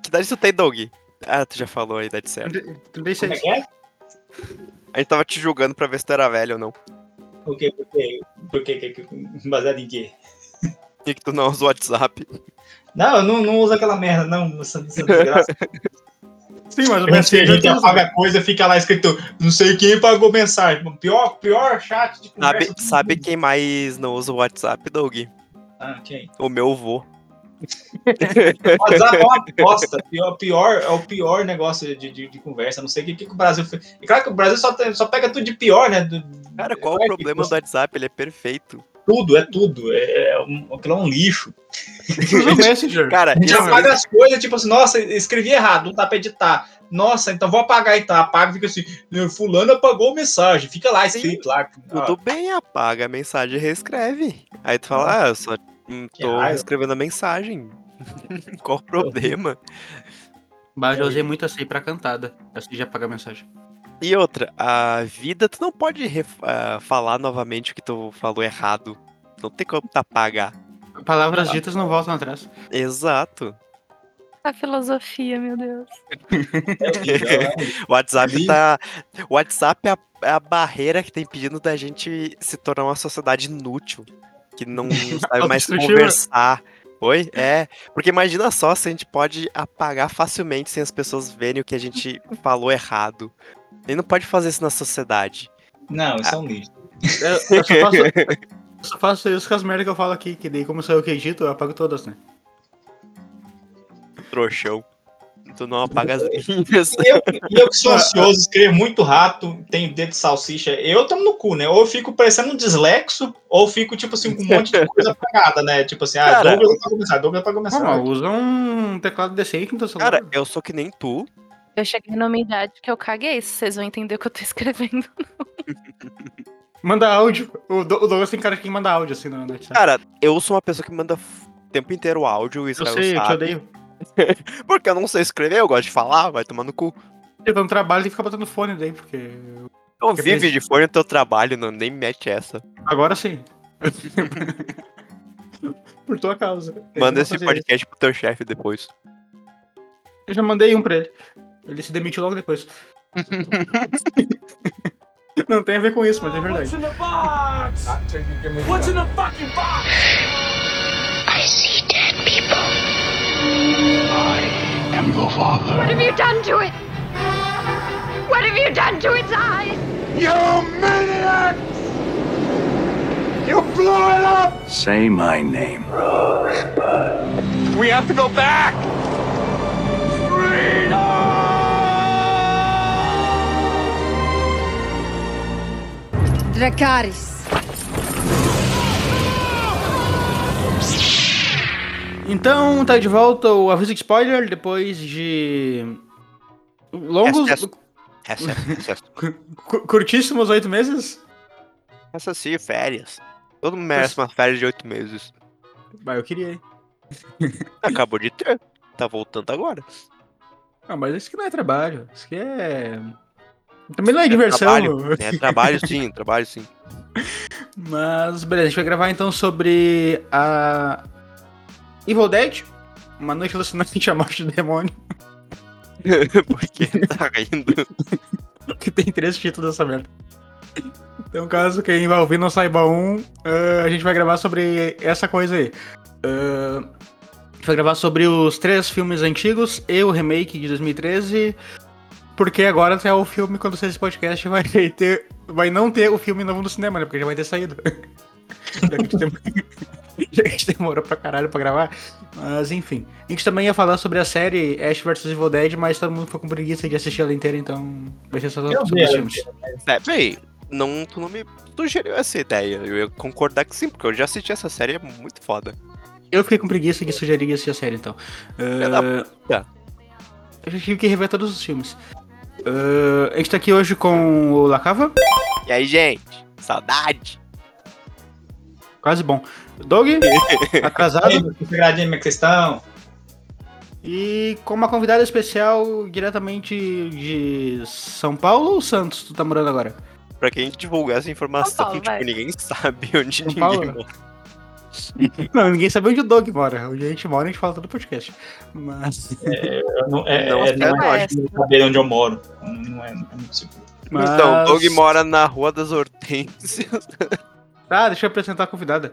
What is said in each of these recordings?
Que idade tu tem, Doug? Ah, tu já falou a idade certa. 36. Como é que é? A gente tava te julgando pra ver se tu era velho ou não. Por quê? Por quê? Por quê? Baseado em quê? E que tu não usa o WhatsApp. Não, eu não, não uso aquela merda, não. Essa, essa desgraça. Sim, mas o a gente, Messenger a gente tu apaga coisa, fica lá escrito, não sei quem pagou mensagem. Pior, pior chat de conversa. Sabe, sabe quem mais não usa o WhatsApp, Doug? Ah, quem? O meu vô. WhatsApp é uma bosta. Pior, pior, é o pior negócio de, de, de conversa. Não sei o que, que, que o Brasil fez. E claro que o Brasil só, tem- só pega tudo de pior, né? Do- Cara, qual é o que problema do você- WhatsApp? Ele é perfeito. Tudo, é tudo. É, é um, aquilo é um lixo. Cara, A gente apaga as coisas, tipo assim, nossa, escrevi errado, não dá pra editar. Nossa, então vou apagar e tá. Apaga e fica assim, fulano apagou mensagem. Fica lá escrito lá. tudo bem, apaga a mensagem e reescreve. Aí tu fala, ah, eu só Que tô raiva. reescrevendo a mensagem. qual o problema? Mas eu usei muito assim pra cantada. Assim de apagar mensagem. E outra, a vida, tu não pode ah, falar novamente o que tu falou errado. Não tem como tu apagar. Palavras ditas não voltam atrás. Exato. A filosofia, meu Deus. O WhatsApp tá. O WhatsApp é a, é a barreira que tá impedindo da gente se tornar uma sociedade inútil. Que não sabe mais conversar. Oi? É. Porque imagina só se a gente pode apagar facilmente sem as pessoas verem o que a gente falou errado. A gente não pode fazer isso na sociedade. Não, isso é um lixo. Eu, eu só faço, eu só faço isso com as merdas que eu falo aqui, que daí como sou eu que edito, eu apago todas, né? Trouxão. Tu não apaga as minhas. E eu, eu que sou ansioso, escrevo muito rápido, tenho dedo de salsicha, eu tomo no cu, né? Ou eu fico parecendo um dislexo, ou eu fico, tipo assim, com um monte de coisa apagada, né? Tipo assim, ah, Cara. Douglas apagou mensagem, Douglas apagou Não, mensagem. mas usa um teclado decente no teu celular. Cara, eu sou que nem tu. Eu cheguei numa idade que eu caguei, vocês vão entender o que eu tô escrevendo. Manda áudio. O, Do- o Douglas tem cara de quem manda áudio assim no no WhatsApp. Cara, eu sou uma pessoa que manda o tempo inteiro áudio e eu sei, eu te odeio. Porque eu não sei escrever, eu gosto de falar, vai tomar no cu. Eu tô no trabalho e fica botando fone daí, porque. Eu vive de fone no teu trabalho, não, nem mete essa. Agora sim. Por tua causa. Eu Manda esse podcast pro teu chefe depois. isso. Eu já mandei um pra ele. Ele se demitiu logo depois. Não tem a ver com isso, mas é verdade. I see dead people. What have you done to it? What have you done to its eyes? You maniacs! You blew it up! Say my name. We have to go back! Dracarys. Então, tá de volta o aviso de spoiler depois de. Longos. Excesso. cu- curtíssimos oito meses? Essa sim, férias. Todo mundo merece uma férias de oito meses. Bah, eu queria. hein? Acabou de ter. Tá voltando agora. Ah, mas isso aqui não é trabalho. Isso aqui é. Também não é diversão. Trabalho. É trabalho sim, trabalho sim. Mas beleza, a gente vai gravar então sobre a Evil Dead, uma noite alucinante a morte do demônio, Porque tá rindo. que tem três títulos dessa merda. Então, caso quem vai ouvir não saiba um, ah, a gente vai gravar sobre essa coisa aí. Ah, a gente vai gravar sobre os três filmes antigos e o remake de 2013. Porque agora até o filme, quando sair esse podcast, vai ter. Vai não ter o filme novo no cinema, né? Porque já vai ter saído. já, que a gente dem- já que a gente demorou pra caralho pra gravar. Mas enfim. A gente também ia falar sobre a série Ash vs Evil Dead, mas todo mundo ficou com preguiça de assistir ela inteira, então vai ser só Eu sobre vi os filmes. É, véi, não, tu não me sugeriu essa ideia. Eu ia concordar que sim, porque eu já assisti essa série, é muito foda. Eu fiquei com preguiça de sugerir assistir a série, então. Ah, puta. eu já tive que rever todos os filmes. Ah, a gente tá aqui hoje com o Lacava, E aí, gente? Saudade. quase bom. Doug, atrasado. Ei, meu sagradinho, minha questão. E com uma convidada especial diretamente de São Paulo ou Santos, tu tá morando agora? Pra quem divulgar essa informação, Paulo, tipo, vai. ninguém sabe onde São ninguém Paulo? mora. Não, ninguém sabe onde o Doug mora. Onde a gente mora, a gente fala todo podcast. Mas. Eu não, é, Não, é, é não é honesto. de saber onde eu moro. Não é, não é muito seguro. mas... Então, o Doug mora na Rua das Hortênsias. Ah, deixa eu apresentar a convidada.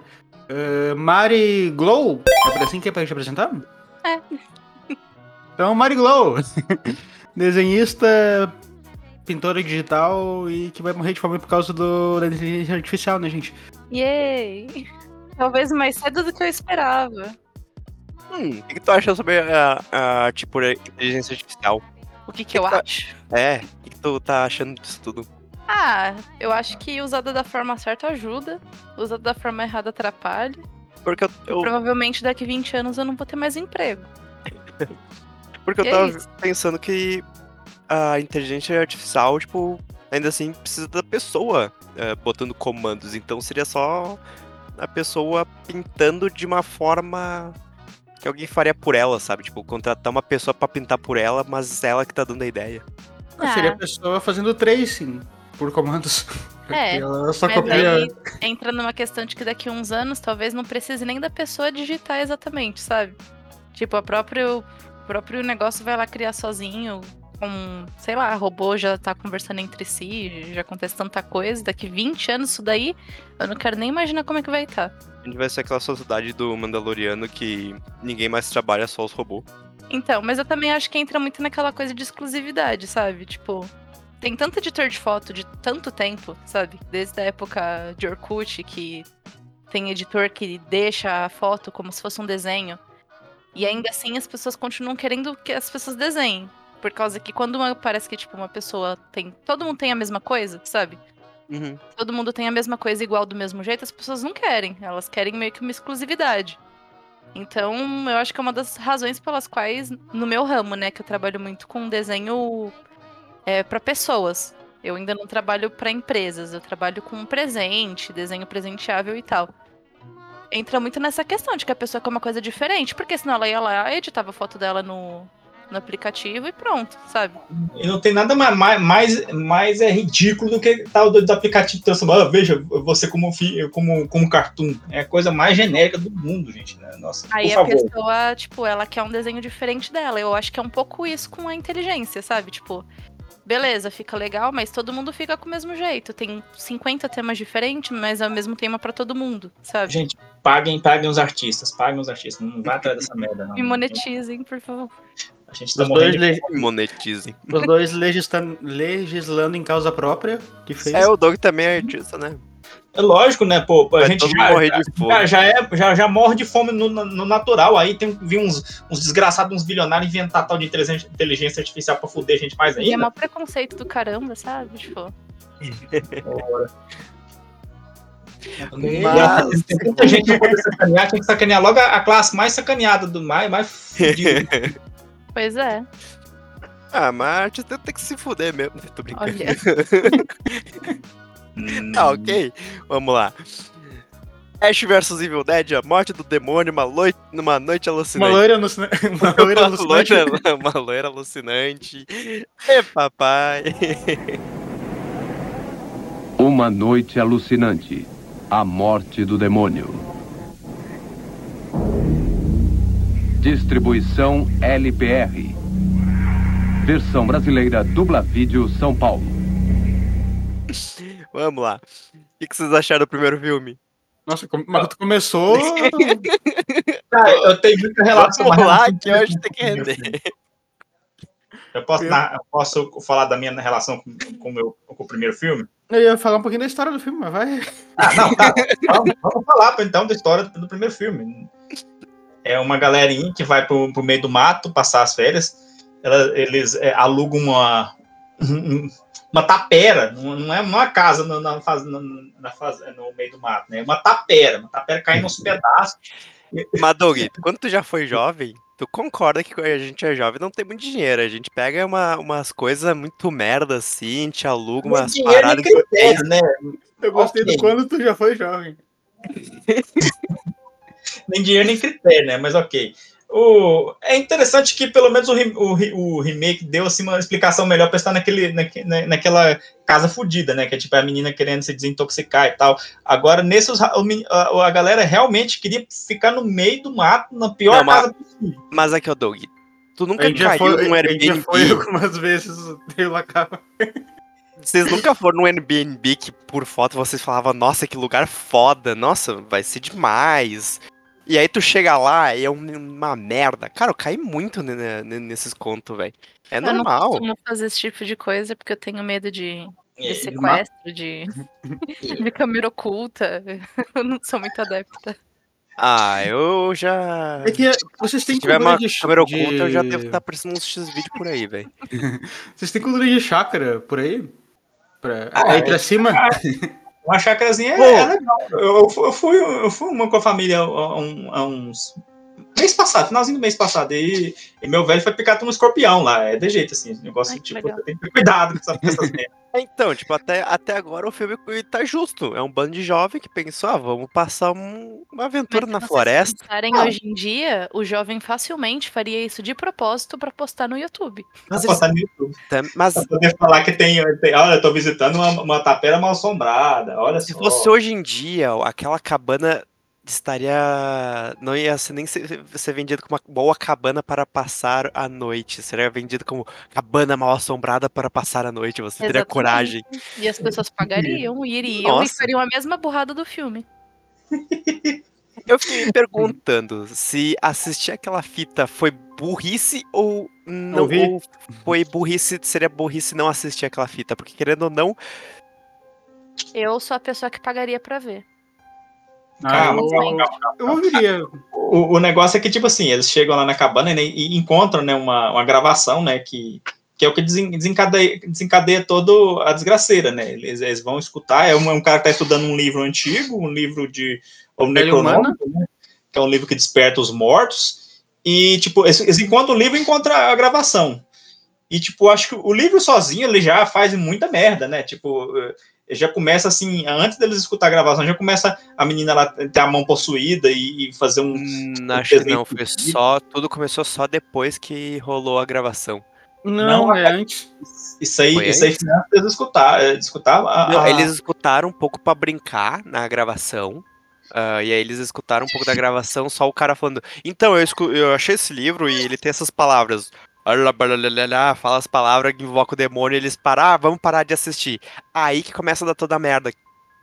Ah, Mari Glow. É assim que é pra gente apresentar? É. Então, Mari Glow. Desenhista, pintora digital e que vai morrer de fome por causa do, da inteligência artificial, né, gente? Yay! Talvez mais cedo do que eu esperava. Hum, o que, que tu acha sobre a, a tipo, a inteligência artificial? O que, que eu tá- acho? É, o que, que tu tá achando disso tudo? Ah, eu acho que usada da forma certa ajuda, usada da forma errada atrapalha. Porque eu, eu- Provavelmente daqui 20 anos eu não vou ter mais emprego. porque eu que é tava isso? pensando que a inteligência artificial, tipo, ainda assim precisa da pessoa é, botando comandos. Então seria só a pessoa pintando de uma forma que alguém faria por ela, sabe? Tipo, contratar uma pessoa pra pintar por ela, mas ela que tá dando a ideia. Ah. Seria a pessoa fazendo tracing por comandos. É, Porque Ela só copia. entra numa questão de que daqui a uns anos talvez não precise nem da pessoa digitar exatamente, sabe? Tipo, a próprio, o próprio negócio vai lá criar sozinho, com, sei lá, robô já tá conversando entre si, já acontece tanta coisa. Daqui 20 anos isso daí, eu não quero nem imaginar como é que vai estar. A gente vai ser aquela sociedade do Mandaloriano que ninguém mais trabalha, só os robôs. Então, mas eu também acho que entra muito naquela coisa de exclusividade, sabe? Tipo, tem tanto editor de foto de tanto tempo, sabe? Desde a época de Orkut, que tem editor que deixa a foto como se fosse um desenho. E ainda assim as pessoas continuam querendo que as pessoas desenhem. Por causa que quando uma- parece que, tipo, uma pessoa tem. Todo mundo tem a mesma coisa, sabe? Uhum. todo mundo tem a mesma coisa igual do mesmo jeito, as pessoas não querem. Elas querem meio que uma exclusividade. Então, eu acho que é uma das razões pelas quais, no meu ramo, né, que eu trabalho muito com desenho é, para pessoas. Eu ainda não trabalho para empresas, eu trabalho com presente, desenho presenteável e tal. Entra muito nessa questão de que a pessoa quer uma coisa diferente, porque senão ela ia lá, editava a foto dela no, no aplicativo e pronto, sabe? E não tem nada mais, mais, mais, é ridículo do que tal do, do aplicativo transformar. Ah, veja, você como, como, como cartoon. É a coisa mais genérica do mundo, gente. Né? Nossa, Aí a favor. pessoa, tipo, ela quer um desenho diferente dela. Eu acho que é um pouco isso com a inteligência, sabe? Tipo, beleza, fica legal, mas todo mundo fica com o mesmo jeito. Tem 50 temas diferentes, mas é o mesmo tema pra todo mundo, sabe? Gente, paguem, paguem os artistas, paguem os artistas. Não vai atrás dessa merda, não. Me monetizem, por favor. A gente tá Os dois, de... Monetizem. os dois legisla- legislando em causa própria, que fez. É, o Doug também é artista, né? É lógico, né, pô? A Vai gente já, já, já, é, já, já morre de fome no, no natural. Aí tem vi uns, uns desgraçados, uns bilionários inventar tal de inteligência, artificial pra fuder a gente mais E é ainda. maior preconceito do caramba, sabe? Tipo, a- tem muita gente que pode sacanear, tem que sacanear logo a, classe mais sacaneada do mais, mais pois é. Ah, mas a artista tem que se fuder mesmo. Tô brincando. Olha. Tá, ok. Vamos lá. Ash vs Evil Dead, a morte do demônio, uma, loi- numa noite Uma alucinante. loira, alucina... uma loira Uma alucinante. loira, uma loira alucinante. E papai. Uma noite alucinante. A morte do demônio. Distribuição LPR. Versão brasileira Dubla Vídeo São Paulo. Vamos lá. O que, que vocês acharam do primeiro filme? Nossa, com- mas tu começou. Cara, eu tenho muita relação. Vamos lá, que hoje tem que render. Eu posso, na- eu posso falar da minha relação com, com, o meu, com o primeiro filme? Eu ia falar um pouquinho da história do filme, mas vai. Ah, não, tá. vamos, vamos falar então da história do, do primeiro filme. É uma galerinha que vai pro, pro meio do mato passar as férias. Ela- eles é, alugam uma, uma tapera, não é uma casa no, na faz, na, na faz, no meio do mato, né? Uma tapera, uma tapera caindo uns pedaços. Mas, Doug, quando tu já foi jovem, tu concorda que quando a gente é jovem não tem muito dinheiro. A gente pega uma- umas coisas muito merda assim, a gente aluga Mas umas é paradas. critério, né? Eu gostei Ok. do quando tu já foi jovem. nem dinheiro nem critério, né? Mas ok. O, é interessante que pelo menos o, o, o remake deu assim, uma explicação melhor pra estar naquele, naque- na- naquela casa fodida, né? Que é tipo a menina querendo se desintoxicar e tal. Agora, nesses, ra- o men- a, a galera realmente queria ficar no meio do mato, na pior Não, mas- casa possível. Mas aqui, ó, Doug. Tu A nunca caiu foi, num a gente já Airbnb. foi algumas vezes, deu lá. Vocês nunca foram num Airbnb que por foto vocês falavam, nossa, que lugar foda, nossa, vai ser demais. E aí tu chega lá e é um- uma merda. Cara, eu caí muito ne- ne- nesses contos, velho. É Eu não normal. costumo fazer esse tipo de coisa porque eu tenho medo de, de É, sequestro, de, de câmera oculta. Eu não sou muito adepta. Ah, eu já. É que vocês têm Se tiver uma de, câmera de- oculta, eu já devo estar aparecendo uns X-vídeo por aí, velho. Vocês têm cultura de chácara por aí? Pra... Ah, aí pra cima? Uma chácarazinha é, é legal. Eu, eu fui- eu fui, uma com a família há uns. Mês passado, finalzinho do mês passado. E, e meu velho foi picado por um escorpião lá. É de jeito, assim. Negócio Ai, tipo, legal. tem que ter cuidado com essas, merdas. É, Então, tipo, até, até agora o filme tá justo. É um bando de jovem que pensou, ah, vamos passar um- uma aventura Mas na se floresta. pensarem Ah. hoje em dia, o jovem facilmente faria isso de propósito pra postar no YouTube. Mas, eles, postar no YouTube. tam- mas Pra poder falar que tem, tem. Olha, eu tô visitando uma, uma tapera mal assombrada. Olha se só. fosse hoje em dia, aquela cabana estaria. Não ia ser nem ser, ser vendido como uma boa cabana para passar a noite. Seria vendido como cabana mal assombrada para passar a noite. Você teria Exatamente. coragem. E as pessoas pagariam, iriam Nossa. e fariam a mesma burrada do filme. Eu fiquei me perguntando se assistir aquela fita foi burrice ou não ou foi burrice, seria burrice não assistir aquela fita, porque querendo ou não, Eu sou a pessoa que pagaria pra ver. Ah, Calma, eu, calma, calma, eu ouviria. O, o negócio é que, tipo assim, eles chegam lá na cabana né, e encontram né, uma, uma gravação, né? Que, que é o que desen- desencadeia, desencadeia toda a desgraceira, né? Eles, eles vão escutar. É um, é um cara que tá estudando um livro antigo, um livro de. O. Necronômico, né? Que é um livro que desperta os mortos. E, tipo, eles, eles encontram o livro e encontram a gravação. E, tipo, acho que o livro sozinho ele já faz muita merda, né? Tipo, já começa assim, antes deles escutar a gravação, já começa a menina lá ter a mão possuída e, e fazer um. hum, um acho que desenho não, foi só, tudo começou só depois que rolou a gravação. Não, Não, é antes. Isso aí, Foi isso aí foi antes deles escutar, eh, de escutar a, Não, a- eles escutaram um pouco pra brincar na gravação. ah, e aí eles escutaram um pouco da gravação, só o cara falando. Então, eu, escu- eu achei esse livro e ele tem essas palavras. Alabalalalalá, Fala as palavras, invoca o demônio e eles param, ah, vamos parar de assistir. Aí que começa a dar toda a merda.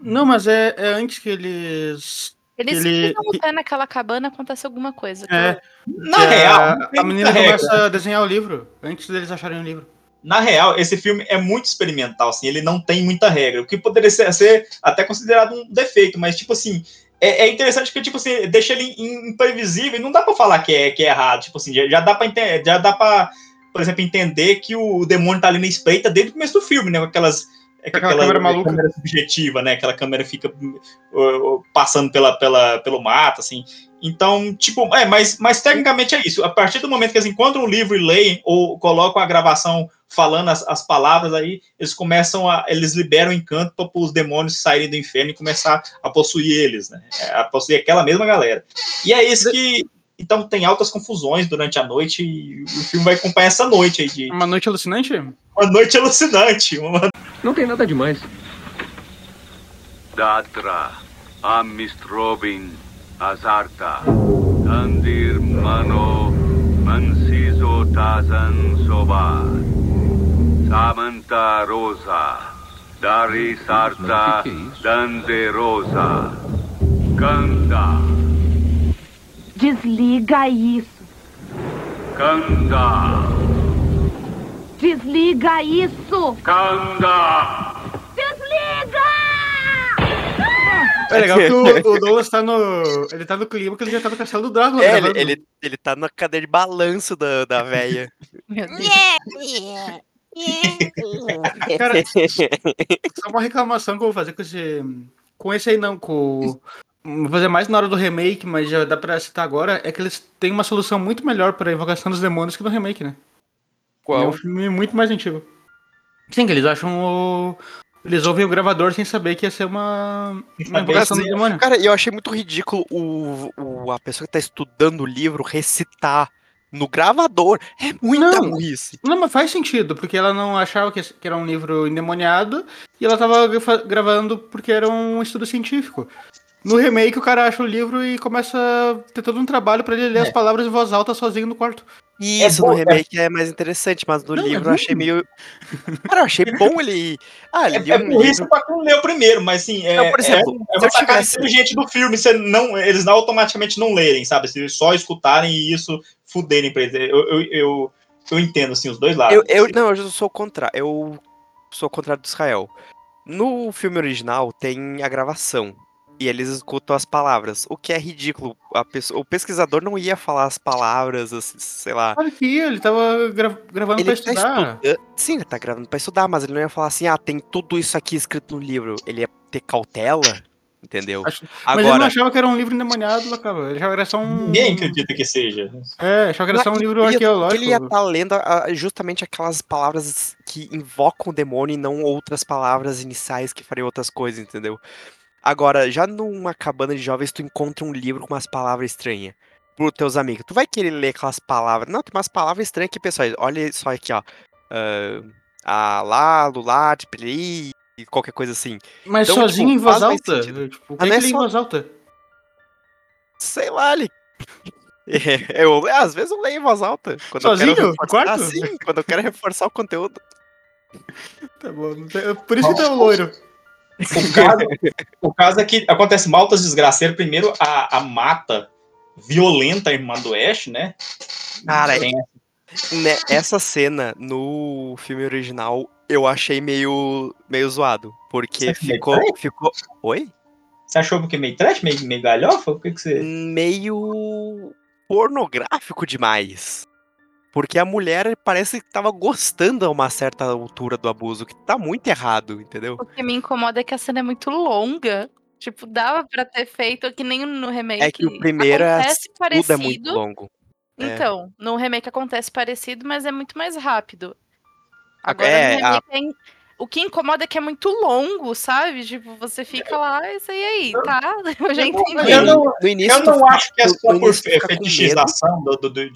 Não, mas é, é antes que eles. Eles Ele- ficam no pé naquela cabana, acontece alguma coisa. É, Na que real, a, a menina regra. começa a desenhar o livro, antes deles acharem o livro. Na real, esse filme é muito experimental, assim, ele não tem muita regra, o que poderia ser, ser até considerado um defeito, mas, tipo assim, é, é interessante que, tipo assim, deixa ele im- imprevisível e não dá pra falar que é, que é errado, tipo assim, já, já dá pra entender, já dá pra, por exemplo, entender que o, demônio tá ali na espreita desde o começo do filme, né, com aquelas... é, com Aquela câmera maluca. câmera subjetiva, né? Aquela câmera fica uh, passando pela, pela, pelo mato, assim. Então, tipo, é, mas, mas tecnicamente é isso. A partir do momento que eles encontram o livro e leem, ou colocam a gravação falando as, as palavras aí, eles começam a. Eles liberam o encanto para os demônios saírem do inferno e começar a possuir eles, né? É, A possuir aquela mesma galera. E é isso que. Então tem altas confusões durante a noite e o filme vai acompanhar essa noite aí de Uma noite alucinante? uma noite alucinante. Uma... Não tem nada demais. Datra, Amistrobin, Azarta, Tandir Mano, Mansizo Tazan Soba, Samanta Rosa, Dari Sarta, Dande Rosa, Kanda, Desliga isso. Kanda, Desliga isso. Kanda. Desliga! É legal que o, o Douglas tá no. Ele tá no clima que ele já tá no castelo do Drácula. É, ele, ele, ele tá na cadeira de balanço da, da véia. Cara, só uma reclamação que eu vou fazer com esse. Com esse aí não, com. Vou fazer mais na hora do remake, mas já dá pra citar agora. É que eles têm uma solução muito melhor pra invocação dos demônios que no remake, né? É um Qual? filme muito mais antigo. Sim, que eles acham o. Eles ouvem o gravador sem saber que ia ser uma. Uma invocação do demônio. Cara, eu achei muito ridículo o, o a pessoa que tá estudando o livro recitar no gravador. É muita Não. burrice. Não, mas faz sentido, porque ela não achava que, que era um livro endemoniado e ela tava gra- gravando porque era um estudo científico. No remake, o cara acha o livro e começa a ter todo um trabalho pra ele ler as palavras em voz alta sozinho no quarto. E É isso bom, no é- remake é mais interessante, mas no Não, é livro eu achei meio. Cara, eu achei bom ele. Ah, ele É, lia é um burrice livro. pra quem leu primeiro, mas assim, é, Não, por exemplo, é, é uma sacada tivesse- inteligente do filme, você não, eles não automaticamente não lerem, sabe? Se eles só escutarem e isso fuderem pra eles. Eu, eu, eu, eu entendo, assim, os dois lados. Eu, eu, não, eu sou contra. Eu sou o contrário do Israel. No filme original tem a gravação. E eles escutam as palavras. O que é ridículo. A pessoa, o pesquisador não ia falar as palavras, assim, sei lá. Claro que ia, ele tava gra- gravando Ele pra tá estudar. estudando. Sim, ele tá gravando pra estudar, mas ele não ia falar assim, ah, tem tudo isso aqui escrito no livro. Ele ia ter cautela, entendeu? Acho- Mas ele não Agora, achava que era um livro endemoniado, acaba. Ele achava que era só um. Ninguém acredita que seja. É, achava que era só um livro ele, ia- arqueológico. ele ia estar lendo ah, justamente aquelas palavras que invocam o demônio e não outras palavras iniciais que fariam outras coisas, entendeu? Agora, já numa cabana de jovens, tu encontra um livro com umas palavras estranhas pros teus amigos. Tu vai querer ler aquelas palavras. Não, tem umas palavras estranhas aqui, pessoal. Olha só aqui, ó. Ah, lá, lulá, tipili, qualquer coisa assim. Mas Então, sozinho tipo, em voz faz mais alta? sentido. Tipo, o que, não é é que ele em só- voz alta? Sei lá, ele. É, eu, às vezes eu leio em voz alta. Quando Sozinho? Eu quero reforçar, quarto? Ah, sim, quando eu quero reforçar o conteúdo. Tá bom. Por isso que tá o loiro. O caso, o caso é que acontece maltas desgraceiras. Primeiro, a, a mata violenta a irmã do Ash, né? Cara, Tem- Né, essa cena no filme original eu achei meio, meio zoado. Porque ficou. ficou. Oi? Você achou que meio trash, meio, meio galhofa? O que, que você. Meio pornográfico demais. Porque a mulher parece que tava gostando a uma certa altura do abuso, que tá muito errado, entendeu? O que me incomoda é que a cena é muito longa. Tipo, dava pra ter feito que nem no remake. É que o primeiro é, acontece tudo é parecido. muito longo. É. Então, no remake acontece parecido, mas é muito mais rápido. Agora É, no remake é in- o que incomoda é que é muito longo, sabe? Tipo, você fica lá, isso aí aí, tá? Eu já entendi. Eu não, eu não acho que é só por fetichização do, do, do,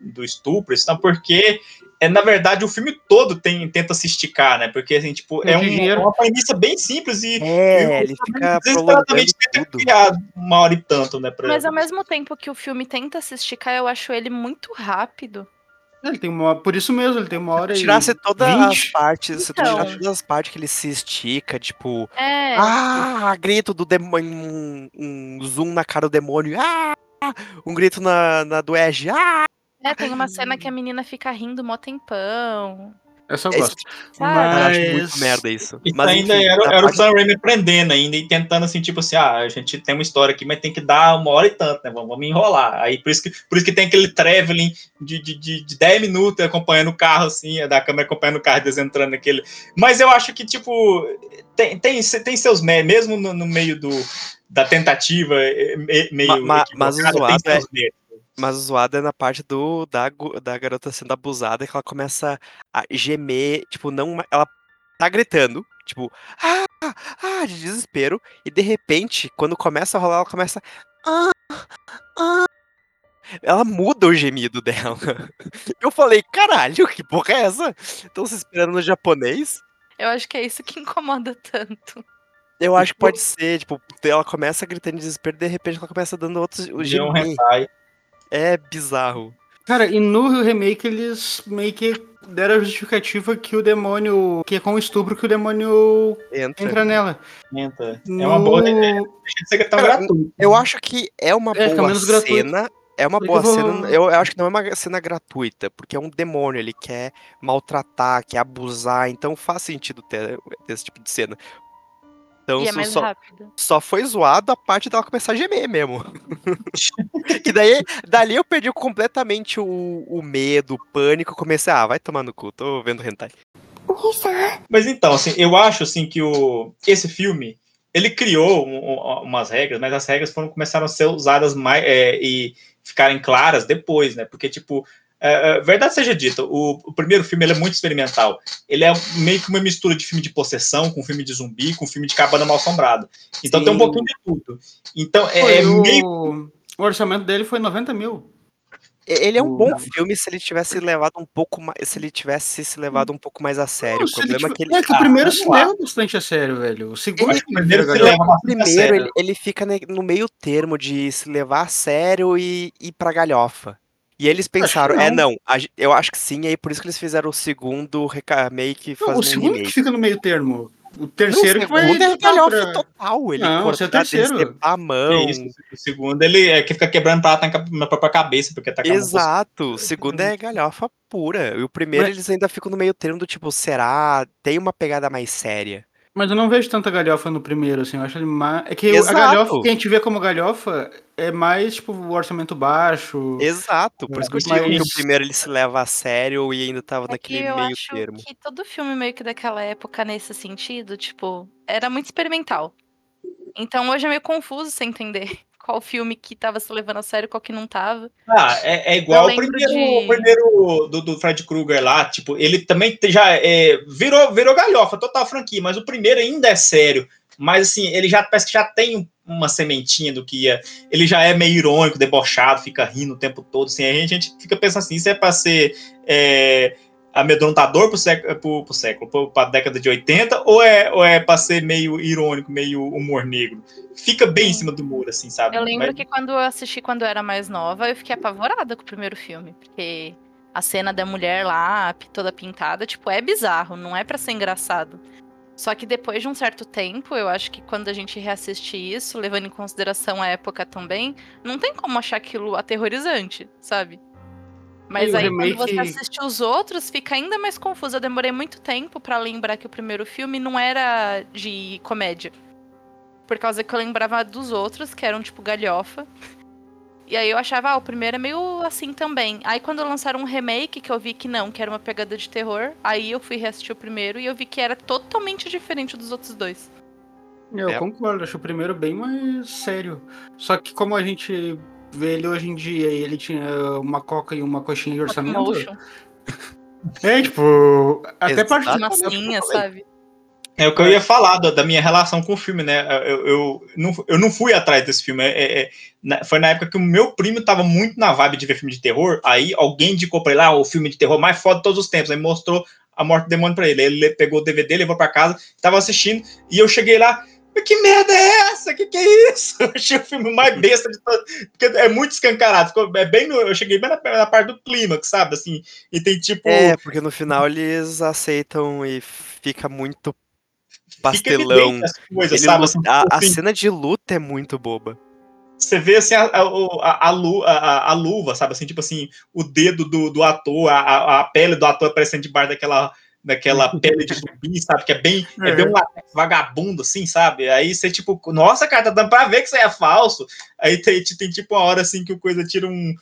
do, estupro, isso não, porque é, na verdade o filme todo tem, tenta se esticar, né? Porque assim, tipo, é um- uma premissa bem simples e É, ele fica prolongando desesperadamente tenta tudo. criar uma hora e tanto, né? Mas ao mesmo tempo que o filme tenta se esticar, eu acho ele muito rápido. Ele tem uma. Por isso mesmo, ele tem uma hora Se e. tirasse todas as 20. partes, se tu Então. tirasse todas as partes que ele se estica, tipo, É. ah, grito do demônio, um, um zoom na cara do demônio, ah, um grito na, na do Edge, ah, É, tem uma cena que a menina fica rindo mó tempão. Essa eu É gosto. Cara, eu acho Mas- muito merda isso. Isso Mas ainda enfim, era, na era o Sam Raimi prendendo ainda e tentando assim, tipo assim, ah, a gente tem uma história aqui, mas tem que dar uma hora e tanto, né? Vamos, vamos enrolar. Aí por isso que, por isso que tem aquele traveling de, de, de, de 10 minutos acompanhando o carro, assim, é da câmera acompanhando o carro e desentrando naquele. Mas eu acho que, tipo, tem, tem, tem seus mé- mesmo no, no meio do, da tentativa, é, me- meio. Ma- ma- mas o zoado tem seus méritos. Mas o zoado é na parte do da, da garota sendo abusada, que ela começa a gemer, tipo, não. Ela tá gritando, tipo, ah, ah, de desespero, e de repente, quando começa a rolar, ela começa. Ah, ah. Ela muda o gemido dela. Eu falei, caralho, que porra é essa? Estão se esperando no japonês? Eu acho que é isso que incomoda tanto. Eu acho que pode ser, tipo, ela começa gritando de desespero, de repente ela começa dando outros. O um hentai. É bizarro. Cara, e no remake eles meio que deram a justificativa que o demônio. que é com o estupro que o demônio Entra. entra nela. Tenta. É uma boa No- ideia. Deixa de ser tão Cara, gratuito. Eu acho que é uma É, boa gratuito. cena. É uma boa eu vou- cena. Eu, eu acho que não é uma cena gratuita, porque é um demônio, ele quer maltratar, quer abusar, então faz sentido ter esse tipo de cena. Então e é só- mais só, rápido. só foi zoado a parte dela começar a gemer mesmo. que daí, dali eu perdi completamente o, o medo, o pânico, comecei, ah, vai tomar no cu, tô vendo hentai. Mas então, assim, eu acho assim que o esse filme ele criou um- um- umas regras, mas as regras foram começaram a ser usadas mais é, e ficarem claras depois, né? Porque tipo, é, é, verdade seja dita, o, o primeiro filme ele é muito experimental. Ele é meio que uma mistura de filme de possessão com filme de zumbi, com filme de cabana mal assombrada. Então tem um Sim. pouquinho de tudo. Então é, Foi é o- meio O orçamento dele foi 90 mil. Ele é um O- bom filme se ele tivesse levado um pouco mais. Se ele tivesse se levado um pouco mais a sério. Não, o problema é tiver- que ele. é que o Ah, primeiro vamos se lá. leva bastante a sério, velho. O segundo Ele- o primeiro se leva a Primeiro, sério. ele, ele fica no meio termo de se levar a sério e ir pra galhofa. E eles pensaram, é não. não, a eu acho que sim, e aí por isso que eles fizeram o segundo remake Não, fazendo o segundo que remake. fica no meio termo. O Não, terceiro o que vai. segundo é editar galhofa pra- total, ele Não, esse é o terceiro. a mão. Que isso, o segundo, ele é que fica quebrando prato na própria cabeça, porque tá com a mão Exato, o segundo é galhofa pura. E o primeiro Mas- eles ainda ficam no meio termo do tipo, será? Tem uma pegada mais séria. Mas eu não vejo tanta galhofa no primeiro, assim. Eu acho ele mais. É que o- a Exato. galhofa que a gente vê como galhofa é mais, tipo, o orçamento baixo. Exato, por isso que eu digo que o primeiro ele se leva a sério e ainda tava É que naquele eu meio acho termo. que todo filme meio que daquela época, nesse sentido, tipo, era muito experimental. Então hoje é meio confuso você entender qual filme que tava se levando a sério e qual que não tava. Ah, é, é igual o primeiro, de- o primeiro do, do Fred Krueger lá, tipo, ele também já é, virou, virou galhofa, total franquia, mas o primeiro ainda é sério. Mas assim, ele já parece que já tem uma sementinha do que ia. Ele já é meio irônico, debochado, fica rindo o tempo todo. Assim, a, gente, a gente fica pensando assim, isso é pra ser é, amedrontador pro século, pro, pro século, pro- pra década de 80, ou é, ou é pra ser meio irônico, meio humor negro? Fica bem em cima do muro, assim, sabe? Eu lembro Mas- que quando eu assisti quando eu era mais nova, eu fiquei apavorada com o primeiro filme. Porque a cena da mulher lá, toda pintada, tipo, é bizarro, não é pra ser engraçado. Só que depois de um certo tempo, eu acho que quando a gente reassiste isso, levando em consideração a época também, não tem como achar aquilo aterrorizante, sabe? Mas E aí quando você remake- assiste os outros, fica ainda mais confuso. Eu demorei muito tempo pra lembrar que o primeiro filme não era de comédia. Por causa que eu lembrava dos outros, que eram tipo galhofa. E aí eu achava, ah, o primeiro é meio assim também. Aí quando lançaram um remake, que eu vi que não, que era uma pegada de terror, aí eu fui reassistir o primeiro e eu vi que era totalmente diferente dos outros dois. Eu É. concordo, acho o primeiro bem mais sério. Só que como a gente ele hoje em dia e ele tinha uma coca e uma coxinha de orçamento. Motion, É, tipo. Até parte Exato. massinha, sabe? É o que eu ia falar da, da minha relação com o filme, né? Eu, eu, não, eu não fui atrás desse filme. É, é, é, na- foi na época que o meu primo tava muito na vibe de ver filme de terror. Aí alguém indicou pra ele, ah, o filme de terror mais foda de todos os tempos. Aí mostrou A Morte do Demônio pra ele. Ele pegou o DVD, levou pra casa, tava assistindo. E eu cheguei lá, "Mas que merda é essa? Que que é isso? Eu achei o filme mais besta de todo. Porque é muito escancarado. É bem no- eu cheguei bem na, na parte do clímax, sabe? Assim, e tem tipo. É, porque no final eles aceitam e fica muito pastelão. coisas, Ele sabe? Assim, a, a assim, cena de luta é muito boba. você vê assim a, a, a, a lu- a- a- a luva, sabe? Assim, tipo assim, o dedo do, do ator, a pele do ator aparecendo debaixo daquela, daquela pele de zumbi, sabe? Que é bem, é. É. bem um latex vagabundo, assim, sabe? Aí você, tipo, nossa, cara, tá dando pra ver que isso aí é falso. Aí tem, tem tipo uma hora assim que o coisa tira um.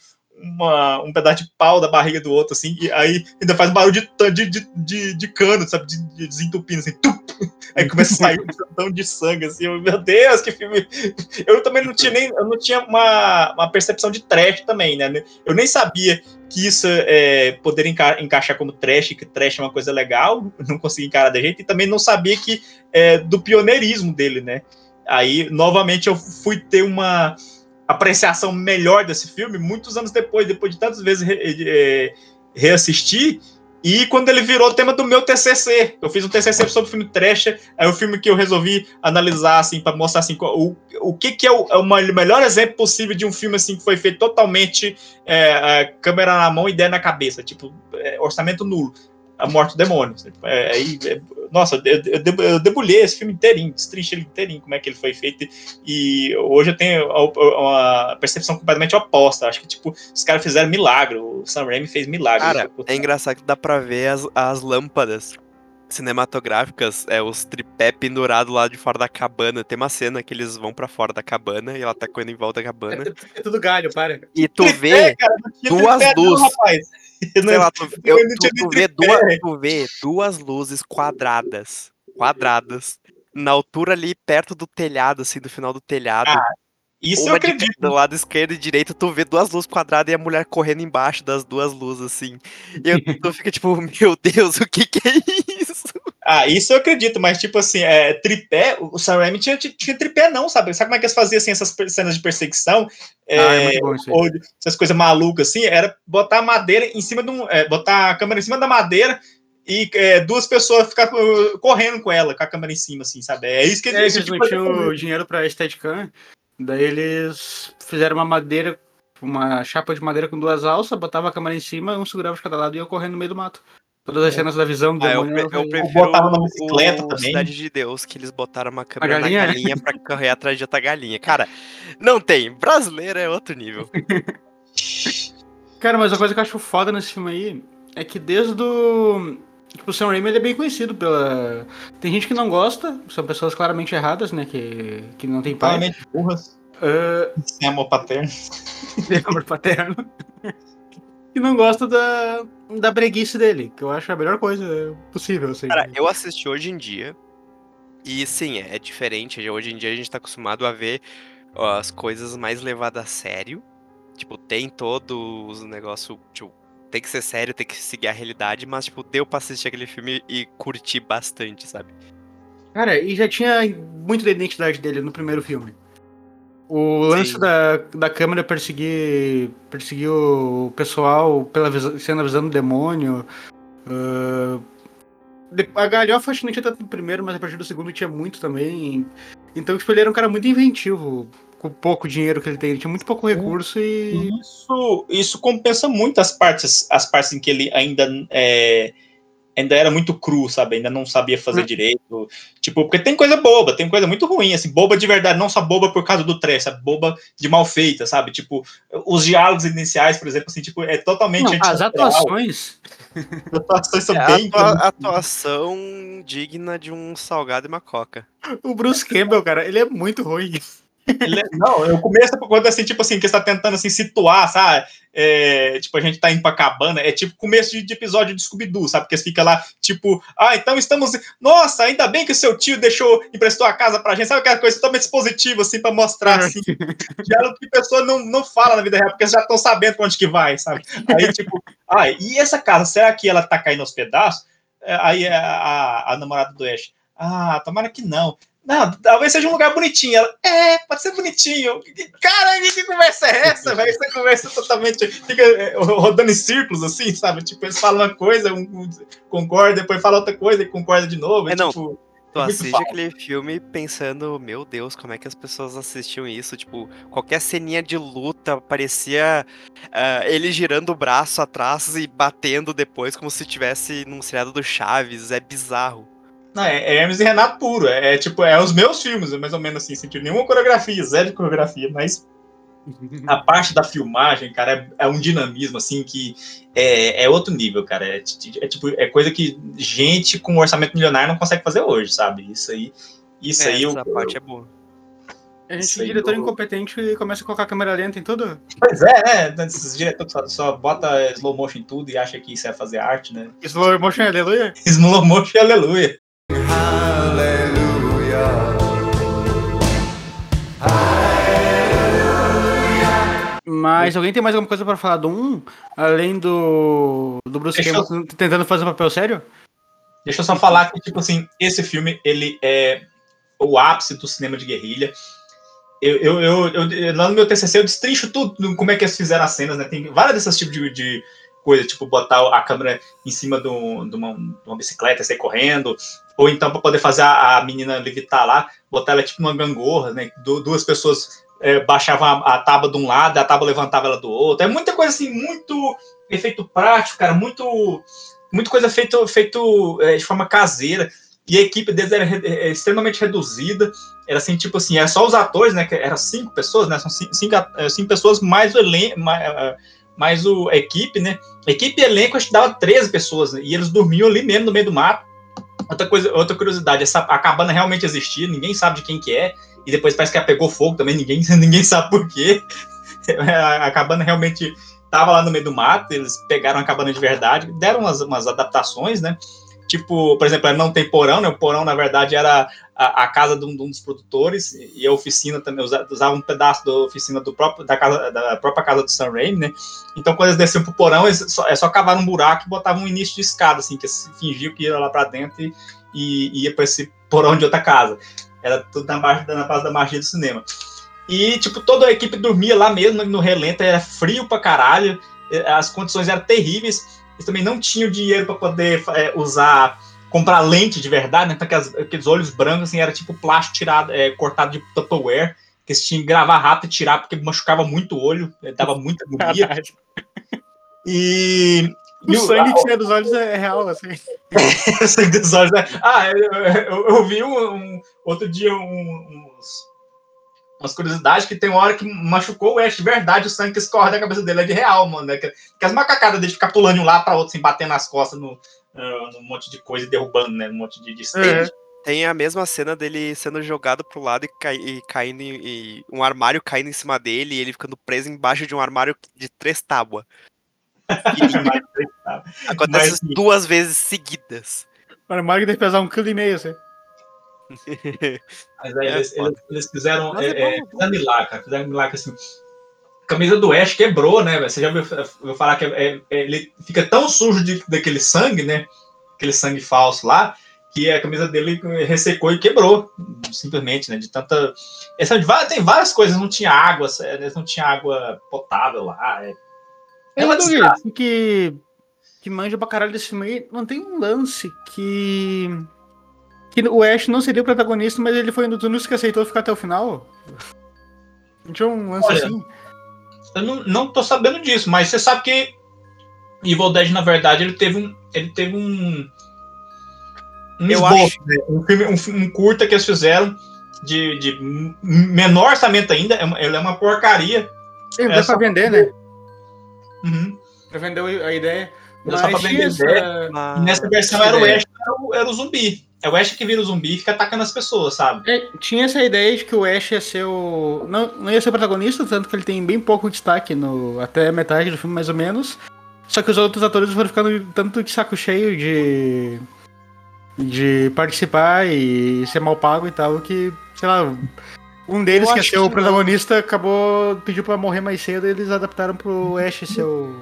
Uma, um pedaço de pau da barriga do outro, assim, e aí ainda faz um barulho de, de, de, de cano, sabe? De, de desentupindo, assim, tup! Aí começa a sair um tantão de sangue, assim, eu, meu Deus, que filme. Eu também não tinha nem, eu não tinha uma, uma percepção de trash também, né? Eu nem sabia que isso é, poderia enca encaixar como trash, que trash é uma coisa legal, não consegui encarar da jeito, e também não sabia que é, do pioneirismo dele, né? Aí, novamente, eu fui ter uma apreciação melhor desse filme muitos anos depois, depois de tantas vezes re, re, reassistir, e quando ele virou o tema do meu TCC, eu fiz um TCC sobre o filme Trash, é o filme que eu resolvi analisar, assim, para mostrar, assim, o, o que, que é o, é o melhor exemplo possível de um filme, assim, que foi feito totalmente é, é, câmera na mão e ideia na cabeça, tipo, é, orçamento nulo, A Morte do Demônio. É, é, nossa, eu, eu, eu debulhei esse filme inteirinho, destrinchei ele inteirinho, como é que ele foi feito, e hoje eu tenho uma percepção completamente oposta, acho que, tipo, os caras fizeram milagre, o Sam Raimi fez milagre. Cara, é engraçado que dá pra ver as, as lâmpadas cinematográficas, é, os tripé pendurados lá de fora da cabana. Tem uma cena que eles vão pra fora da cabana e ela tá correndo em volta da cabana. É, tudo galho, para. E tu vê cara, duas luzes. Sei lá, tu, eu, tu, tu, vê duas, tu vê duas luzes quadradas. Quadradas. Na altura ali, perto do telhado, assim, do final do telhado. Ah, isso Uma eu acredito. do lado esquerdo e direito, tu vê duas luzes quadradas e a mulher correndo embaixo das duas luzes, assim. E eu, tu fica tipo, meu Deus, o que que é isso? Ah, isso eu acredito, mas tipo assim, é, tripé, o Sam Raimi tinha, tinha tripé não, sabe? Sabe como é que eles faziam assim, essas cenas de perseguição? É, Ah, é muito bom ou essas coisas malucas assim, era botar a madeira em cima de um. é, botar a câmera em cima da madeira e é, duas pessoas ficar uh, correndo com ela, com a câmera em cima, assim, sabe? É isso que É, eles não tinham dinheiro pra Steadicam, daí eles fizeram uma madeira, uma chapa de madeira com duas alças, botava a câmera em cima, um segurava de cada lado e ia correndo no meio do mato. Todas as cenas da visão do Ah, eu, demônio. eu eram- prefiro botava na bicicleta o também. Cidade de Deus, que eles botaram uma câmera galinha? na galinha pra correr atrás de outra galinha. Cara, não tem. Brasileiro é outro nível. Cara, mas a coisa que eu acho foda nesse filme aí é que desde o. Tipo, o Sam Raimi ele é bem conhecido pela. Tem gente que não gosta, são pessoas claramente erradas, né? Que, que não tem pai. Claramente burras, Ah, sem amor paterno. tem amor paterno. que não gosta da, da breguice dele, que eu acho a melhor coisa possível, assim. Cara, eu assisti hoje em dia. E sim, é diferente. Hoje em dia a gente tá acostumado a ver ó, as coisas mais levadas a sério. Tipo, tem todos os negócios. Tipo, tem que ser sério, tem que seguir a realidade. Mas, tipo, deu pra assistir aquele filme e curtir bastante, sabe? Cara, e já tinha muito da identidade dele no primeiro filme. O lance Sim. da, da câmera perseguir, perseguir o pessoal pela sendo a visão do demônio. de- a galhofa acho que não tinha tanto no primeiro, mas a partir do segundo tinha muito também. Então, tipo, ele era um cara muito inventivo com o pouco dinheiro que ele tem. Ele tinha muito pouco recurso e. Isso, isso compensa muito as partes, as partes em que ele ainda é, ainda era muito cru, sabe? Ainda não sabia fazer Hum. direito. Tipo, porque tem coisa boba, tem coisa muito ruim, assim, boba de verdade, não só boba por causa do trash, sabe? Boba de mal feita, sabe? Tipo, os diálogos iniciais, por exemplo, assim, tipo, é totalmente Não, as atuações. As atuações são É, bem. atua- atuação digna de um salgado e uma coca. O Bruce Campbell, cara, ele é muito ruim. É- não, eu começo quando assim, tipo assim, que você tá tentando assim, situar, sabe? É, tipo, a gente tá indo pra cabana, é tipo começo de, de episódio de Scooby-Doo, sabe? Porque você fica lá, tipo, ah, então estamos. Nossa, ainda bem que o seu tio deixou, emprestou a casa pra gente, sabe aquela coisa totalmente expositiva, assim, pra mostrar, assim, diálogo que a pessoa não, não fala na vida real, porque já estão sabendo pra onde que vai, sabe? Aí, tipo, ah, e essa casa, será que ela tá caindo aos pedaços? É, Aí a, a, a namorada do Ash, ah, tomara que não. Não, talvez seja um lugar bonitinho. Ela, é, pode ser bonitinho. Caralho, que conversa é essa, velho? Essa conversa totalmente. Fica é, rodando em círculos, assim, sabe? Tipo, eles falam uma coisa, um, um concorda, depois fala outra coisa e concorda de novo. É, É, não, tipo, Tu É assiste aquele filme pensando, meu Deus, como é que as pessoas assistiam isso? Tipo, qualquer ceninha de luta parecia ah, ele girando o braço atrás e batendo depois, como se tivesse num seriado do Chaves. É bizarro. Não, é, é Hermes e Renato puro. É, é, tipo, é os meus filmes, é mais ou menos assim, sem ter nenhuma coreografia, zero de coreografia, mas a parte da filmagem, cara, é, é um dinamismo, assim, que é, é outro nível, cara. É, é tipo, é coisa que gente com orçamento milionário não consegue fazer hoje, sabe? Isso aí. Isso É, aí eu, essa parte é boa. A gente aí diretor eu- incompetente e começa a colocar a câmera lenta em tudo. Pois é, né? Esses diretores só, só bota slow motion em tudo e acha que isso é fazer arte, né? Slow motion, aleluia. Slow motion, aleluia. Mas alguém tem mais alguma coisa pra falar do 1? Além do, do Bruce Deixa eu- Campbell tentando fazer um papel sério? Deixa eu só falar que, tipo assim, esse filme, ele é o ápice do cinema de guerrilha. Eu, eu, eu, eu- lá no meu TCC eu destrincho tudo, como é que eles fizeram as cenas, né? Tem vários desses tipos de, de coisa, tipo botar a câmera em cima de, um- de uma, de uma bicicleta, sair correndo, ou então para poder fazer a, a menina levitar lá, botar ela tipo numa gangorra, né? Du- duas pessoas é, baixavam a, a tábua de um lado, a tábua levantava ela do outro. É muita coisa assim, muito efeito prático, cara, muito muita coisa feito, feito é, de forma caseira. E a equipe deles era re- é, extremamente reduzida. Era assim, tipo assim, era só os atores, né? Que eram cinco pessoas, né? São cinco, cinco, é, cinco pessoas mais o elenco, mais, é, mais o, a equipe, né? Equipe e elenco acho que dava 13 pessoas, né? E eles dormiam ali mesmo no meio do mato. Outra coisa, outra curiosidade, essa, a cabana realmente existia, ninguém sabe de quem que é. E depois parece que ela pegou fogo também, ninguém, ninguém sabe por quê. A, a cabana realmente tava lá no meio do mato, eles pegaram a cabana de verdade, deram umas, umas adaptações, né? Tipo, por exemplo, ela não tem porão, né? O porão, na verdade, era a, casa de um, de um dos produtores e a oficina também, usa- usava um pedaço da oficina do próprio, da, casa, da própria casa do Sam Raimi, né? Então, quando eles desciam pro porão, eles só, é só cavaram um buraco e botavam um início de escada, assim, que fingiam que ia lá pra dentro e, e ia pra esse porão de outra casa. Era tudo na, base, na base da magia do cinema. E, tipo, toda a equipe dormia lá mesmo, no relento, era frio pra caralho, as condições eram terríveis. Eles também não tinham dinheiro para poder é, usar, comprar lente de verdade, né? Então, aqueles olhos brancos, assim, era tipo plástico tirado, é, cortado de Tupperware, que eles tinham que gravar rápido e tirar, porque machucava muito o olho, é, dava muita agonia. E. O sangue que sai dos olhos é real, assim. o sangue dos olhos é. Ah, eu, eu, eu vi um, um, outro dia um, uns, umas curiosidades que tem uma hora que machucou o Ash de verdade, o sangue que escorre da cabeça dele é de real, mano. Né? Que, que as macacadas dele ficar pulando de um lado para outro, assim, batendo nas costas no, uh, no monte de coisa e derrubando, né? Um monte de, de stage. É. Tem a mesma cena dele sendo jogado pro lado e, cai, e caindo e um armário caindo em cima dele e ele ficando preso embaixo de um armário de três tábuas. Acontece Mas, duas vezes seguidas. O armário deve pesar um quilo e meio, assim. Mas aí é, eles, eles, eles, fizeram, é, é, é, fizeram milagre, cara. Fizeram milagre assim. A camisa do Ash quebrou, né? Você já ouviu falar que é, é, ele fica tão sujo de, daquele sangue, né? Aquele sangue falso lá, que a camisa dele ressecou e quebrou, simplesmente, né? De tanta. Essa, tem várias coisas, não tinha água, não tinha água potável lá. É, é uma desgraça. Que, que manja pra caralho desse filme aí, não tem um lance que que o Ash não seria o protagonista, mas ele foi um dos únicos que aceitou ficar até o final. Não tinha um lance Olha, assim? Eu não, não tô sabendo disso, mas você sabe que Evil Dead, na verdade, ele teve um. Ele teve um. Um esboço, acho... né? um, filme, um, um, curta que eles fizeram de, de menor orçamento ainda. É ele é uma porcaria. Sim, é pra vender, né? Uhum. Pra vender a ideia. Mas só pra vender ideia. Mas... Nessa versão era o Ash, era o, era o zumbi. É o Ash que vira o zumbi e fica atacando as pessoas, sabe? É, tinha essa ideia de que o Ash ia ser o. Não, não ia ser o protagonista, tanto que ele tem bem pouco destaque no. até metade do filme, mais ou menos. Só que os outros atores foram ficando tanto de saco cheio de. de participar e ser mal pago e tal, que, sei lá. Um deles, eu que ia ser o protagonista, não. acabou. pediu pra morrer mais cedo e eles adaptaram pro Ash ser o.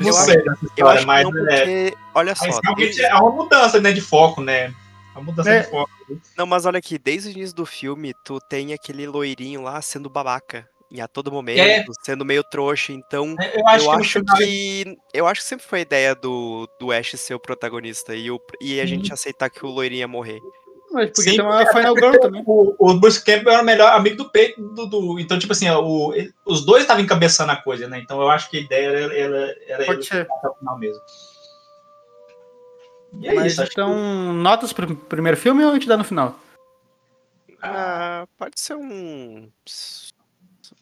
não sei eu acho mas, não, porque, é, olha só. Realmente é uma mudança, né, de foco, né? A mudança é. de foco. Não, mas olha aqui, desde o início do filme, tu tem aquele loirinho lá sendo babaca. E a todo momento, é. sendo meio trouxa, então é, eu acho, eu que, acho que, eu acho que sempre foi a ideia do, do Ash ser o protagonista e, o, e a gente aceitar que o loirinho ia morrer. Mas porque Sim, tem uma Final Girl também. O, o Bruce Campbell era o melhor amigo do peito do, do Então, tipo assim, o, os dois estavam encabeçando a coisa, né? Então eu acho que a ideia era, era, era Pode ele ser. até o final mesmo. E é Mas isso, então, que... notas pro primeiro filme ou a gente dá no final? Ah, pode ser um.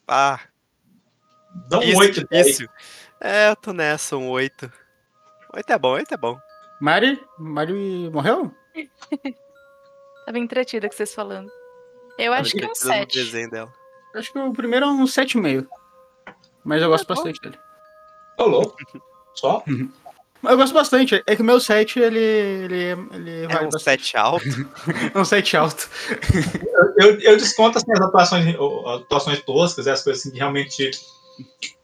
Ah. Dá um 8 isso. É, eu tô nessa, um 8. 8 é bom, 8 é bom. Mari? Mari morreu? Tava entretida com vocês falando. Eu acho que é um 7. desenho dela. Acho que o primeiro é um 7,5. Mas eu gosto tá bastante dele. Tô louco. Só? Eu gosto bastante. É que o meu set, ele. ele, ele é um set alto. é um set alto. eu, eu, eu desconto assim, as atuações, atuações toscas, as coisas assim que realmente.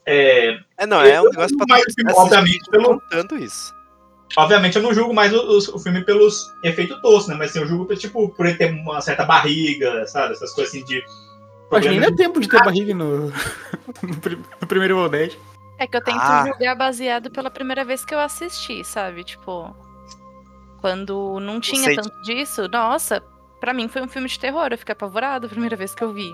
É, é não, é um negócio pra filme, obviamente, pelo. Tanto isso. Obviamente, eu não julgo mais o, o, o filme pelos efeitos toscos, né? Mas assim, eu julgo tipo, por ele ter uma certa barriga, sabe? Essas coisas assim de. Mas nem dá tempo de ter barriga no, no primeiro World. É que eu tento ah. julgar baseado pela primeira vez que eu assisti, sabe? Tipo, quando não tinha tanto disso, nossa, para mim foi um filme de terror. Eu fiquei apavorado a primeira vez que eu vi.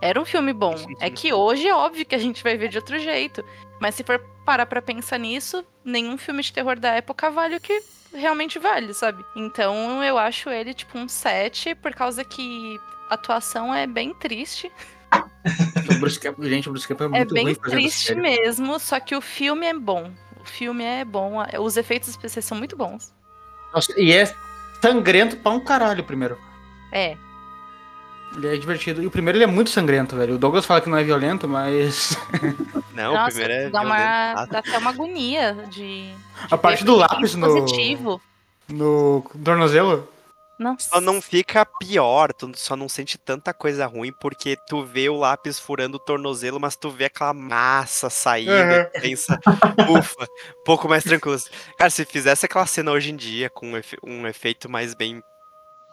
Era um filme bom. É que hoje é óbvio que a gente vai ver de outro jeito. Mas se for parar pra pensar nisso, nenhum filme de terror da época vale o que realmente vale, sabe? Então eu acho ele tipo um 7, por causa que a atuação é bem triste. o Bruce Campbell, gente, o Bruce Campbell é, é muito bem triste mesmo, só que o filme é bom. O filme é bom, os efeitos especiais são muito bons. Nossa, e é sangrento pra um caralho primeiro. É. Ele é divertido. E o primeiro ele é muito sangrento, velho. O Douglas fala que não é violento, mas. Não, Nossa, o primeiro é dá, violento. Uma, dá até uma agonia de. de a parte do lápis no. Positivo. No tornozelo? Nossa. Só não fica pior, tu só não sente tanta coisa ruim, porque tu vê o lápis furando o tornozelo, mas tu vê aquela massa saindo, uhum. pensa, ufa, um pouco mais tranquilo. Cara, se fizesse aquela cena hoje em dia, com um, efe um efeito mais bem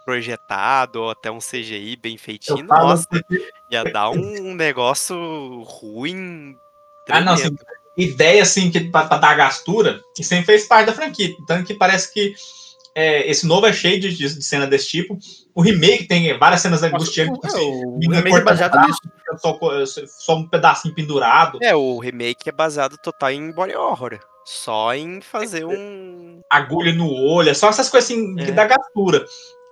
projetado, ou até um CGI bem feitinho, nossa, porque- ia dar um negócio ruim. Ah, não, assim, tremendo. ideia assim que pra, pra dar gastura, e sempre fez parte da franquia. Tanto que parece que é, esse novo é cheio de, de cena desse tipo. O remake tem várias cenas angustiantes. Nossa, assim, o- o remake é baseado braço, nisso. Só, só um pedacinho pendurado. É, o remake é baseado total em body horror. Só em fazer um. agulha no olho, é só essas coisas assim que É. dá gastura.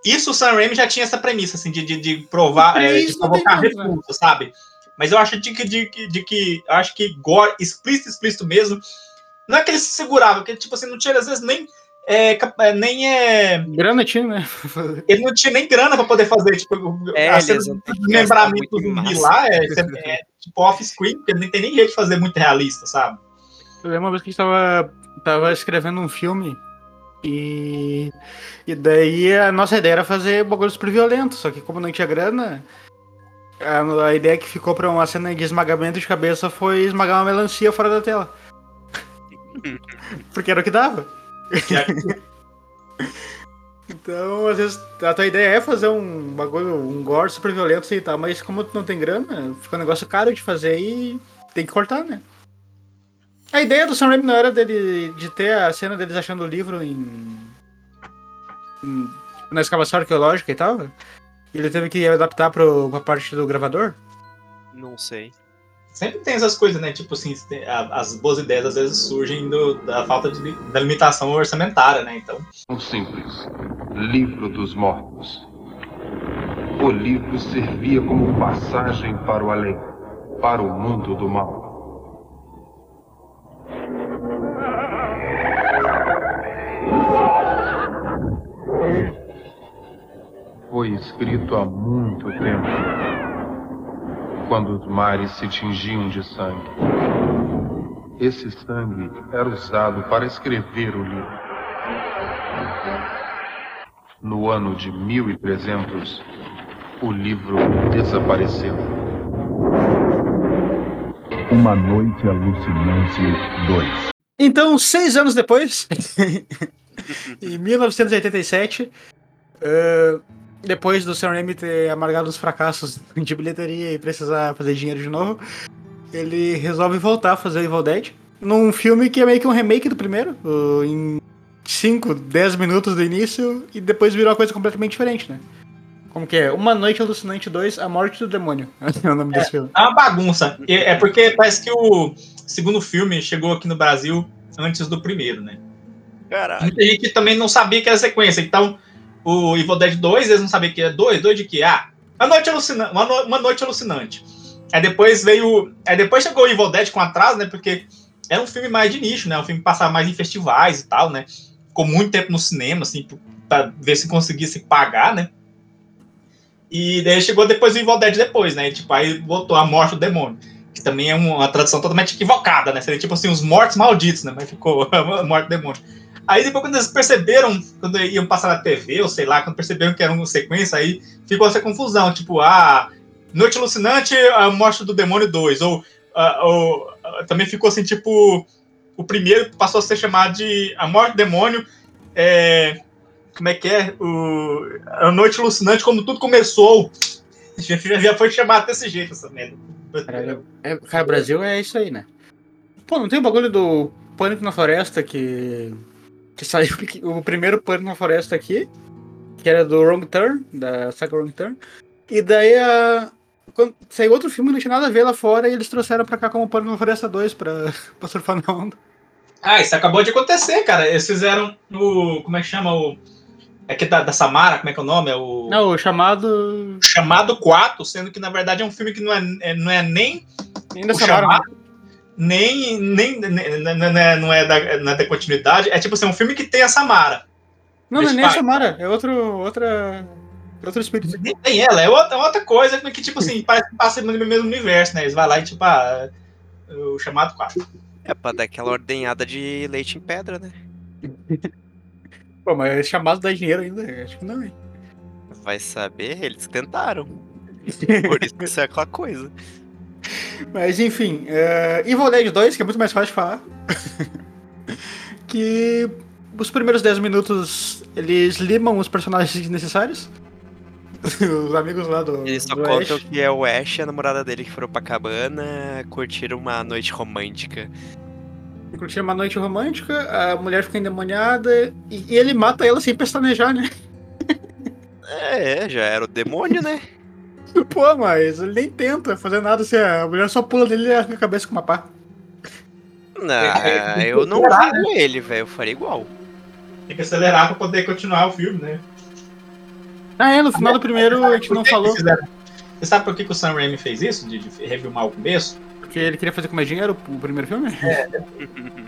Isso o Sam Raimi já tinha essa premissa, assim, de, de, de provar, é, de provocar repulsa, sabe? Mas eu acho de que, de, que- de que eu acho que gore, explícito, explícito mesmo, não é que ele se segurava, porque, tipo assim, não tinha, às vezes, nem. É, é, nem é. Grana tinha, né? Ele não tinha nem grana pra poder fazer, tipo, É, a cena em zumbi massa. lá é, é, tipo off-screen, porque não tem nem jeito de fazer muito realista, sabe? Eu lembro uma vez que a gente tava, tava escrevendo um filme e. E daí a nossa ideia era fazer bagulho super violento, só que como não tinha grana, a, a ideia que ficou pra uma cena de esmagamento de cabeça foi esmagar uma melancia fora da tela. Porque era o que dava. Então, às vezes, a tua ideia é fazer um bagulho, um gore super violento e tal, mas como tu não tem grana, fica um negócio caro de fazer e tem que cortar, né? A ideia do Sam Raimi não era dele, de ter a cena deles achando o livro em, em- na escavação arqueológica e tal. Ele teve que adaptar pro, pra parte do gravador. Não sei. Sempre tem essas coisas, né? Tipo assim, as boas ideias às vezes surgem do- da falta de, da limitação orçamentária, né? Então, Um simples livro dos mortos. O livro servia como passagem para o além, para o mundo do mal. Foi escrito há muito tempo, quando os mares se tingiam de sangue. Esse sangue era usado para escrever o livro. No ano de 1300, o livro desapareceu. Uma noite alucinante 2. Então, seis anos depois, em 1987, eh, depois do Sam Raimi ter amargado os fracassos de bilheteria e precisar fazer dinheiro de novo, ele resolve voltar a fazer Evil Dead num filme que é meio que um remake do primeiro, em 5, 10 minutos do início, e depois virou uma coisa completamente diferente, né? Como que é? Uma Noite Alucinante 2, A Morte do Demônio. É o nome desse filme. é uma bagunça. É porque parece que o segundo filme chegou aqui no Brasil antes do primeiro, né? Caralho. Muita gente também não sabia que era sequência. Então, o Evil Dead 2, eles não sabiam que era 2, 2 de que? Ah, uma noite alucinante. Uma, no- uma noite alucinante. Aí depois veio. Aí depois chegou o Evil Dead com atraso, né? Porque era um filme mais de nicho, né? Um filme que passava mais em festivais e tal, né? Ficou muito tempo no cinema, assim, pra ver se conseguisse pagar, né? E daí chegou depois o Evil Dead depois, né? E, tipo, aí botou a morte do demônio. Que também é uma tradução totalmente equivocada, né? Seria tipo assim, os mortos malditos, né? Mas ficou a morte do demônio. Aí depois, quando eles perceberam, quando iam passar na TV, ou sei lá, quando perceberam que era uma sequência, aí ficou essa confusão, tipo, ah, Noite Alucinante, a Morte do Demônio 2, ou, ah, ou ah, também ficou assim, tipo, o primeiro passou a ser chamado de A Morte do Demônio, é, como é que é? O, a Noite Alucinante, como tudo começou, já, já foi chamado desse jeito, essa merda. Cara, é, cara, Brasil é isso aí, né? Pô, não tem o bagulho do Pânico na Floresta que. Que saiu o primeiro Pânico na Floresta aqui, que era do Wrong Turn, da saga Wrong Turn. E daí a. Quando saiu outro filme, não tinha nada a ver lá fora, e eles trouxeram pra cá como Pânico na Floresta 2 pra, pra surfar na onda. Ah, isso acabou de acontecer, cara. Eles fizeram o. Como é que chama? O. É que da, da Samara, como é que é o nome? É o. Não, o chamado. Chamado 4, sendo que na verdade é um filme que não é, é- não é nem. Ainda o chamaram. chamado, nem. nem, nem- não, é, não, é da, não é da continuidade. É tipo assim, um filme que tem a Samara. Não, não é nem a. Samara, é outro. outra. Outro espírito. Nem tem ela, é outra, é outra coisa que, tipo assim, parece que passa no mesmo universo, né? Eles vão lá e tipo, ah, o chamado 4. É pra dar aquela ordenhada de leite em pedra, né? Pô, mas chamado dá dinheiro ainda? Acho que não, hein? Vai saber, eles tentaram. Por isso que isso é aquela coisa. Mas enfim, uh, Evil Dead 2, que é muito mais fácil de falar. que os primeiros 10 minutos eles limam os personagens desnecessários. Os amigos lá do. Eles só do contam Ash. que é o Ash e a namorada dele que foram pra cabana curtir uma noite romântica. Curtiram uma noite romântica, a mulher fica endemoniada e, e ele mata ela sem pestanejar, né? É, já era o demônio, né? Pô, mas ele nem tenta fazer nada se a mulher só pula dele e arranca a cabeça com uma pá. Não, É, é, eu não acelerar, vivo ele, velho. Eu faria igual. Tem que acelerar pra poder continuar o filme, né? Ah, é, no final do primeiro a gente não falou? Você sabe por que, que o Sam Raimi fez isso? De, de refilmar o começo? porque ele queria fazer com mais dinheiro o primeiro filme.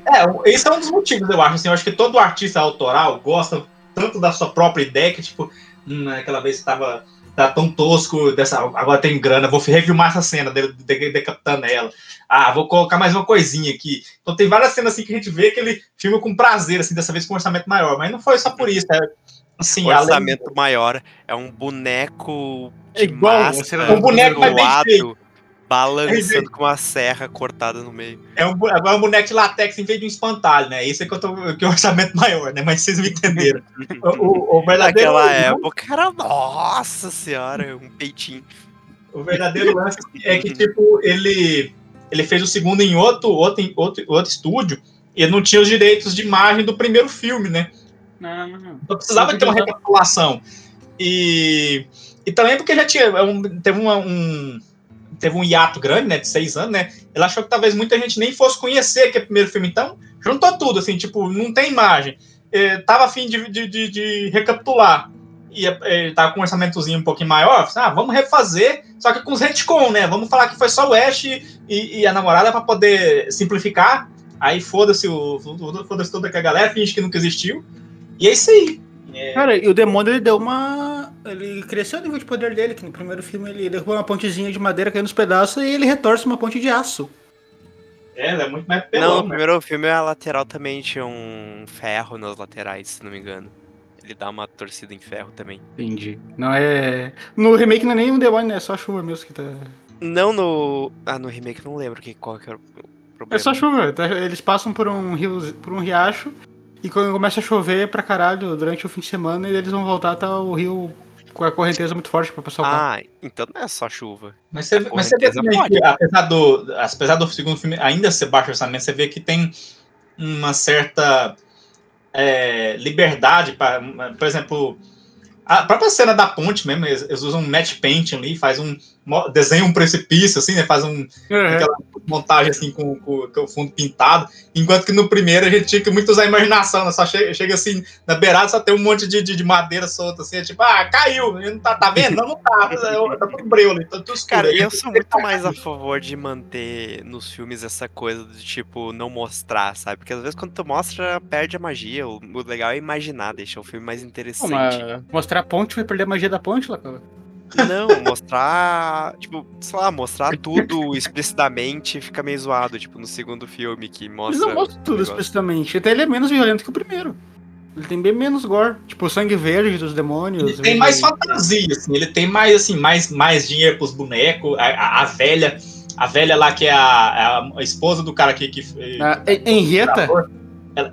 É, o- esse é um dos motivos, eu acho. Assim, eu acho que todo artista autoral gosta tanto da sua própria ideia que, tipo, hum, aquela vez que tava tá tão tosco, dessa, agora tem grana, vou refilmar essa cena dele de- de- decapitando ela. Ah, vou colocar mais uma coisinha aqui. Então tem várias cenas assim que a gente vê que ele filma com prazer, assim, dessa vez com um orçamento maior. Mas não foi só por isso, é, assim, além- Orçamento maior é um boneco de É igual a máscara, cena do Um boneco, mas bem feito. Balançando com uma serra cortada no meio. é um, é um boneco de latex em vez de um espantalho, né? Isso é que eu tô que é o orçamento maior, né? Mas vocês me entenderam. O, o- o verdadeiro Naquela época era, nossa senhora, um peitinho. O verdadeiro lance é que, tipo, ele, ele fez o segundo em outro, outro, outro, outro estúdio e não tinha os direitos de imagem do primeiro filme, né? Então precisava ter uma recapitulação. E, e também porque já tinha. é um- teve, uma, um, teve um hiato grande, né? De seis anos, né? Ele achou que talvez muita gente nem fosse conhecer aquele primeiro filme. Então, juntou tudo, assim, tipo, não tem imagem. Eh, tava afim de, de, de, de recapitular. E eh, ele tava com um orçamentozinho um pouquinho maior. falei, Ah, vamos refazer, só que com os retcon, né? Vamos falar que foi só o Ash e, e a namorada para poder simplificar. Aí foda-se o. Foda-se toda a galera, finge que nunca existiu. E é isso aí. É, Cara, e o demônio ele deu uma. Ele cresceu o nível de poder dele, que no primeiro filme ele derrubou uma pontezinha de madeira caindo nos pedaços e ele retorce uma ponte de aço. é, ela é muito mais Não, pelão, no primeiro filme a lateral também tinha um ferro nas laterais, se não me engano. Ele dá uma torcida em ferro também. Entendi. Não é. No remake não é nem um demônio, né? É só a chuva mesmo que tá. Não no. Ah, no remake não lembro que, qual que era o problema. É só chuva. tá? Eles passam por um rio, por um riacho e quando começa a chover pra caralho durante o fim de semana e eles vão voltar tá o rio com a correnteza muito forte pra passar o carro. Ah, então não é só chuva. Mas você, mas você vê que, apesar do, apesar do segundo filme ainda ser baixo orçamento, você vê que tem uma certa é, liberdade para, por exemplo, a própria cena da ponte mesmo, eles, eles usam um match paint ali, faz um desenha um precipício assim, né, faz um É. aquela montagem assim com, com- com o fundo pintado, enquanto que no primeiro a gente tinha que muito usar a imaginação, né? Só chega, chega assim na beirada só tem um monte de, de, de madeira solta assim, é tipo, ah, caiu, não tá, tá vendo? Não, não tá, tá, tá tudo breu ali, tá tudo escuro. Cara, eu sou muito mais a favor de manter nos filmes essa coisa de tipo não mostrar, sabe? Porque às vezes quando tu mostra, perde a magia. O, o legal é imaginar, deixa o filme mais interessante. mas mostrar a ponte vai perder a magia da ponte, lá, cara. Não, mostrar. Tipo, sei lá, mostrar tudo explicitamente fica meio zoado, tipo, no segundo filme que Eles mostra. não mostram o tudo negócio. explicitamente. Até ele é menos violento que o primeiro. Ele tem bem menos gore. Tipo, o sangue verde dos demônios. Ele tem mais ele- fantasia, assim, ele tem mais, assim, mais, mais dinheiro pros bonecos, a, a, a velha, a velha lá que é a, a esposa do cara que... que A Hen- Henrietta? ela-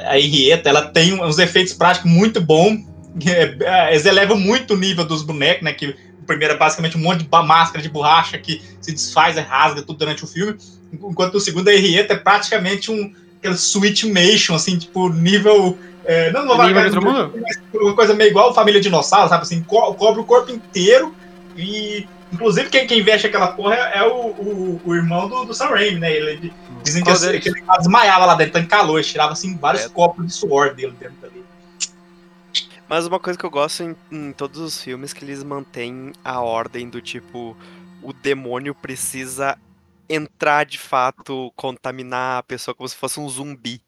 a Henrietta, ela tem uns efeitos práticos muito bons, é, eles elevam muito o nível dos bonecos, né, que primeiro é basicamente um monte de máscara de borracha que se desfaz e rasga tudo durante o filme, enquanto o segundo, a Henrietta, é praticamente um aquele switchmation, assim, tipo, nível... É, não, não Nível de outro mundo? mas uma coisa meio igual Família Dinossauro, sabe? Assim, co cobre o corpo inteiro e. Inclusive, quem, quem veste aquela porra é, é o, o, o irmão do, do Sam Raimi, né? Ele, dizem que, que ele desmaiava lá dentro, tá em calor, ele tirava assim, vários É. copos de suor dele dentro dali. Mas uma coisa que eu gosto em, em todos os filmes é que eles mantêm a ordem do tipo: o demônio precisa entrar de fato, contaminar a pessoa como se fosse um zumbi.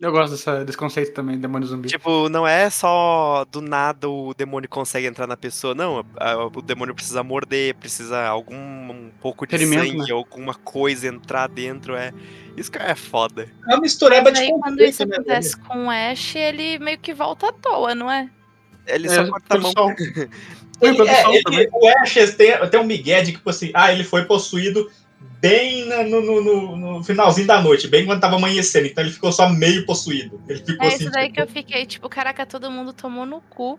Eu gosto dessa- desse conceito também, demônio zumbi. Tipo, não é só do nada o demônio consegue entrar na pessoa, não. O demônio precisa morder, precisa algum um pouco de Experimento, sangue, né? alguma coisa entrar dentro. É isso que é foda. É uma mistureba de aí, quando isso né? acontece com o Ash, ele meio que volta à toa, não é? Ele É, só corta a mão. Ele, é, ele- o Ashes tem, tem um migué de que, tipo assim, ah, ele foi possuído bem na- no, no- no- no finalzinho da noite, bem quando tava amanhecendo. Então ele ficou só meio possuído. Ele ficou É assim. isso daí tipo, que eu fiquei, tipo, caraca, todo mundo tomou no cu.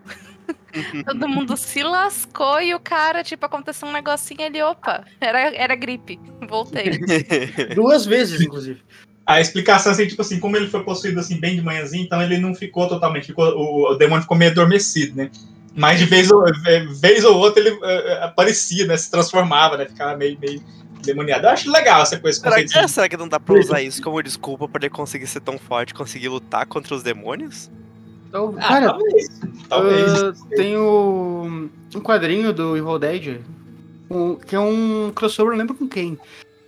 todo mundo se lascou e o cara, tipo, aconteceu um negocinho ele, opa, era, era gripe. Voltei. Duas vezes, inclusive. A explicação assim, tipo assim, como ele foi possuído assim bem de manhãzinho, então ele não ficou totalmente, ficou, o, o demônio ficou meio adormecido, né? Mas de vez ou, vez ou outra ele eh, aparecia, né? Se transformava, né? Ficava meio, meio demoniado. Eu acho legal essa coisa. Será, que- será que não dá pra usar isso como desculpa pra ele conseguir ser tão forte, conseguir lutar contra os demônios? Então, Ah, cara, talvez. Talvez. ah, tem o, um quadrinho do Evil Dead, um- que é um crossover, não lembro com quem.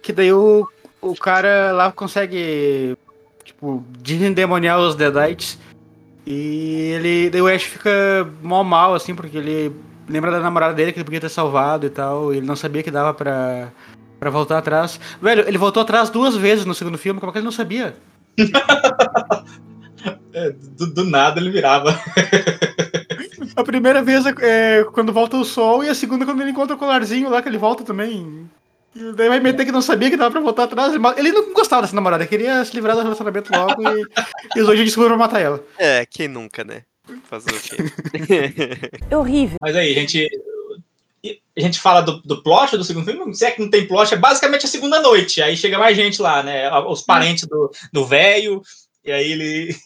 Que daí o, o cara lá consegue, tipo, desendemoniar os Deadites. E ele. Daí o Ash fica mal mal, assim, porque ele lembra da namorada dele que ele podia ter salvado e tal. E ele não sabia que dava pra, pra voltar atrás. Velho, ele voltou atrás duas vezes no segundo filme, como é que ele não sabia? É, do, do nada ele virava. A primeira vez é, é quando volta o sol e a segunda quando ele encontra o colarzinho lá que ele volta também. E daí vai meter que não sabia que dava pra voltar atrás. Ele não gostava dessa namorada, ele queria se livrar do relacionamento logo e, e usou de desculpa pra matar ela. É, quem nunca, né? Fazer o quê? É horrível. Mas aí, a gente. A gente fala do, do plot do segundo filme, se é que não tem plot, é basicamente a segunda noite. Aí chega mais gente lá, né? Os parentes do do velho, e aí ele.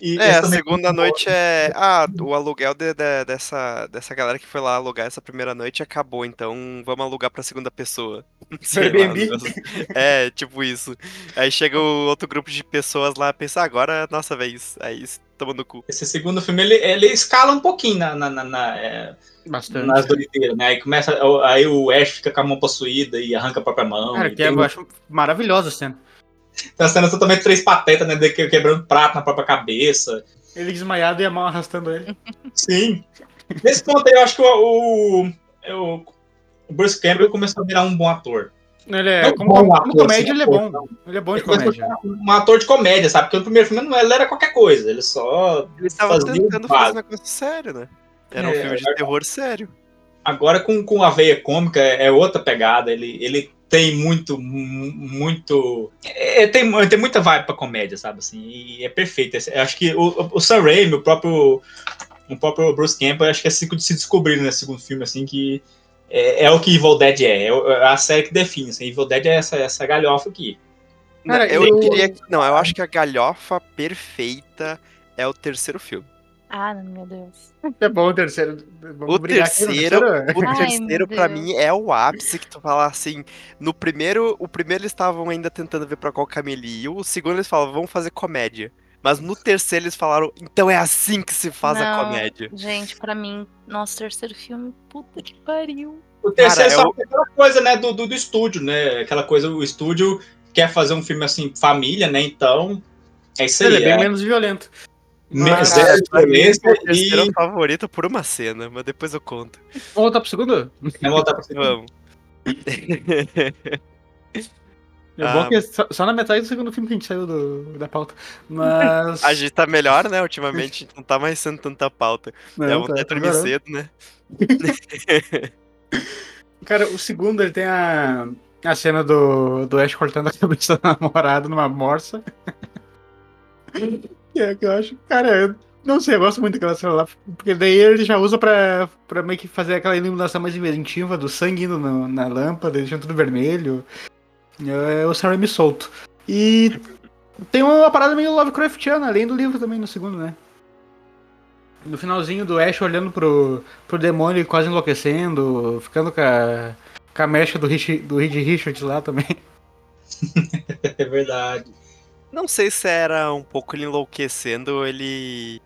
E É, a segunda noite é. Ah, o aluguel de- de- dessa, dessa galera que foi lá alugar essa primeira noite acabou, então vamos alugar pra segunda pessoa. Sei lá, Airbnb? negócio- é, tipo isso. Aí chega o outro grupo de pessoas lá pensa, ah, agora é a nossa vez. Aí toma no cu. Esse segundo filme ele, ele escala um pouquinho na, na, na- na, é, Bastante. nas doideiras, né? Aí começa. Aí o Ash fica com a mão possuída e arranca a própria mão. Cara, e que é, tem, eu acho maravilhosa a cena. Tem uma cena totalmente três patetas, né? Quebrando prato na própria cabeça. Ele desmaiado e a mão arrastando ele. Sim. Nesse ponto aí, eu acho que o, o, o- o Bruce Campbell começou a virar um bom ator. Ele é, Não como, bom como ator, comédia, assim, ele é bom. Ele é bom de Ele comédia. Um ator de comédia, sabe? Porque no primeiro filme não, ele era qualquer coisa. Ele só. Fazia o tentando fazer um básico. negócio sério, né? Era um É, filme de terror sério. Agora com, com a veia cômica é outra pegada. Ele, ele tem muito, mu- muito. É, tem, tem muita vibe pra comédia, sabe? Assim, e é perfeito. Eu acho que o, o Sam Raimi, o próprio, o próprio Bruce Campbell, acho que é se, se descobriram nesse segundo filme, assim, que é, é o que Evil Dead é. É é a série que define. Assim, Evil Dead é essa, essa galhofa aqui. Cara, eu eu- diria que. Não, eu acho que a galhofa perfeita é o terceiro filme. Ah, meu Deus. É bom o terceiro. Vamos O brigar aqui no terceiro, o Ai, terceiro Deus. mim é o ápice que tu fala assim. No primeiro, o primeiro eles estavam ainda tentando ver pra qual caminho ele ia. O segundo eles falavam, vamos fazer comédia. Mas no terceiro eles falaram, então é assim que se faz a Não, comédia. Gente, pra mim, nosso terceiro filme, puta que pariu. O terceiro Cara, só eu- é aquela coisa, né, do, do, do estúdio, né? Aquela coisa, o estúdio quer fazer um filme assim, família, né? Então, é isso aí. Ele é bem é. menos violento. Mas- zero é o terceiro e. favorito por uma cena, mas depois eu conto. Vamos voltar pro segundo? Vamos voltar pra segundo. Vamos. É Ah. bom que só, só na metade do segundo filme que a gente saiu do, da pauta. Mas. A gente tá melhor, né? Ultimamente, a gente não tá mais sendo tanta pauta. Não, é, vamos tá- até tá dormir cedo, né? Cara, o segundo ele tem a, a cena do, do Ash cortando a cabeça da namorada numa morsa. Que é que eu acho. Cara, eu não sei, eu gosto muito daquela cena lá. Porque daí ele já usa pra, pra meio que fazer aquela iluminação mais inventiva do sangue indo no- na lâmpada, deixando tudo vermelho. É o Sam Raimi solto. E tem uma parada meio Lovecraftiana, além do livro também no segundo, né? No finalzinho do Ash olhando pro, pro demônio quase enlouquecendo, ficando com a, com a mecha do, Rich, do Richards lá também. É verdade. Não sei se era um pouco ele enlouquecendo ou ele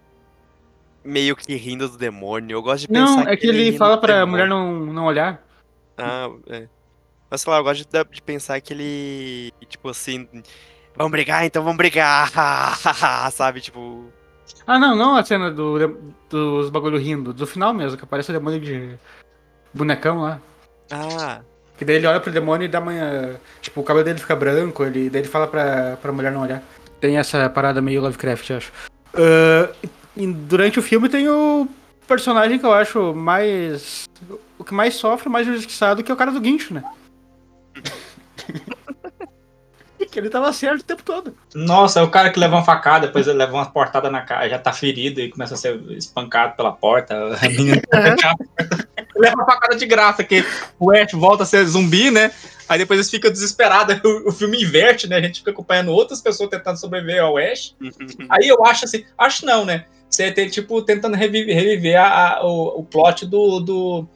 meio que rindo do demônio. Eu gosto de pensar Não, é que ele rindo fala pra demônio. mulher não, não olhar. Ah, é. Mas sei lá, eu gosto de, de pensar que ele, tipo assim, vamos brigar, então vamos brigar, sabe? Tipo, Ah, não, não a cena do, dos bagulho rindo, do final mesmo, que aparece o demônio de bonecão lá. ah, Que daí ele olha pro demônio e dá uma. Tipo, o cabelo dele fica branco, ele, daí ele fala pra, pra mulher não olhar. Tem essa parada meio Lovecraft, eu acho. E durante o filme tem o personagem que eu acho mais. O que mais sofre, mais injustiçado, que é o cara do guincho, né? que ele tava certo o tempo todo. Nossa, é o cara que leva uma facada, depois ele leva uma portada na cara, já tá ferido e começa a ser espancado pela porta. A menina leva uma facada de graça, que o Ash volta a ser zumbi, né? Aí depois eles ficam desesperados, o, o filme inverte, né? A gente fica acompanhando outras pessoas tentando sobreviver ao Ash. Aí eu acho assim, acho não, né? Você tem, tipo, tentando reviver, reviver a, a- o, o plot do, do,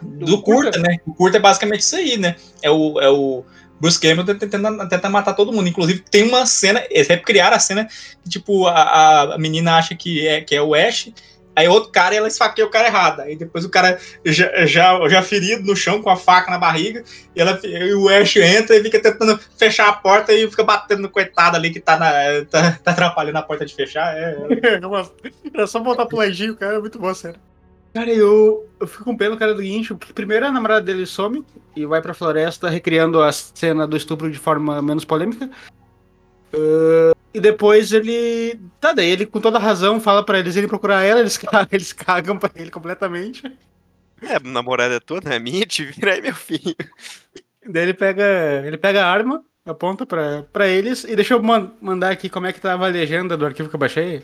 do, curta, né? O curta é basicamente isso aí, né? É o, é o Bruce Cameron tentando, tentando matar todo mundo. Inclusive, tem uma cena, eles recriaram a cena que, tipo, a, a menina acha que é, que é o Ash, aí outro cara ela esfaqueia o cara errado. Aí depois o cara já, já, já ferido no chão com a faca na barriga, e, ela, e o Ash entra e fica tentando fechar a porta e fica batendo no coitado ali que tá, na, tá, tá atrapalhando a porta de fechar. É, Era só voltar pro ladinho, cara, é muito bom, sério. Cara, eu, eu fico com pena, cara, do seguinte, porque primeiro a namorada dele some e vai pra floresta recriando a cena do estupro de forma menos polêmica. Ah, e depois ele. Tá, daí ele com toda razão fala pra eles irem procurar ela, eles cagam, eles cagam pra ele completamente. É, namorada é tua, não é minha, te vira aí, meu filho. Daí ele pega, ele pega a arma, aponta pra, pra eles e deixa eu man- mandar aqui como é que tava a legenda do arquivo que eu baixei.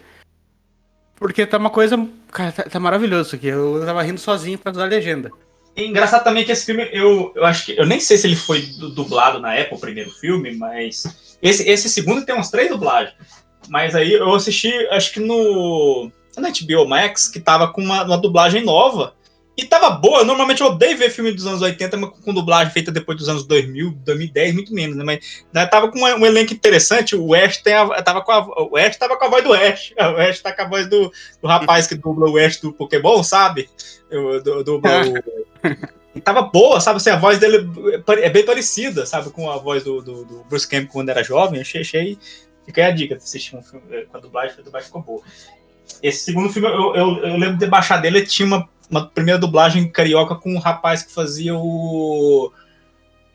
Porque tá uma coisa. Cara, tá, tá maravilhoso isso aqui. Eu tava rindo sozinho pra usar a legenda. E engraçado também que esse filme, eu, eu acho que. Eu nem sei se ele foi du- dublado na época, o primeiro filme, mas. Esse, esse segundo tem umas três dublagens. Mas aí eu assisti, acho que no. Na HBO Max, que tava com uma, uma dublagem nova. E tava boa. Normalmente eu odeio ver filme dos anos 80, mas com dublagem feita depois dos anos 2000, 2010, muito menos, né? Mas né, tava com uma- um elenco interessante. O Ash, tem a, tava com a, o Ash tava com a voz do Ash. O Ash tá com a voz do, do rapaz que dubla o Ash do Pokémon, sabe? Eu, do, e tava boa, sabe? Assim, a voz dele é bem parecida, sabe? Com a voz do, do, do Bruce Campbell quando era jovem. Achei, achei. Fica aí a dica de assistir um filme eh, com a dublagem, a dublagem ficou boa. Esse segundo filme, eu, eu, eu lembro de baixar dele, ele tinha uma, uma primeira dublagem carioca com um rapaz que fazia o.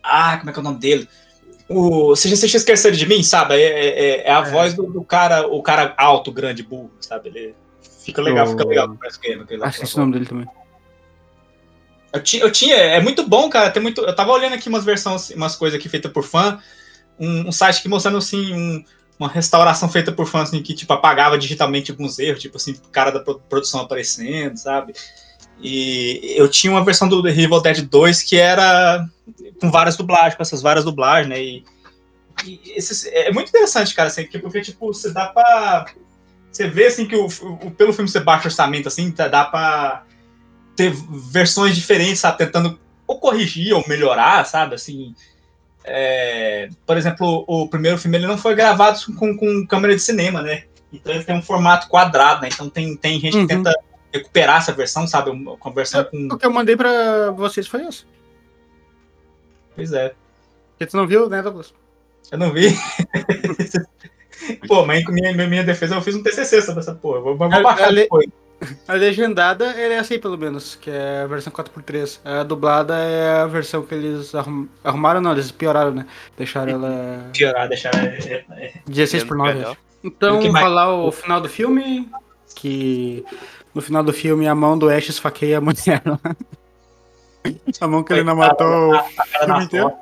Ah, como é que é o nome dele? O, você já assistiu Esquecer de Mim, sabe? É, é- é a voz do, do cara, o cara alto, grande, burro, sabe? Ele fica legal, O- fica legal. Bruce Campbell, aquele lá. Acho que esse é o nome dele também. Eu tinha, eu tinha, é muito bom, cara. Tem muito, eu tava olhando aqui umas versões, umas coisas aqui feitas por fã, um, um site que mostrando assim um- uma restauração feita por fãs assim, que tipo apagava digitalmente alguns erros, tipo assim, cara da pro- produção aparecendo, sabe? E eu tinha uma versão do The Evil Dead 2 que era com várias dublagens, com essas várias dublagens, né? E, e esses- é muito interessante, cara, assim, que- porque tipo, você dá pra. Você vê assim que o, o- pelo filme ser baixo orçamento, assim, dá pra ter versões diferentes, sabe? Tentando ou corrigir ou melhorar, sabe? Assim, é, por exemplo, o primeiro filme ele não foi gravado com, com câmera de cinema, né? Então ele tem um formato quadrado, né? Então tem, tem gente Uhum. que tenta recuperar essa versão, sabe? Uma conversão com. O que eu mandei pra vocês foi isso. Pois é. Porque tu não viu, né, Douglas? Eu não vi. Pô, mas minha, minha, minha defesa eu fiz um TCC sobre essa porra. Vou, vou baixar depois. A legendada ela é assim, pelo menos, que é a versão 4x3. A dublada é a versão que eles arrum- arrumaram, não, eles pioraram, né? Deixaram ela Piorar, deixar. É, é, 16 por 9. Melhor. acho. Então, falar o final do filme, que no final do filme a mão do Ash esfaqueia a mulher. a mão que ele não matou o filme inteiro.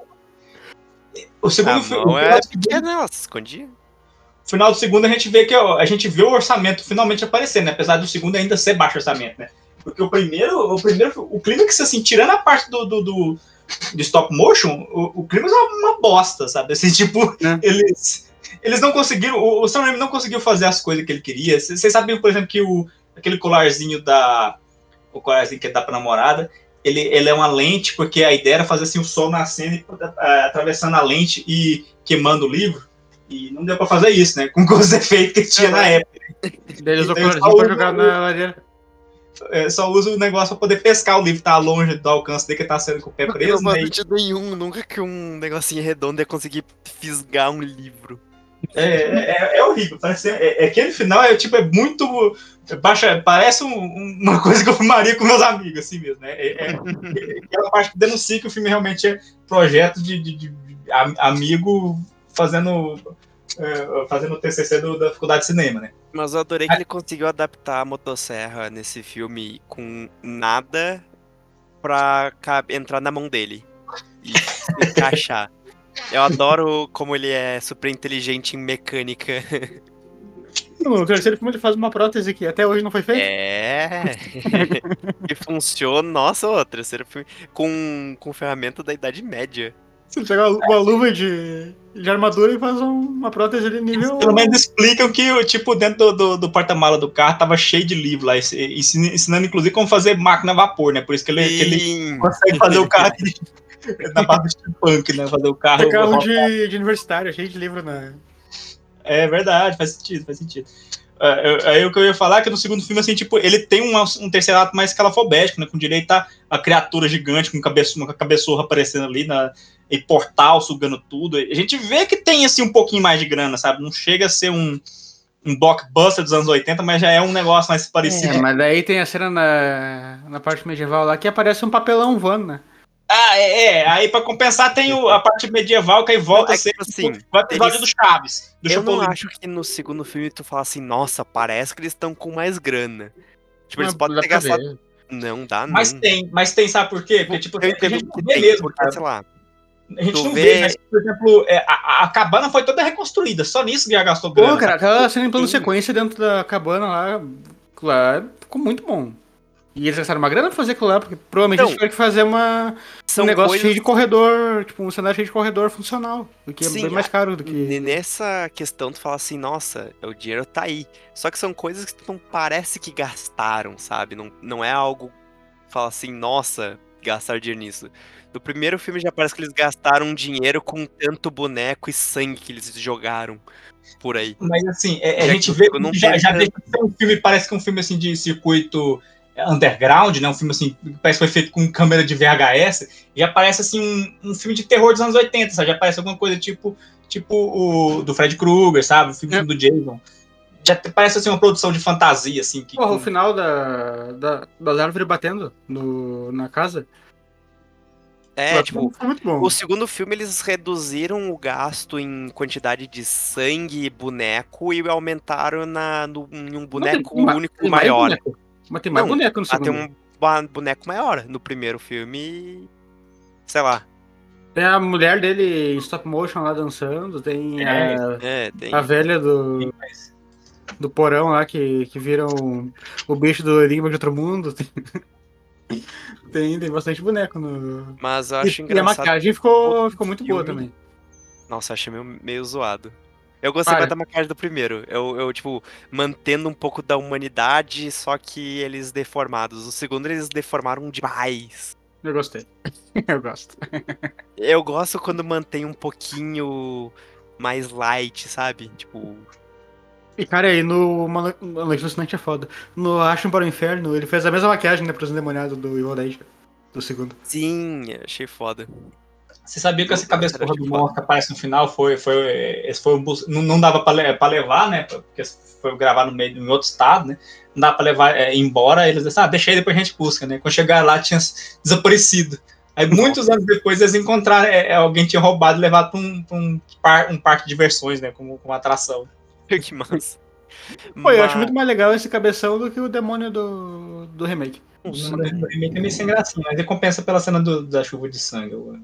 O segundo A filme. é pequena, ela se escondia. No final do segundo a gente vê que ó, a gente vê o orçamento finalmente aparecendo, né? apesar do segundo ainda ser baixo orçamento, né? Porque o primeiro, o primeiro, o clímax, assim, tirando a parte do, do, do, stop motion, o, o clímax é uma bosta, sabe? Assim, tipo, É. eles, eles não conseguiram, o, o Sam Raimi não conseguiu fazer as coisas que ele queria. Vocês sabiam, por exemplo, que o, aquele colarzinho da, o colarzinho que dá pra namorada, ele, ele é uma lente, porque a ideia era fazer assim o sol nascendo e eh, atravessando a lente e queimando o livro. E não deu pra fazer isso, né? Com os efeitos que tinha na época. Daí o Então, só pra o- jogar na lareira. É, só usa o negócio pra poder pescar o livro, tá longe do alcance dele, que tá sendo com o pé Não preso, faz né? Sentido nenhum, nunca que um negocinho redondo ia conseguir fisgar um livro. É, é, é horrível. Parece, é, é aquele final é tipo, é muito. Baixa, parece um- uma coisa que eu fumaria com meus amigos, assim mesmo, né? É, é- é aquela parte que denuncia que o filme realmente é projeto de, de- de- de am- amigo fazendo. é, fazendo o TCC do- da faculdade de cinema, né? Mas eu adorei que ele conseguiu adaptar a motosserra nesse filme com nada pra entrar na mão dele e encaixar. Eu adoro como ele é super inteligente em mecânica. No terceiro filme ele faz uma prótese que até hoje não foi feita. É. e funciona. Nossa, o terceiro filme. Com, com ferramenta da Idade Média. Você pega uma, uma luva de, de armadura e faz um- uma prótese ali nível. Pelo menos explicam que, tipo, dentro do, do, do porta-mala do carro tava cheio de livro lá, ensi- ensi- ensinando inclusive como fazer máquina a vapor, né? Por isso que ele, que ele consegue fazer o carro na base do steampunk, né? Fazer o carro. É carro de, de universitário, cheio de livro na. É verdade, faz sentido, faz sentido. É, Aí o que eu ia falar é que no segundo filme, assim, tipo, ele tem um, um terceiro ato mais escalafobético, né? Com direito a, a criatura gigante com cabeça, uma cabeçorra aparecendo ali na, e portal sugando tudo. A gente vê que tem, assim, um pouquinho mais de grana, sabe? Não chega a ser um, um blockbuster dos anos 80, mas já é um negócio mais parecido. É, mas daí tem a cena na, na parte medieval lá que aparece um papelão voando, né? Ah, é, é. Aí pra compensar tem o- a parte medieval que aí volta É a ser tipo assim, o episódio eles- do Chaves. Do Eu não Chapolin. acho que no segundo filme tu fala assim, nossa, parece que eles estão com mais grana. Tipo, eles Mas podem dá ter gastado. Não dá, não. Mas tem, mas tem, sabe por quê? Porque, tipo, Eu a gente não mesmo, porque, cara. sei lá. A gente tu não vê- vê, mas, por exemplo, é, a, a- cabana foi toda reconstruída, só nisso que já gastou grana. Pô, cara, aquela cena em plano sequência dentro da cabana lá, lá ficou muito bom. E eles gastaram uma grana pra fazer aquilo lá, porque provavelmente Então, eles tiveram que fazer uma, um negócio coisas- cheio de corredor, tipo, um cenário cheio de corredor funcional, o que é Sim, bem mais caro do que... E nessa questão tu fala assim, nossa, o dinheiro tá aí. Só que são coisas que tu não parece que gastaram, sabe? Não, não é algo fala assim, nossa, gastaram dinheiro nisso. No primeiro filme já parece que eles gastaram dinheiro com tanto boneco e sangue que eles jogaram por aí. Mas assim, é- é, a gente vê já, já deixa de ser um filme, parece que é um filme assim de circuito underground, né? Um filme assim, que parece que foi feito com câmera de VHS, e já parece assim um, um filme de terror dos anos 80, sabe? Já parece alguma coisa tipo, tipo o do Fred Krueger, sabe? O filme É. do Jason. Já te- parece assim uma produção de fantasia, assim. Que, Porra, o final da, da, das árvores batendo no, na casa. É, tipo, muito bom. o segundo filme eles reduziram o gasto em quantidade de sangue e boneco e aumentaram na, no, em um boneco tem único tem mais maior. boneco. Mas tem mais Não, boneco no Ah, tem segundo. um ba- boneco maior no primeiro filme. Sei lá. Tem a mulher dele em stop motion lá dançando, tem É, a, É, tem. a velha do, do porão lá que, que vira um- o bicho do Enigma de Outro Mundo. Tem, tem, tem bastante boneco no. Mas eu E, acho e a engraçado. maquiagem ficou, ficou muito boa também. Nossa, achei meio, meio zoado. Eu gostei Para. mais da maquiagem do primeiro. Eu, eu, tipo, mantendo um pouco da humanidade, só que eles deformados. O segundo eles deformaram demais. Eu gostei. Eu gosto. Eu gosto quando mantém um pouquinho mais light, sabe? Tipo, E cara, aí no Noite Alucinante é foda. No Acham para o Inferno, ele fez a mesma maquiagem né, pros endemoniados do Evil Dead, do segundo. sim, achei foda. Você sabia que essa cabeça porra do morto que aparece no final foi. foi esse foi um bus- não, não dava pra levar, né? Porque foi gravar no meio em outro estado, né? Não dava pra levar é, embora. Eles disseram, ah, deixa aí, depois a gente busca, né? Quando chegar lá, tinha desaparecido. Aí, muitos anos depois, eles encontraram. é, é, alguém tinha roubado e levado pra um, um, par- um parque de diversões, né? Como, como atração. que massa. Pô, eu Mas- acho muito mais legal esse cabeção do que o demônio do, do remake. O nome do remake é meio sem gracinha, mas ele compensa pela cena do- da chuva de sangue. Eu-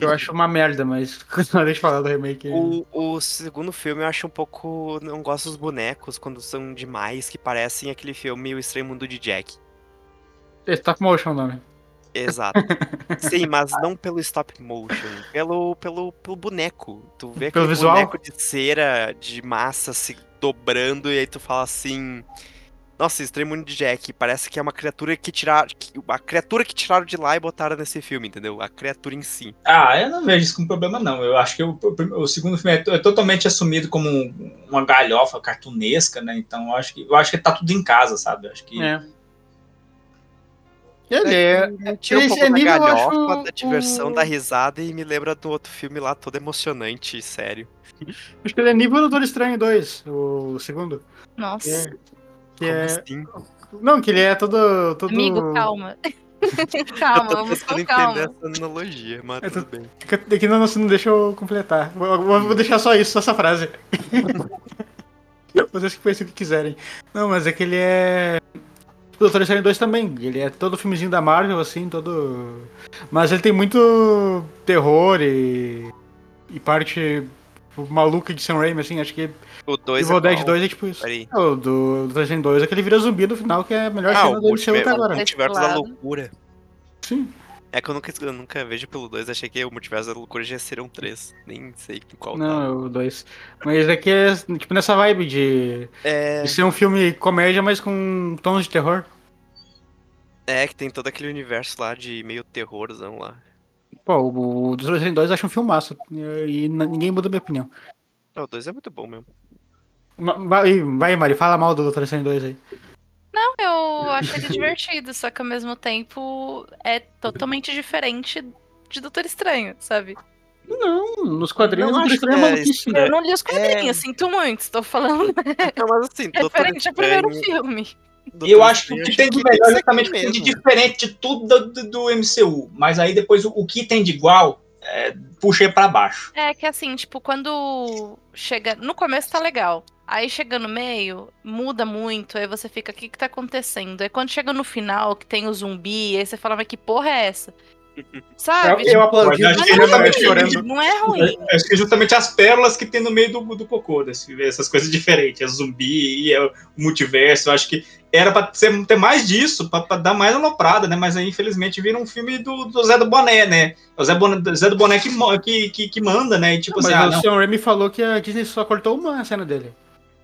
Eu acho uma merda, mas deixa eu falar do remake. O, o segundo filme eu acho um pouco. Não gosto dos bonecos quando são demais, que parecem aquele filme O Estranho Mundo de Jack. É stop motion o nome. Exato. Sim, mas não pelo stop motion, pelo, pelo, pelo boneco. Tu vê Pelo aquele visual? boneco de cera, de massa se dobrando, e aí tu fala assim. Nossa, Mundo de Jack, parece que é uma criatura que tiraram. A criatura que tiraram de lá e botaram nesse filme, entendeu? A criatura em si. Ah, eu não vejo isso como problema, não. Eu acho que o, o- o segundo filme é, é totalmente assumido como um- uma galhofa cartunesca, né? Então eu acho que eu acho que tá tudo em casa, sabe? Eu acho que É. Ele é. Tira um esse pouco da eu galhofa, acho da diversão, da risada e me lembra do outro filme lá, todo emocionante e sério. Acho que ele é nível do Doutor Estranho 2, o segundo. Nossa. Que é. Que Como é... assim? Não, que ele é todo. todo... Amigo, calma. Eu calma, tô vamos com calma. essa analogia, mas Eu tô- tudo bem. Fica- Aqui não, não deixa eu completar. Vou, vou- vou deixar só isso, só essa frase. Vocês que pensem o que quiserem. Não, mas é que ele é. O Doutor Estranho 2 também. Ele é todo filmezinho da Marvel, assim, todo. Mas ele tem muito terror e. e parte maluca de Sam Raimi, assim, acho que O 2 Evil é Dead qual? 2 é tipo isso. Peraí. O do, do Resident 2 é que ele vira zumbi no final, que é a melhor Ah, cena o do MCU até agora. o multiverso da loucura. Sim. É que eu nunca, eu nunca vejo pelo 2, achei que o multiverso da loucura já seriam 3. Nem sei qual tá. Não, é o 2. Mas é que é tipo nessa vibe de, É, de ser um filme comédia, mas com tons de terror. é, que tem todo aquele universo lá de meio terrorzão lá. Pô, o, o dos Resident 2 eu acho um filmaço. E, e ninguém muda a minha opinião. Não, o 2 é muito bom mesmo. Vai, vai Mari, fala mal do Doutor Estranho 2 aí. Não, eu acho ele divertido, só que ao mesmo tempo é totalmente diferente de Doutor Estranho, sabe? Não, nos quadrinhos Não o Doutor Estranho é é maluquice. É, Eu não li os quadrinhos, é. sinto muito, estou falando Não, mas assim, Doutor referente ao primeiro filme. E eu Doutor acho que o que tem de melhor é justamente o aquilo que tem de diferente de tudo do, do- do MCU. Mas aí depois o, o que tem de igual, é, puxei pra baixo. É que assim, tipo, quando chega. No começo tá legal. Aí chega no meio, muda muito, aí você fica, o que que tá acontecendo? Aí quando chega no final, que tem o zumbi, aí você fala, mas que porra é essa? Sabe? Eu, aplaudi Mas acho que não, é chorando. ruim, não é ruim. Acho que é justamente as pérolas que tem no meio do, do cocô, desse, essas coisas diferentes. É zumbi, é o multiverso. Eu acho que era pra ser, ter mais disso, pra, pra dar mais aloprada, né? Mas aí, infelizmente, vira um filme do, do Zé do Boné, né? É o Zé, Boné, Zé do Boné que, que, que, que manda, né? E tipo Mas assim, ah, o não, Sam Raimi falou que a Disney só cortou uma cena dele.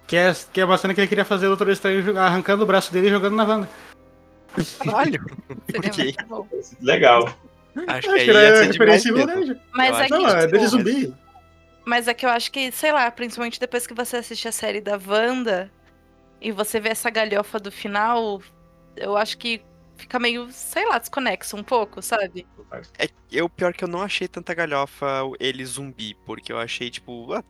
Que é, que é uma cena que ele queria fazer o Doutor Estranho arrancando o braço dele e jogando na Wanda. Caralho. Bom. legal. Acho Acho que ia era referência em Dead. Mas é que, Não, é desde zumbi. Mas é que eu acho que, sei lá, principalmente depois que você assiste a série da Wanda e você vê essa galhofa do final, eu acho que fica meio, sei lá, desconexo um pouco, sabe? É, eu, pior que eu não achei tanta galhofa ele zumbi, porque eu achei, tipo. ah,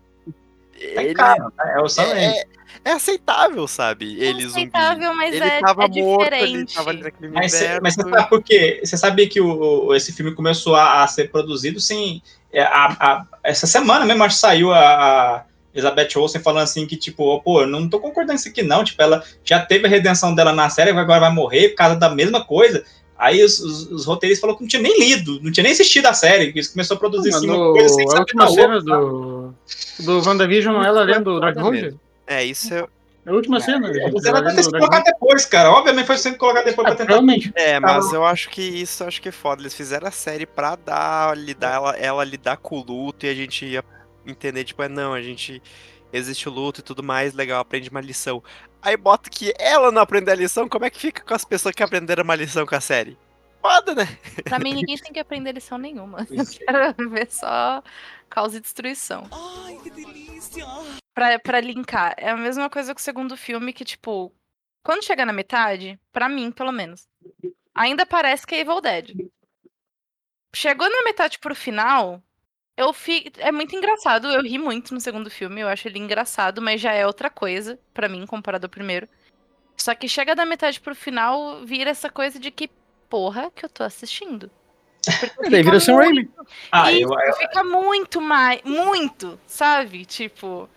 É ele caro, né? É Raimi. é, é aceitável, sabe? Ele aceitável, zumbi. mas ele é- tava é morto, ele diferente. tava ali naquele Mas, universo. mas você sabe por quê? Você sabia que o, esse filme começou a, a ser produzido sem. é, a- a- essa semana mesmo, acho que saiu a, a Elizabeth Olsen falando assim que, tipo, pô, eu não tô concordando com isso aqui, não. Tipo, ela já teve a redenção dela na série, agora vai morrer por causa da mesma coisa. Aí os, os, os roteiristas falaram que não tinha nem lido, não tinha nem assistido a série, que eles começou a produzir assim, uma No, coisa sem a saber da cena outra. do, do WandaVision, ela lendo o Dark Road. mesmo. É, isso é. É a última cena. gente, Você ela vai ter que colocar depois, cara. Obviamente foi sendo colocado depois Ah, pra tentar. Realmente. É, mas eu acho que isso acho que é foda. Eles fizeram a série pra dar, lidar, ela, ela lidar com o luto e a gente ia entender, tipo, é não, a gente. Existe o luto e tudo mais, legal, aprende uma lição. Aí bota que ela não aprendeu a lição, como é que fica com as pessoas que aprenderam uma lição com a série? Foda, né? Pra mim, ninguém tem que aprender lição nenhuma. Eu quero ver só causa e destruição. Ai, que delícia! Pra, pra linkar. É a mesma coisa com o segundo filme, que, tipo, quando chega na metade, pra mim, pelo menos, ainda parece que é Evil Dead. Chegou na metade pro final, eu fi... É muito engraçado. Eu ri muito no segundo filme. Eu acho ele engraçado, mas já é outra coisa, pra mim, comparado ao primeiro. Só que chega da metade pro final, vira essa coisa de que porra que eu tô assistindo. Porque E daí vira fica Sam Raimi. Ah, eu, eu, fica muito mais. Muito, sabe? Tipo.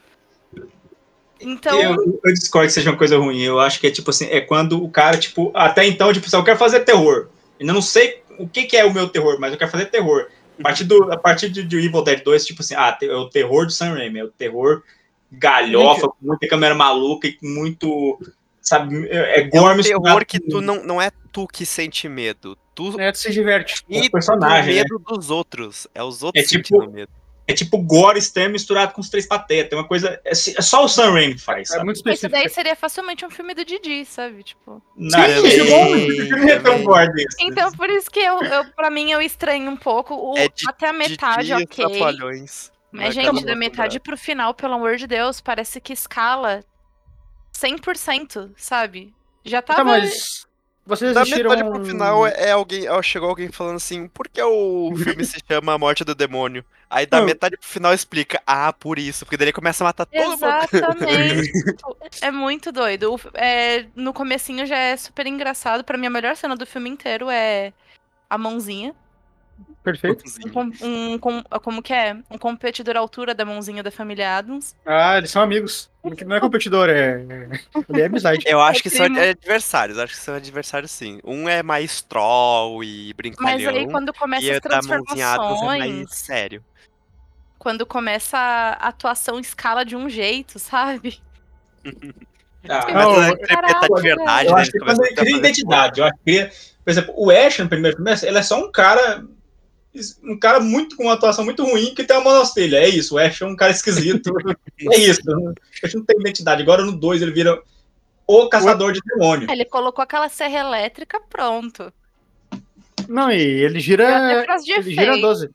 Então. Eu, eu discordo que seja uma coisa ruim. Eu acho que é tipo assim, é quando o cara, tipo, até então, tipo, assim, eu quero fazer terror. Ainda não sei o que, que é o meu terror, mas eu quero fazer terror. A partir, do, a partir de, de Evil Dead 2, tipo assim, ah, é o terror do Sam Raimi, é o terror galhofa, com muita câmera maluca e com muito. Sabe, é, é É gore um misturado terror que tu não, não é tu que sente medo. Tu É, tu se diverte. É o e personagem, né? medo dos outros. É os outros É tipo- sentindo medo. É tipo gore extremo misturado com os três patetas. É uma coisa. É, é só o Sam Raimi que faz. É Sabe? muito Esse específico. daí seria facilmente um filme do Didi, sabe? Tipo. Não, Sim, isso é ia ter um gore desse. Então, por isso que eu, eu pra mim, eu estranho um pouco. O, É de- até a metade, Didi ok. Trapalhões. Mas, Vai gente, da metade pro final, pelo amor de Deus, parece que escala 100%, sabe? Já tava. Tá, mas vocês Da assistiram... metade pro final é alguém, é, chegou alguém falando assim, por que o filme se chama A Morte do Demônio? Aí da Não. metade pro final explica, ah, por isso, porque daí ele começa a matar todo mundo. Exatamente. Tipo, é muito doido. O- é, no comecinho já é super engraçado. Pra mim, a melhor cena do filme inteiro é a mãozinha. Perfeito. Um, um com- como que é? Um competidor à altura da mãozinha da família Adams. Ah, eles são amigos. Não é competidor, é... é, é amizade. Eu acho que são primo. adversários, acho que são adversários sim. Um é mais troll e Mas brincalhão, aí, quando começa e as Adams é mais transformações. sério. Quando começa a atuação escala de um jeito, sabe? Ah, Começa Não, a interpretar de verdade, eu né? acho que quando ele cria identidade, eu acho que, por exemplo, o Ash no primeiro filme, ele é só um cara, um cara muito com uma atuação muito ruim que tem uma monostelha, é isso, o Ash é um cara esquisito, é isso, o Ash não tem identidade, agora no 2 ele vira o caçador de demônio. Ele colocou aquela serra elétrica, pronto. Não, e ele gira. Ele gira efeito. 12.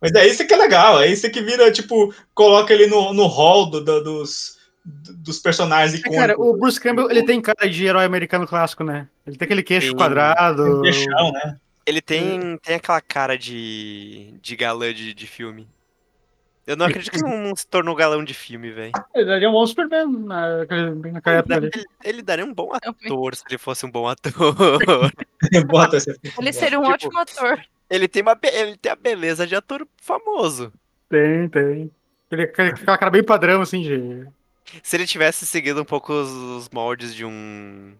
Mas é isso que é legal, é isso que vira, tipo, coloca ele no, no hall do- do- dos, dos personagens É, icônicos. cara, o Bruce Campbell, ele tem cara de herói americano clássico, né? Ele tem aquele queixo quadrado. Deixão, né? Ele tem, tem aquela cara de, de galã de, de filme. Eu não acredito que não, não se tornou galão de filme, velho. Ele daria um bom Superman naquele- naquela época ali. Ele, ele daria um bom ator se ele fosse um bom ator. Ele seria um Tipo, ótimo ator. Ele tem, uma, be- ele tem a beleza de ator famoso. Tem, tem. Ele aquele- aquela cara bem padrão, assim, de. Se ele tivesse seguido um pouco os, os moldes de um,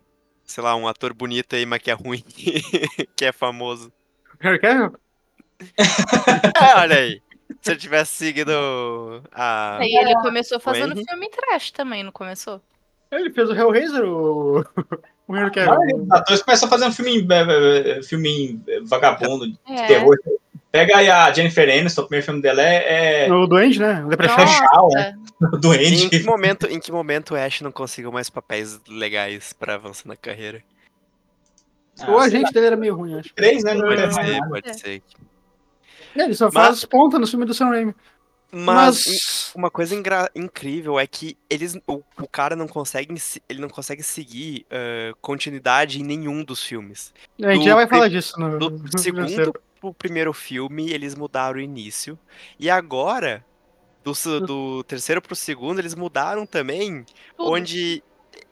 sei lá, um ator bonito aí, mas que é ruim, que é famoso. Harry Cavill? É, olha aí. Se ele tivesse seguido a. Aí ele começou fazendo filme trash também, não começou? Ele fez o Hellraiser, o. O Harry A Cavill. maioria dos atores começam a fazer um filme, eh, eh, filme eh, vagabundo, de É. terror. Pega aí a Jennifer Aniston, o primeiro filme dela é, é O Doente, né? O Depressão. Nossa. o Em Doente. que momento, em que momento o Ash não conseguiu mais papéis legais pra avançar na carreira? O Ah, agente dele era meio ruim, acho. Três, né? Pode é ser, pode ser. Ele só Mas- faz ponta no filme do Sam Raimi. Mas, Mas. uma coisa incrível é que eles, o, o cara não consegue, se- ele não consegue seguir ah, continuidade em nenhum dos filmes. A gente do já vai falar disso no. Do no segundo pro primeiro filme, eles mudaram o início. E agora, do, do terceiro pro segundo, eles mudaram também, Tudo. onde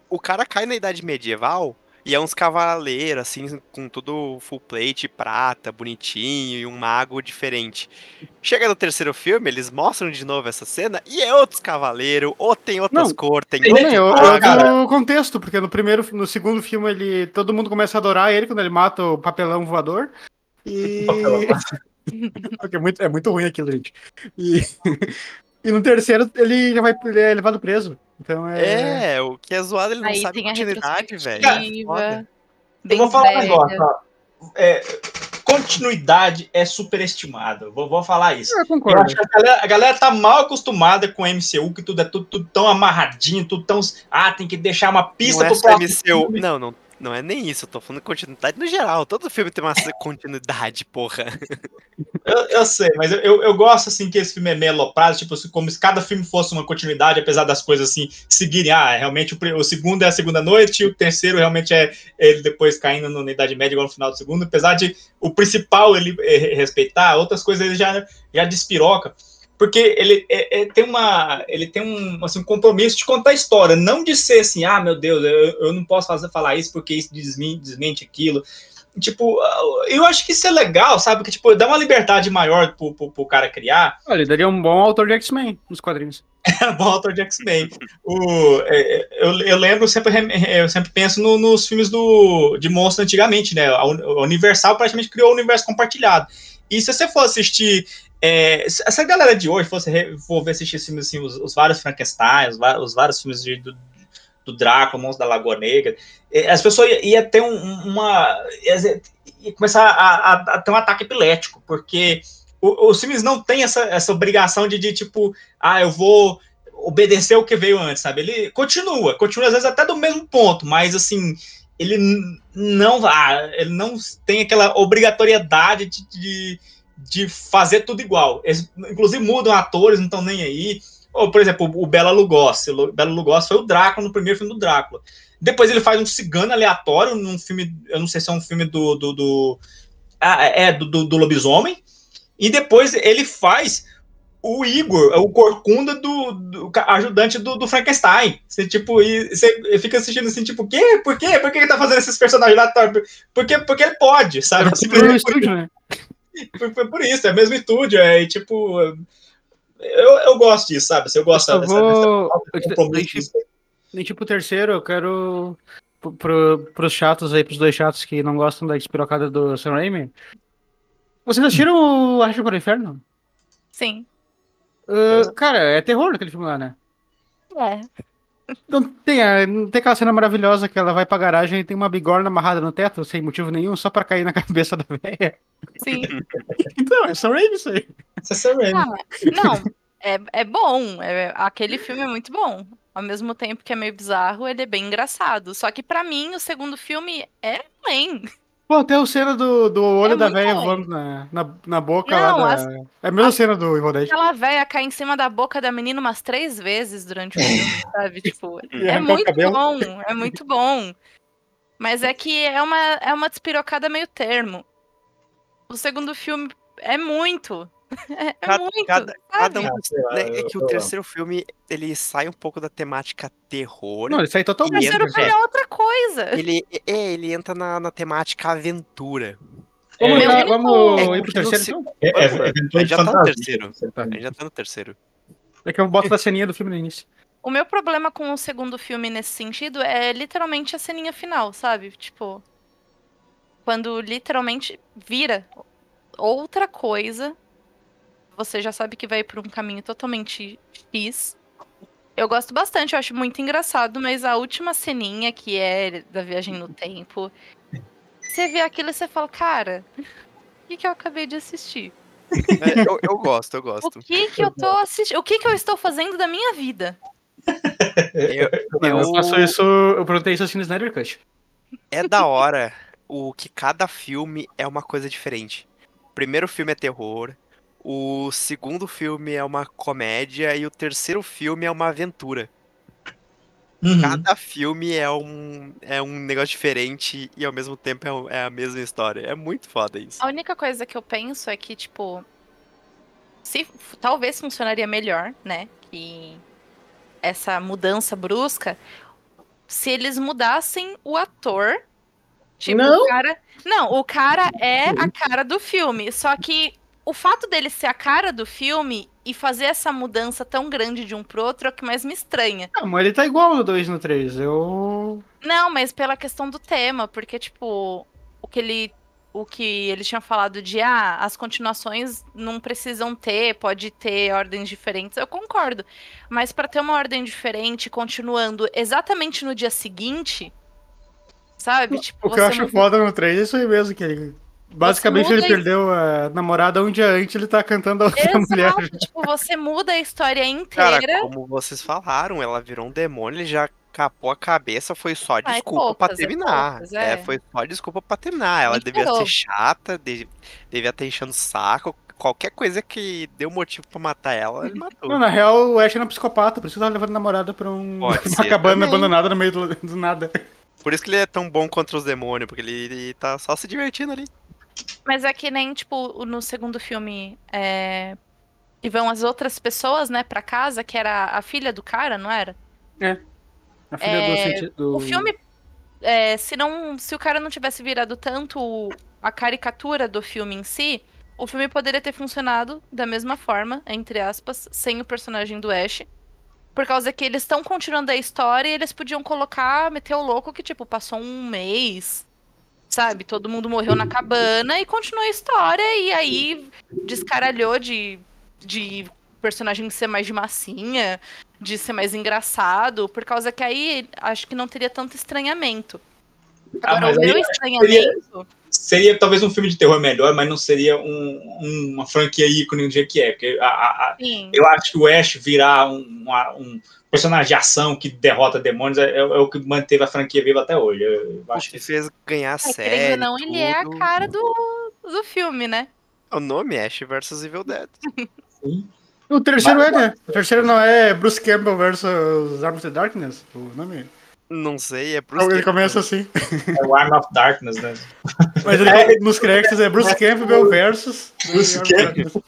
o cara cai na idade medieval e é uns cavaleiros, assim, com tudo full plate, prata, bonitinho, e um mago diferente. Chega no terceiro filme, eles mostram de novo essa cena, e é outros cavaleiros, ou tem outras cores, tem é tipo, eu, ah, eu o contexto, porque no primeiro, no segundo filme ele, todo mundo começa a adorar ele quando ele mata o papelão voador. E. Porque é muito, é muito ruim aquilo, gente. E, e no terceiro ele já vai ele é levado preso. Então é. É, o que é zoado, ele não Aí sabe tem a continuidade, velho. É. Eu vou falar um negócio, ó. É, continuidade é superestimada. Vou, vou falar isso. Eu Eu concordo. acho que a galera, a galera tá mal acostumada com o MCU, que tudo é tudo, tudo tão amarradinho, tudo tão. Ah, tem que deixar uma pista não é pro só próximo. MCU. filme. Não, não, não é nem isso. Eu tô falando continuidade no geral. Todo filme tem uma continuidade, porra. Eu, eu sei, mas eu, eu, gosto assim que esse filme é meio aloprado, tipo, como se cada filme fosse uma continuidade, apesar das coisas assim seguirem. Ah, realmente o, o segundo é a segunda noite, e o terceiro realmente é ele depois caindo na Idade Média, igual no final do segundo, apesar de o principal ele eh, respeitar, outras coisas ele já, já despiroca. Porque ele é- é- tem uma. Ele tem um, assim, um compromisso de contar a história, não de ser assim, ah, meu Deus, eu, eu não posso fazer, falar isso porque isso desmente, desmente aquilo. Tipo, eu acho que isso é legal, sabe? Que tipo, dá uma liberdade maior pro, pro, pro cara criar. Olha, ele daria um bom autor de X-Men nos quadrinhos. É bom autor de X-Men. O, é, eu, eu lembro, sempre, eu sempre penso no- nos filmes do, de monstro antigamente, né? A Uni- a Universal praticamente criou o universo compartilhado. E se você for assistir. É, se essa galera de hoje fosse re- for ver assistir filmes assim, os, os vários Frankenstein, os, os vários filmes de- do, do Drácula, Monstro da Lagoa Negra, é, as pessoas iam ia ter um- uma. ia, ia começar a, a- a ter um ataque epilético, porque o- os filmes não têm essa, essa obrigação de, de tipo, ah, eu vou obedecer o que veio antes, sabe? Ele continua, continua às vezes até do mesmo ponto, mas assim, ele não ah, ele não tem aquela obrigatoriedade de, de, de fazer tudo igual. Eles, inclusive mudam atores, não estão nem aí. Ou, por exemplo, o Bela Lugosi. O Bela Lugosi foi o Drácula no primeiro filme do Drácula. Depois ele faz um cigano aleatório num filme, eu não sei se é um filme do. do, do ah, é, do, do, do lobisomem. E depois ele faz o Igor, o corcunda do, do ajudante do, do Frankenstein. Você, tipo, e você fica assistindo assim, tipo, quê? Por quê? Por que ele tá fazendo esses personagens lá? Porque, porque ele pode, sabe? Foi no estúdio, né? Foi, foi por isso, é mesmo estúdio, é e, tipo. Eu, eu gosto disso, sabe? Eu gosto Eu dessa, vou. dessa compromisso. Nem tipo o terceiro, eu quero. Pro, pro, pros chatos aí, pros dois chatos que não gostam da espirocada do Sam Raimi. Vocês assistiram o Arracha para o Inferno? Sim. Ah, cara, é terror naquele filme lá, né? É. Não tem, tem aquela cena maravilhosa que ela vai pra garagem e tem uma bigorna amarrada no teto, sem motivo nenhum, só pra cair na cabeça da velha. Sim. Então, é Sam Raimi isso aí. Isso é Sam Raimi. Ah, não, é, é bom. é- aquele filme é muito bom. Ao mesmo tempo que é meio bizarro, ele é bem engraçado. Só que pra mim, o segundo filme é ruim. Pô, até a cena do, do olho É da velha voando na, na, na boca Não, lá as- da... É a mesma cena do Evil Dead. Aquela véia cai em cima da boca da menina umas três vezes durante o filme, sabe? Tipo, é muito bom, é muito bom. Mas é que é uma, é uma despirocada meio termo. O segundo filme é muito. É, é Cada- muito. cada- cada um- lá, né, é que o terceiro filme, ele sai um pouco da temática terror. Não, ele sai O totalmente. E terceiro filme é outra coisa. Ele, é, ele entra na, na temática aventura. Vamos, É, vamos É, ir pro terceiro, se- então? É, é, é já tá no terceiro. Você A gente já tá no terceiro. É que eu boto a ceninha do filme no início. O meu problema com o segundo filme nesse sentido é literalmente a ceninha final, sabe? Tipo, quando literalmente vira outra coisa, você já sabe que vai por um caminho totalmente X. Eu gosto bastante, eu acho muito engraçado, mas a última ceninha, que é da viagem no tempo, você vê aquilo e você fala, cara, o que, que eu acabei de assistir? É, eu, eu gosto, eu O gosto. que que eu tô assistindo? O que que eu estou fazendo da minha vida? Eu, Eu, eu- faço isso, eu perguntei isso assim no Snyder Cut. é da hora o que cada filme é uma coisa diferente. O primeiro filme é terror, o segundo filme é uma comédia e o terceiro filme é uma aventura. Uhum. Cada filme é um, é um negócio diferente e ao mesmo tempo é, é a mesma história. É muito foda isso. A única coisa que eu penso é que, tipo, se talvez funcionaria melhor, né? Que essa mudança brusca, se eles mudassem o ator. Tipo, Não. o cara. Não, o cara é a cara do filme. Só que o fato dele ser a cara do filme e fazer essa mudança tão grande de um pro outro é o que mais me estranha. Ah, mas ele tá igual no 2 e no 3. Eu. Não, mas pela questão do tema, porque, tipo, o que ele. O que ele tinha falado de ah, as continuações não precisam ter, pode ter ordens diferentes, eu concordo. Mas pra ter uma ordem diferente, continuando exatamente no dia seguinte, sabe? Tipo, O que eu acho muda- foda no 3 é isso aí mesmo, que ele. Basicamente ele perdeu a namorada um dia antes, ele tá cantando a outra mulher. Exato, tipo, você muda a história Cara, inteira. como vocês falaram, ela virou um demônio, ele já capou a cabeça, foi só Ah, é desculpa pra poucas, é terminar. poucas, é. é. foi só desculpa pra terminar. Ela devia Literou. ser chata, de- devia estar enchendo o saco. Qualquer coisa que deu motivo pra matar ela, ele matou. Não, na real, o Ash era um psicopata, por isso que tava levando a namorada pra um... Pode uma cabana também. abandonada no meio do, do nada. Por isso que ele é tão bom contra os demônios, porque ele, ele tá só se divertindo ali. Mas é que nem, tipo, no segundo filme, é... que vão as outras pessoas, né, pra casa, que era a filha do cara, não era? A filha do, É, do... O filme, é, se, não, se o cara não tivesse virado tanto a caricatura do filme em si, o filme poderia ter funcionado da mesma forma, entre aspas, sem o personagem do Ash. Por causa que eles estão continuando a história e eles podiam colocar, meter o louco que, tipo, passou um mês, sabe? Todo mundo morreu na cabana e continuou a história e aí descaralhou de, de personagem ser mais de massinha, de ser mais engraçado, por causa que aí acho que não teria tanto estranhamento. Ah, Agora, mas o meu estranhamento. Seria talvez um filme de terror melhor, mas não seria um- um- uma franquia ícone do jeito que é. Porque a- a- a- eu acho que o Ash virar um, uma- um personagem de ação que derrota demônios é, é o que manteve a franquia viva até hoje. Eu, eu O acho que que fez ganhar É, série. não, ele é a tudo. cara do, do filme, né? O nome é Ash vs Evil Dead. sim. O terceiro é, né? O terceiro não é Bruce Campbell versus Arms of the Darkness? O nome? Não sei, é Bruce Ele Campbell. começa assim. É o Arm of Darkness, né? Mas ele, nos créditos é Bruce Campbell versus... Bruce Campbell.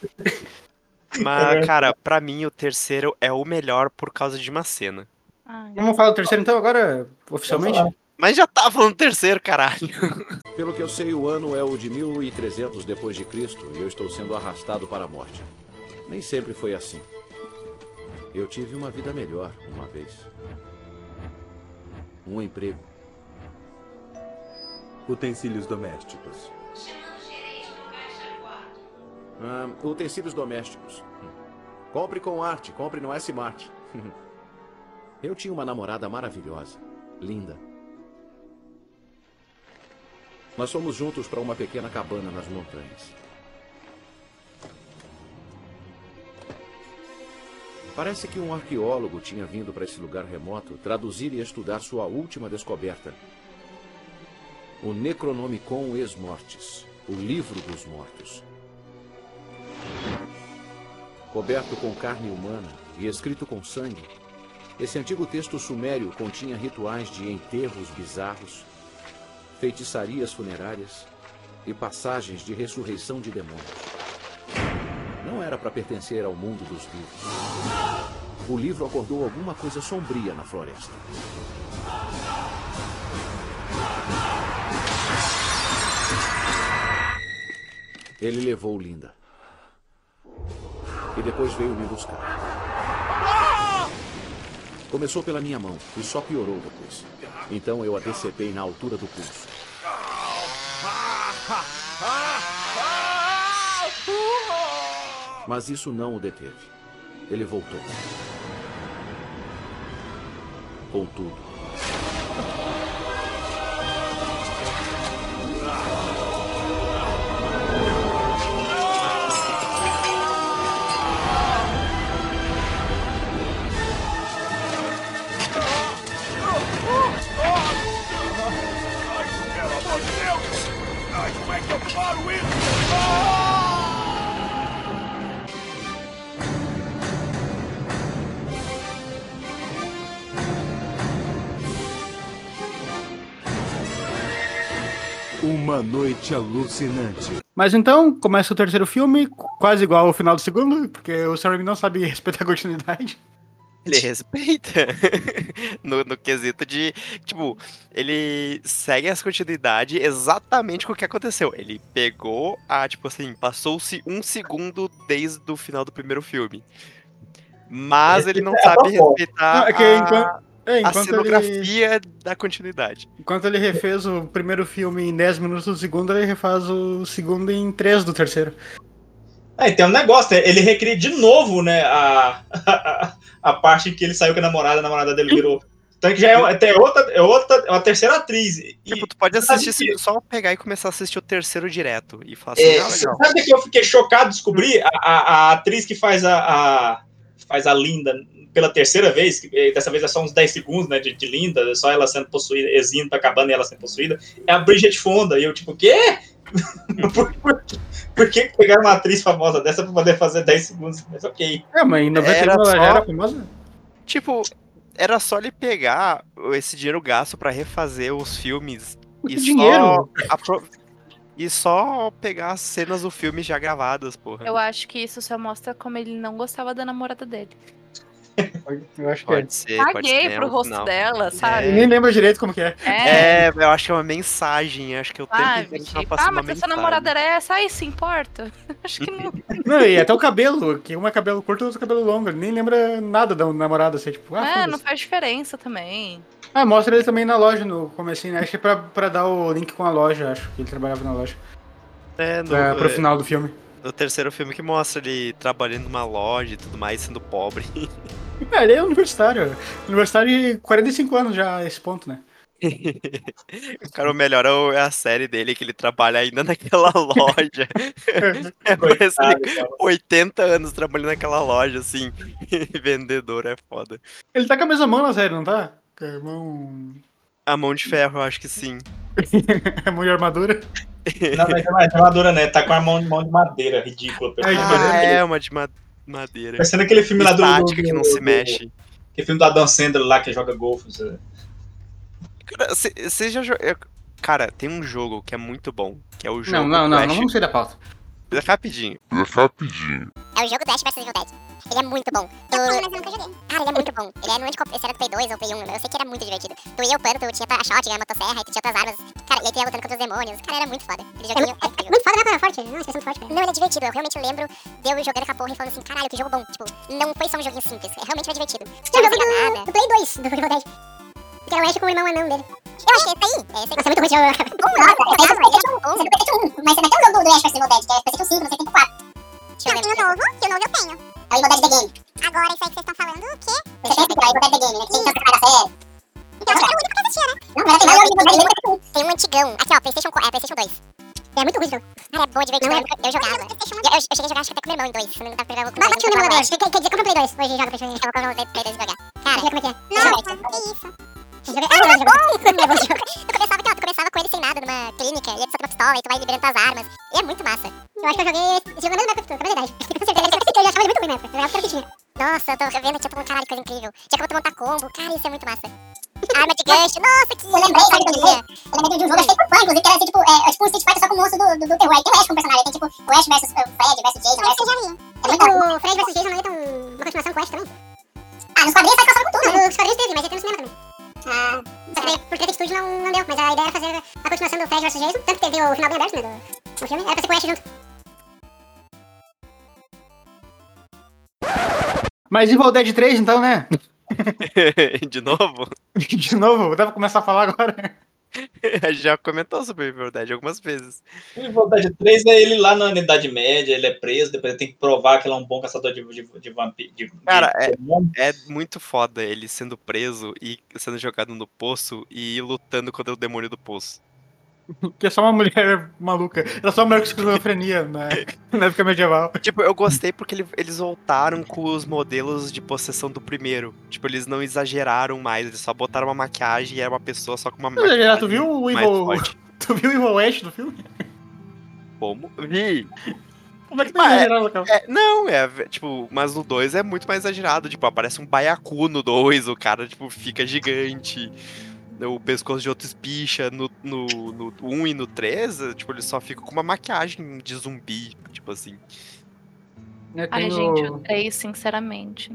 Mas, cara, pra mim o terceiro é o melhor por causa de uma cena. Ai. Vamos falar do terceiro então agora, oficialmente? Mas já tava no terceiro, caralho. Pelo que eu sei, o ano é o de 1300 depois de Cristo e eu estou sendo arrastado para a morte. Nem sempre foi assim. Eu tive uma vida melhor uma vez. Um emprego. Utensílios domésticos. Ah, utensílios domésticos. Compre com arte, compre no S-Mart. Eu tinha uma namorada maravilhosa, linda. Nós fomos juntos para uma pequena cabana nas montanhas. Parece que um arqueólogo tinha vindo para esse lugar remoto traduzir e estudar sua última descoberta. O Necronomicon Ex Mortis, o livro dos mortos. Coberto com carne humana e escrito com sangue, esse antigo texto sumério continha rituais de enterros bizarros, feitiçarias funerárias e passagens de ressurreição de demônios. Não era para pertencer ao mundo dos vivos. O livro acordou alguma coisa sombria na floresta. Ele levou Linda. E depois veio me buscar. Começou pela minha mão e só piorou depois. Então eu a decepei na altura do pulso. Mas isso não o deteve. Ele voltou. Com tudo. Pelo amor de Deus! Ai, como é que eu paro isso? Uma noite alucinante. Mas então, começa o terceiro filme, quase igual ao final do segundo, porque o Sam não sabe respeitar a continuidade. Ele respeita. no, no quesito de. Tipo, ele segue essa continuidade exatamente com o que aconteceu. Ele pegou a. Tipo assim, passou-se um segundo desde o final do primeiro filme. Mas ele não É, sabe tá bom. respeitar Não, é que a, enquanto- é, a enquanto ele- cenografia da continuidade. Enquanto ele refez o primeiro filme em 10 minutos do segundo, ele refaz o segundo em 3 do terceiro. É, tem um negócio, né? Ele recria de novo, né, a, a, a parte em que ele saiu com a namorada, a namorada dele virou. Então que já é, até outra, é outra, é uma terceira atriz. E, Tipo, tu pode assistir, só pegar e começar a assistir o terceiro direto. E falar assim, É, ah, legal. sabe que eu fiquei chocado de descobrir? A, a- a atriz que faz a, a- faz a Linda pela terceira vez, que, eh, dessa vez é só uns 10 segundos, né, de, de Linda, só ela sendo possuída, pra cabana e ela sendo possuída, é a Bridget Fonda. E eu, tipo, o quê? por, por, por que pegaram uma atriz famosa dessa pra poder fazer 10 segundos? Mas ok. É, mas em 91 Era ela só- já era famosa? Tipo, era só ele pegar esse dinheiro gasto pra refazer os filmes e Que dinheiro? só apro- e só pegar as cenas do filme já gravadas, porra. Eu acho que isso só mostra como ele não gostava da namorada dele. Eu acho que Pode ser, pode Caguei ser, pro no rosto final. dela, sabe? Eu nem lembro direito como que é. É. É, eu acho que é uma mensagem, acho que o tempo Sabe? inteiro tá Tipo, ah, uma mas essa namorada era essa, aí se importa? Acho que não. Não, e até o cabelo, que um é cabelo curto e outro é cabelo longo. Ele nem lembra nada da namorada, assim, tipo, ah, é, não faz diferença também. Ah, mostra ele também na loja no comecinho, né? Acho que é pra, pra dar o link com a loja, acho que ele trabalhava na loja. É, no, Pra, pro é, final do filme. no terceiro filme que mostra ele trabalhando numa loja e tudo mais, sendo pobre. É, ele é universitário. Universitário de 45 anos já, a esse ponto, né? Cara, o melhor é é a série dele, que ele trabalha ainda naquela loja. É, parece ele 80 anos trabalhando naquela loja, assim. Vendedor é foda. Ele tá com a mesma mão na série, não tá? A mão. A mão de ferro, eu acho que sim. a mão de armadura. Não, mas é mais armadura, né? Tá com a mão, mão de madeira, ridícula. Ah, é, uma de ma- madeira. Parecendo aquele filme lá do. Estática do- que não se mexe. Aquele filme do Adam Sandler lá que joga golfe. sabe? Cara, Você já jogou. Cara, tem um jogo que é muito bom, que é o jogo. Não, não, não, Crash. não vamos sair da pauta. Rapidinho. Rapidinho. É o jogo do Ash vs Evil Dead. Ele é muito bom. Tu... mas eu nunca joguei. Cara, ele é muito bom. Ele é no antico... Esse era do Play 2 ou Play 1, eu sei que era muito divertido. Tu ia upando, tu tinha a shotgun, a motosserra, e tu tinha outras armas. Cara, e aí tu ia lutando contra os demônios. Cara, era muito foda. Aquele joguinho é, incrível. Muito foda, né? Forte. Nossa, é muito forte. Não, ele é divertido. Eu realmente lembro de eu jogando com a porra e falando assim, caralho, que jogo bom. Tipo, não foi só um joguinho simples. É realmente foi divertido. Tinha jogo do, do Play 2 do Evil Dead. Que era o Ash com o irmão anão dele. Eu acho que esse aí. É, esse Nossa, é muito ruim esse jogo. Um, nossa, esse é 1. Você é PlayStation 1. Mas você não tem o jogo do Ash vs Evil que é PlayStation 5, você tem 4. Deixa eu ver. O novo? E o novo eu tenho. É o Evil Dead The Game. Agora, isso aí que vocês estão falando, o quê? Você pensa que é o Evil Dead The Game, né? Que tem que da série. Então, acho que era o único que assistia, né? Não, mas tem mais Evil Dead The Game. Tem um antigão. Aqui, ó, Playstation, é, Playstation 2. É muito ruim. Cara, é boa, divertido. Eu, eu jogava. Eu, eu, eu cheguei a jogar, acho que até com meu irmão em dois. Não dá pra jogar com o Bate o emulador. Quer dizer, compra o Play 2. Hoje joga Play 2. Eu vou comprar o Play 2 e jogar. Cara, como é que é? Nossa, que isso. Eu joguei. Ah, é bom! É bom jogo. Tu começava, aqui, ó, tu começava com ele sem nada numa clínica, e aí tu só tem uma pistola, e tu vai liberando tuas armas. E é muito massa. Eu acho que eu joguei esse jogo na mesma época que tu, na verdade. Com certeza, eu achava ele muito ruim na época. Eu jogava porque tinha. Nossa, eu tô vendo, tinha todo um caralho de coisa incrível. Tinha como tu montar combo. Cara, isso é muito massa. Arma de gancho, nossa, que. Eu lembrei, sabe do Eu lembrei de um jogo, achei por fã, inclusive, que era assim, tipo, é, tipo um Street Fighter só com o monstro do, do, do terror. Aí tem o Ash como personagem, tem tipo o Ash versus o Fred versus Jason. Versus... já. É muito O Fred versus Jason não ia ter uma continuação com o Ash também? Ah, nos quadrinhos sai calçado com tudo, né? Nos quadrinhos teve, mas ia ter no cinema também. Ah, só que daí, por treta de estúdio não, não deu, mas a ideia era fazer a continuação do Fred vs Jason, tanto que teve o final bem aberto, né, do, do filme, era pra ser com o Ash junto. Mas Evil Dead 3, então, né? de novo? De novo? Dá pra começar a falar agora? A gente já comentou sobre Evil Dead algumas vezes. Evil Dead 3 é ele lá na Idade Média, ele é preso, depois ele tem que provar que ele é um bom caçador de, de, de vampiro. De, Cara, de... é, é muito foda ele sendo preso e sendo jogado no poço e lutando contra o demônio do poço. Que é só uma mulher maluca. Era só uma mulher com esquizofrenia na, na época medieval. Tipo, eu gostei porque ele, eles voltaram com os modelos de possessão do primeiro. Tipo, eles não exageraram mais, eles só botaram uma maquiagem e era uma pessoa só com uma maquiagem. Já, tu viu o Evil. Tu viu o Evil West do filme? Como? Vi. Como é que tá exagerado, cara? É, não, é, tipo, mas no 2 é muito mais exagerado. Tipo, aparece um baiacu no 2, o cara, tipo, fica gigante o pescoço de outro espicha no 1 no, no um e no 3, tipo, ele só fica com uma maquiagem de zumbi, tipo assim. É, Ai, tenho... gente, o 3, sinceramente.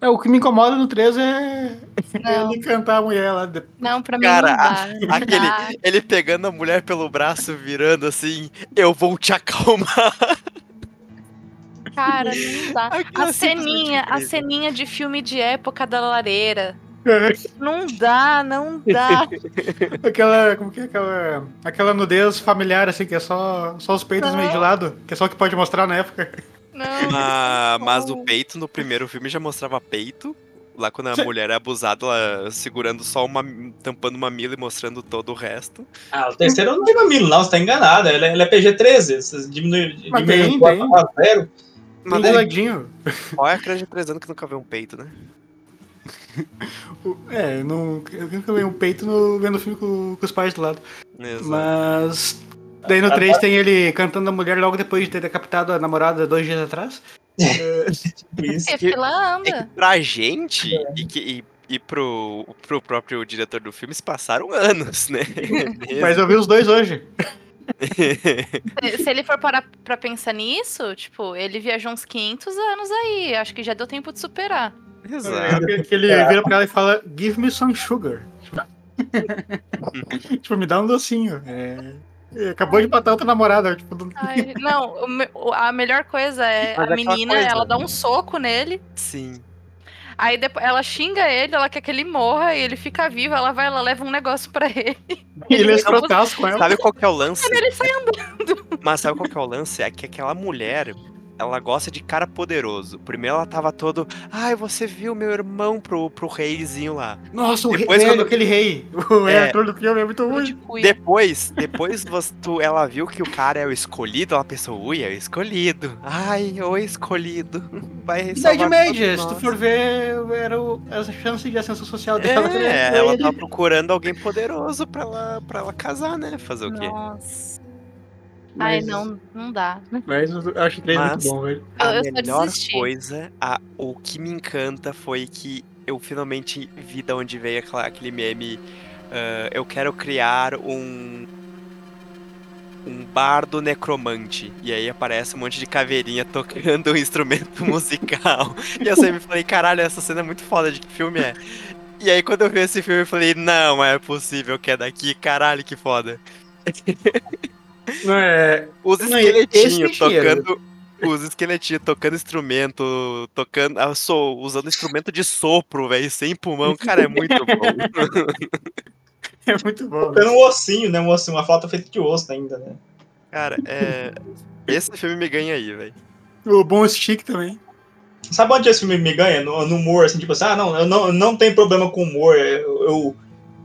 É, o que me incomoda no 3 é não. ele cantar a mulher lá. Não, pra mim Cara, não dá. A, aquele, dá. ele pegando a mulher pelo braço, virando assim, eu vou te acalmar. Cara, não dá. a é ceninha, a ceninha de filme de época da lareira. Não dá, não dá. aquela, como que é aquela, aquela nudez familiar assim que é só, só os peitos não. meio de lado, que é só o que pode mostrar na época. Não. Ah, mas o peito no primeiro filme já mostrava peito. Lá quando a Sim. mulher é abusada, ela segurando só uma. tampando uma mila e mostrando todo o resto. Ah, o terceiro não tem mamilo, não, você tá enganado. Ele é, ele é PG-13. Diminui, mas diminui tem, a zero. Mas tem Qual é a criança de 3 anos que nunca vê um peito, né? é, não, eu nunca vi um peito no, vendo filme com, com os pais do lado. Exato. Mas. Daí no 3 tem ele cantando a mulher logo depois de ter decapitado a namorada dois dias atrás. Isso. Que, é pra gente é. e, que, e, e pro, pro próprio diretor do filme se passaram anos, né? Mas eu vi os dois hoje. se, se, ele for parar pra pensar nisso, tipo, ele viajou uns 500 anos aí. Acho que já deu tempo de superar. Exato. É, que ele é. vira pra ela e fala, give me some sugar. tipo, me dá um docinho. É... Acabou de matar outra namorada. Tipo, não... Ai, não, a melhor coisa é Mas a menina, coisa, ela dá um soco nele. Sim. Aí depois ela xinga ele, ela quer que ele morra e ele fica vivo, ela vai, ela leva um negócio pra ele. E ele é escrotaço com ela. Sabe qual que é o lance? ele sai andando. Mas sabe qual que é o lance? É que aquela mulher, ela gosta de cara poderoso. Primeiro ela tava todo, ai, você viu meu irmão pro, pro reizinho lá. Nossa, o depois, rei, quando... aquele rei. O é, ator do filme é muito ruim. Depois, depois você, tu, ela viu que o cara é o escolhido, ela pensou, ui, é o escolhido. Ai, o escolhido. Vai Idade média, se tu for ver, era o, a chance de ascensão social dela. É, ela tá procurando alguém poderoso pra ela, pra ela casar, né? Fazer o quê? Nossa. Ai, não, não dá. Mas eu acho o 3 muito bom, velho. A eu, eu melhor coisa, a, o que me encanta foi que eu finalmente vi de onde veio aquela, aquele meme. Uh, eu quero criar um. Um bardo necromante. E aí aparece um monte de caveirinha tocando um instrumento musical. e eu sempre falei, caralho, essa cena é muito foda, de que filme é? E aí quando eu vi esse filme eu falei, não, é possível que é daqui, caralho, que foda. É. Os esqueletinhos tocando. Os esqueletinhos tocando instrumento, tocando. Ah, sou, usando instrumento de sopro, velho, sem pulmão, cara, é muito bom. é muito bom. Tocando um ossinho, né? Um ossinho, uma flauta feita de osso ainda, né? Cara, é. Esse filme me ganha aí, velho. O bom stick também. Sabe onde esse filme me ganha? No, no humor, assim, tipo assim, ah, não, eu não, eu não tenho problema com humor, eu, eu,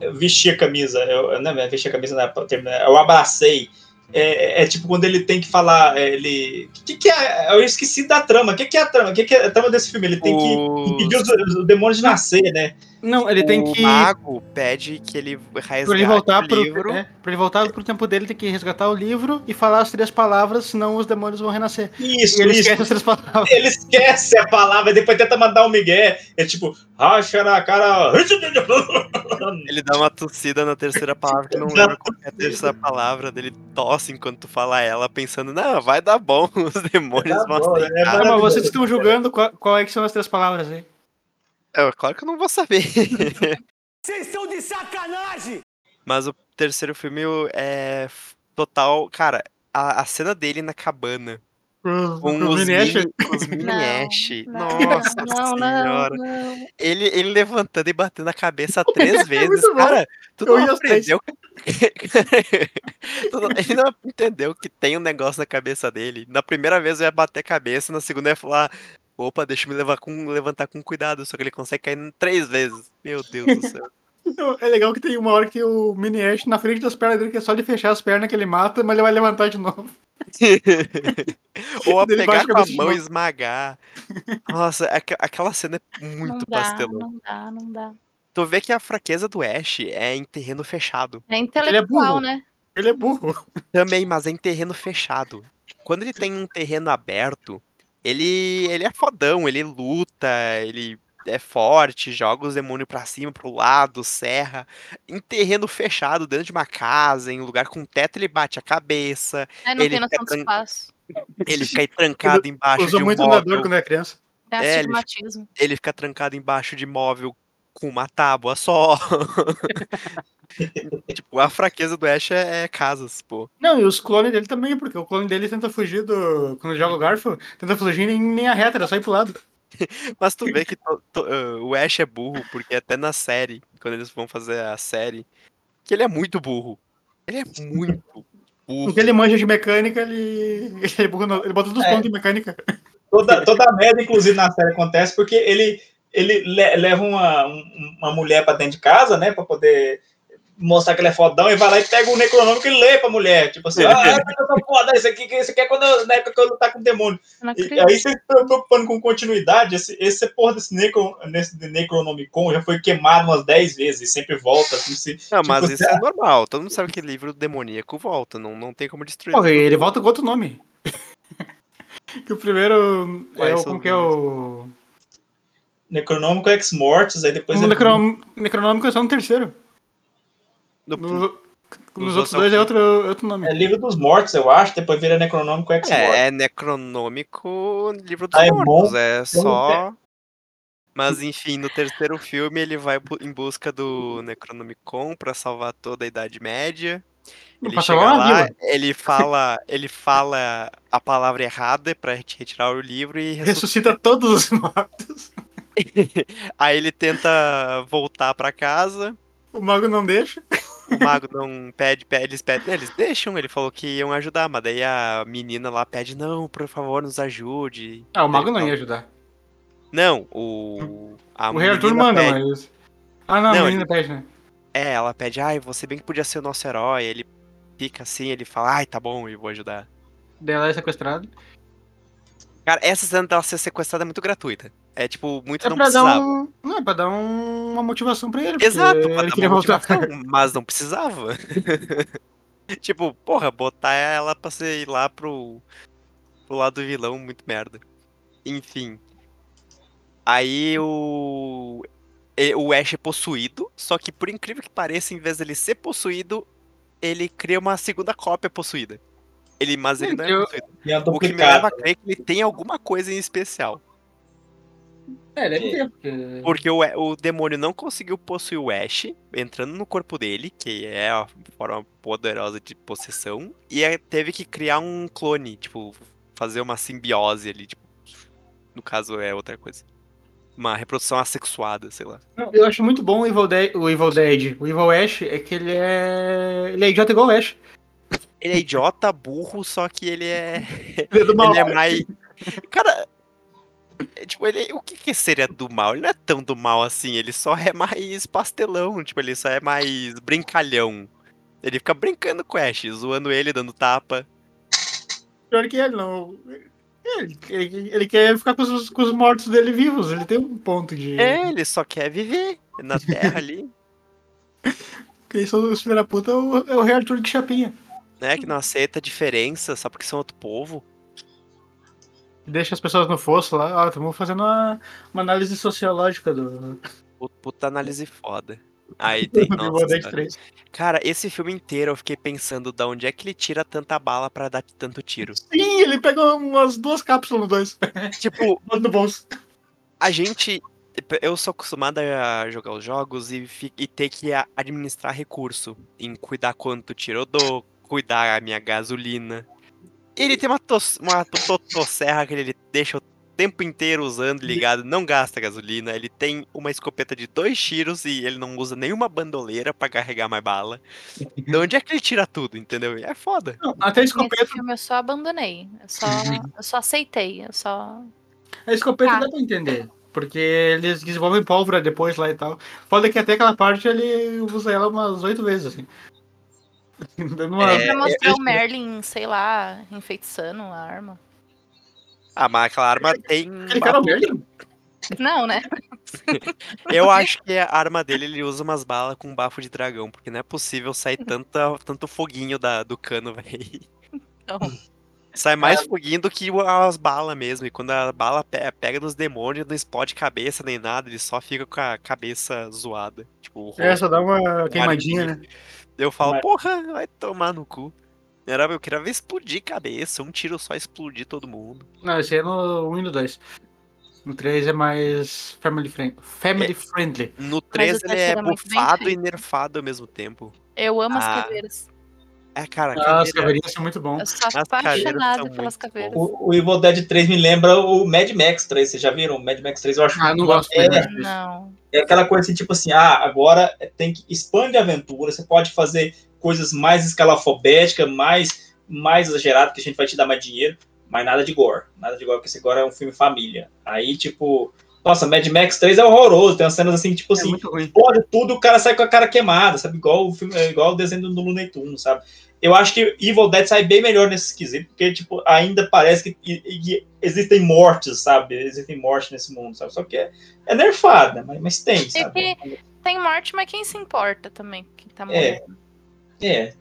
eu vesti a camisa, eu, não é vesti a camisa, não, eu abracei. É, é, tipo quando ele tem que falar, é, ele. O que, que é? Eu esqueci da trama. O que, que é a trama? O que, que é a trama desse filme? Ele tem que impedir os, os demônios de nascer, né? Não, ele tem que. O mago pede que ele resgate Pra ele voltar o pro, livro. é, pra ele voltar pro tempo dele, tem que resgatar o livro e falar as três palavras, senão os demônios vão renascer. Isso, e ele isso. esquece as três palavras. Ele esquece a palavra, depois tenta mandar um migué. É tipo, racha na cara. Ele dá uma tossida na terceira palavra que não lembra qual é a terceira palavra dele tosse enquanto tu fala ela, pensando, não, vai dar bom, os demônios vão bom, é mas vocês estão julgando qual, qual é que são as três palavras aí. É, claro que eu não vou saber. Vocês estão de sacanagem! Mas o terceiro filme é total. Cara, a, a cena dele na cabana. Com com os mini Ash? mini, com os mini Não, Ash. não, Nossa não, não, senhora. não. Ele, ele levantando e batendo a cabeça três vezes. muito bom. Cara, tu Eu não aprendeu. Tu não- ele não entendeu que tem um negócio na cabeça dele. Na primeira vez eu ia bater a cabeça, na segunda eu ia falar. Opa, deixa eu me levar com, levantar com cuidado. Só que ele consegue cair três vezes. Meu Deus do céu. Não, É legal que tem uma hora que tem o mini Ash na frente das pernas dele, que é só de fechar as pernas que ele mata, mas ele vai levantar de novo. Ou a Ele pegar com a mão e esmagar. Nossa, aque- aquela cena é Não muito dá, pastelão. não dá, não dá. Tu vê que a fraqueza do Ash é em terreno fechado. É intelectual, burro. né? Ele é burro. Também, mas é em terreno fechado. Quando ele tem um terreno aberto, ele, ele é fodão, ele luta, ele é forte, joga os demônios pra cima, pro lado, serra. Em terreno fechado, dentro de uma casa, em lugar com teto, ele bate a cabeça, É, não Ele tem noção do espaço. ele fica aí trancado embaixo Usou de um muito móvel. quando é criança. É ele- ele fica trancado embaixo de móvel com uma tábua só. tipo, a fraqueza do Ash é, é casas, pô. Não, e os clones dele também, porque o clone dele tenta fugir do. Quando joga o garfo, tenta fugir em linha reta, era só ir pro lado. Mas tu vê que to- to- ah, o Ash é burro, porque até na série, quando eles vão fazer a série, que ele é muito burro. Ele é muito burro. Porque ele manja de mecânica, ele. Ele, burro no- ele bota todos os É. pontos de mecânica. Toda, toda a merda, inclusive, na série acontece porque ele, ele le- leva uma, um- uma mulher pra dentro de casa, né? Pra poder mostrar que ele é fodão e vai lá e pega um necronômico e lê pra mulher. Tipo assim, ah, é, eu sou foda, isso aqui, isso aqui é quando eu- na época que eu lutar com o demônio. E aí vocês estão preocupando com continuidade. Esse, esse porra desse, necro, nesse Necronomicon já foi queimado umas 10 vezes e sempre volta. Assim, se, Não, mas tipo, isso é normal. Todo mundo sabe que livro demoníaco volta. Não, não tem como destruir. Porra, ele volta com outro nome. que o primeiro. É o, como que é o. Necronômico Ex Mortis, aí depois. O necron... Necronômico é só no terceiro. No- No- nos Nos outros é dois é outro, outro nome. É livro dos mortos, eu acho, depois vira Necronômico Ex Mortis. É, é necronômico livro dos Ah, é mortos. bom? É não só. Mas enfim, no terceiro filme ele vai em busca do Necronomicon pra salvar toda a Idade Média. Ele Pra chega lá, vila. ele fala, ele fala a palavra errada pra te retirar o livro e ressuscita. Ressuscita todos os mortos. Aí ele tenta voltar pra casa. O mago não deixa. O mago não pede, pede eles pedem, eles deixam, ele falou que iam ajudar, mas daí a menina lá pede, não, por favor, nos ajude. Ah, o mago não fala- ia ajudar. Não, o. A o rei Arthur menina manda, pede. mas. Ah, não, Não, a menina pede, né? É, ela pede, ai, você bem que podia ser o nosso herói. Ele fica assim, ele fala, ai, tá bom, eu vou ajudar. Daí ela é sequestrada. Cara, essa cena dela ser sequestrada é muito gratuita. É tipo, muito É não pra dar precisava. um. Não, é pra dar um- uma motivação pra ele. Exato, pra ele dar queria voltar. mas não precisava. tipo, porra, botar ela pra ser ir lá pro, pro lado do vilão, muito merda. Enfim. Aí o. O Ash é possuído, só que por incrível que pareça, em vez dele ser possuído, ele cria uma segunda cópia possuída. Ele, mas ele não é Eu- é O que me leva a crer que ele tem alguma coisa em especial. É, deve ter, porque. Porque o, o demônio não conseguiu possuir o Ash, entrando no corpo dele, que é a forma poderosa de possessão, e é- teve que criar um clone, tipo, fazer uma simbiose ali, tipo, no caso é outra coisa. Uma reprodução assexuada, sei lá. Eu acho muito bom o Evil, Dead, o Evil Dead. O Evil Ash é que ele é. Ele é idiota igual o Ash. Ele é idiota, burro, só que ele é. Ele é do mal. Ele é mais. Cara, É, tipo, ele, o que, que seria do mal? Ele não é tão do mal assim, ele só é mais pastelão, tipo, ele só é mais brincalhão. Ele fica brincando com o Ash, zoando ele, dando tapa. Pior que ele, não. Ele, ele- ele quer ficar com os, com os mortos dele vivos, ele tem um ponto de. É, ele só quer viver na terra ali, Quem são os filha da puta é o, é o Rei Arthur de Chapinha. Né? Que não aceita diferença só porque são outro povo. Deixa as pessoas no fosso lá. Ó, estamos fazendo uma, uma análise sociológica do. Pu- Puta análise foda. Aí tem. Nossa. 3. Cara, esse filme inteiro eu fiquei pensando da onde é que ele tira tanta bala pra dar tanto tiro. Sim, ele pegou umas duas cápsulas no 2. Tipo, no bolso. a gente. Eu sou acostumado a jogar os jogos e, e ter que administrar recurso. Em cuidar quanto tiro eu dou, cuidar a minha gasolina. Ele tem uma, tos, uma to- motosserra que ele deixa o tempo inteiro usando, ligado, não gasta gasolina. Ele tem uma escopeta de dois tiros e ele não usa nenhuma bandoleira pra carregar mais bala. De onde é que ele tira tudo, entendeu? É foda. Não, até a escopeta. Filme eu só abandonei. Eu só, eu só aceitei. Eu só. A escopeta Tá. dá pra entender. Porque eles desenvolvem pólvora depois lá e tal. Foda que até aquela parte ele usa ela umas oito vezes, assim. É, Pra mostrar o Merlin, sei lá, enfeitiçando a arma. Ah, mas aquela arma tem. Cara é o Merlin? Não, né? Eu acho que a arma dele ele usa umas balas com bafo de dragão, porque não é possível sair tanta, tanto foguinho da, do cano, velho. Então, Sai mais foguinho do que as balas mesmo. E quando a bala pe- pega nos demônios, não explode cabeça nem nada, ele só fica com a cabeça zoada. Tipo, o É, só dá uma queimadinha, né? Eu falo, Mas- porra, vai tomar no cu. Era, eu queria ver explodir cabeça, um tiro só explodir todo mundo. Não, esse é no 1 e no 2. No 3 é mais family, friend, family friendly. No 3 o ele é é bufado e nerfado ao mesmo tempo. eu amo Ah, as caveiras. É, cara, Ah, as caveira- caveirinhas são muito bom. Eu sou As são pelas caveiras. O, o Evil Dead 3 me lembra o Mad Max 3. Vocês já viram? O Mad Max 3 eu acho Ah, não gosto é. Não. É aquela coisa assim, tipo assim, ah, agora tem que expande a aventura, você pode fazer coisas mais escalafobéticas, mais, mais exagerado, que a gente vai te dar mais dinheiro, mas nada de gore. Nada de gore, porque esse agora é um filme família. Aí, tipo, nossa, Mad Max 3 é horroroso, tem umas cenas assim, tipo É assim, explode tudo, o cara sai com a cara queimada, sabe? Igual o filme, é igual o desenho do Looney Tunes, sabe? Eu acho que Evil Dead sai bem melhor nesse quesito, porque, tipo, ainda parece que, existem mortes, sabe? Existem mortes nesse mundo, sabe? Só que é, é nerfado, né? Mas, mas tem, É sabe? que tem morte, mas quem se importa também? Quem tá É. morrendo. É.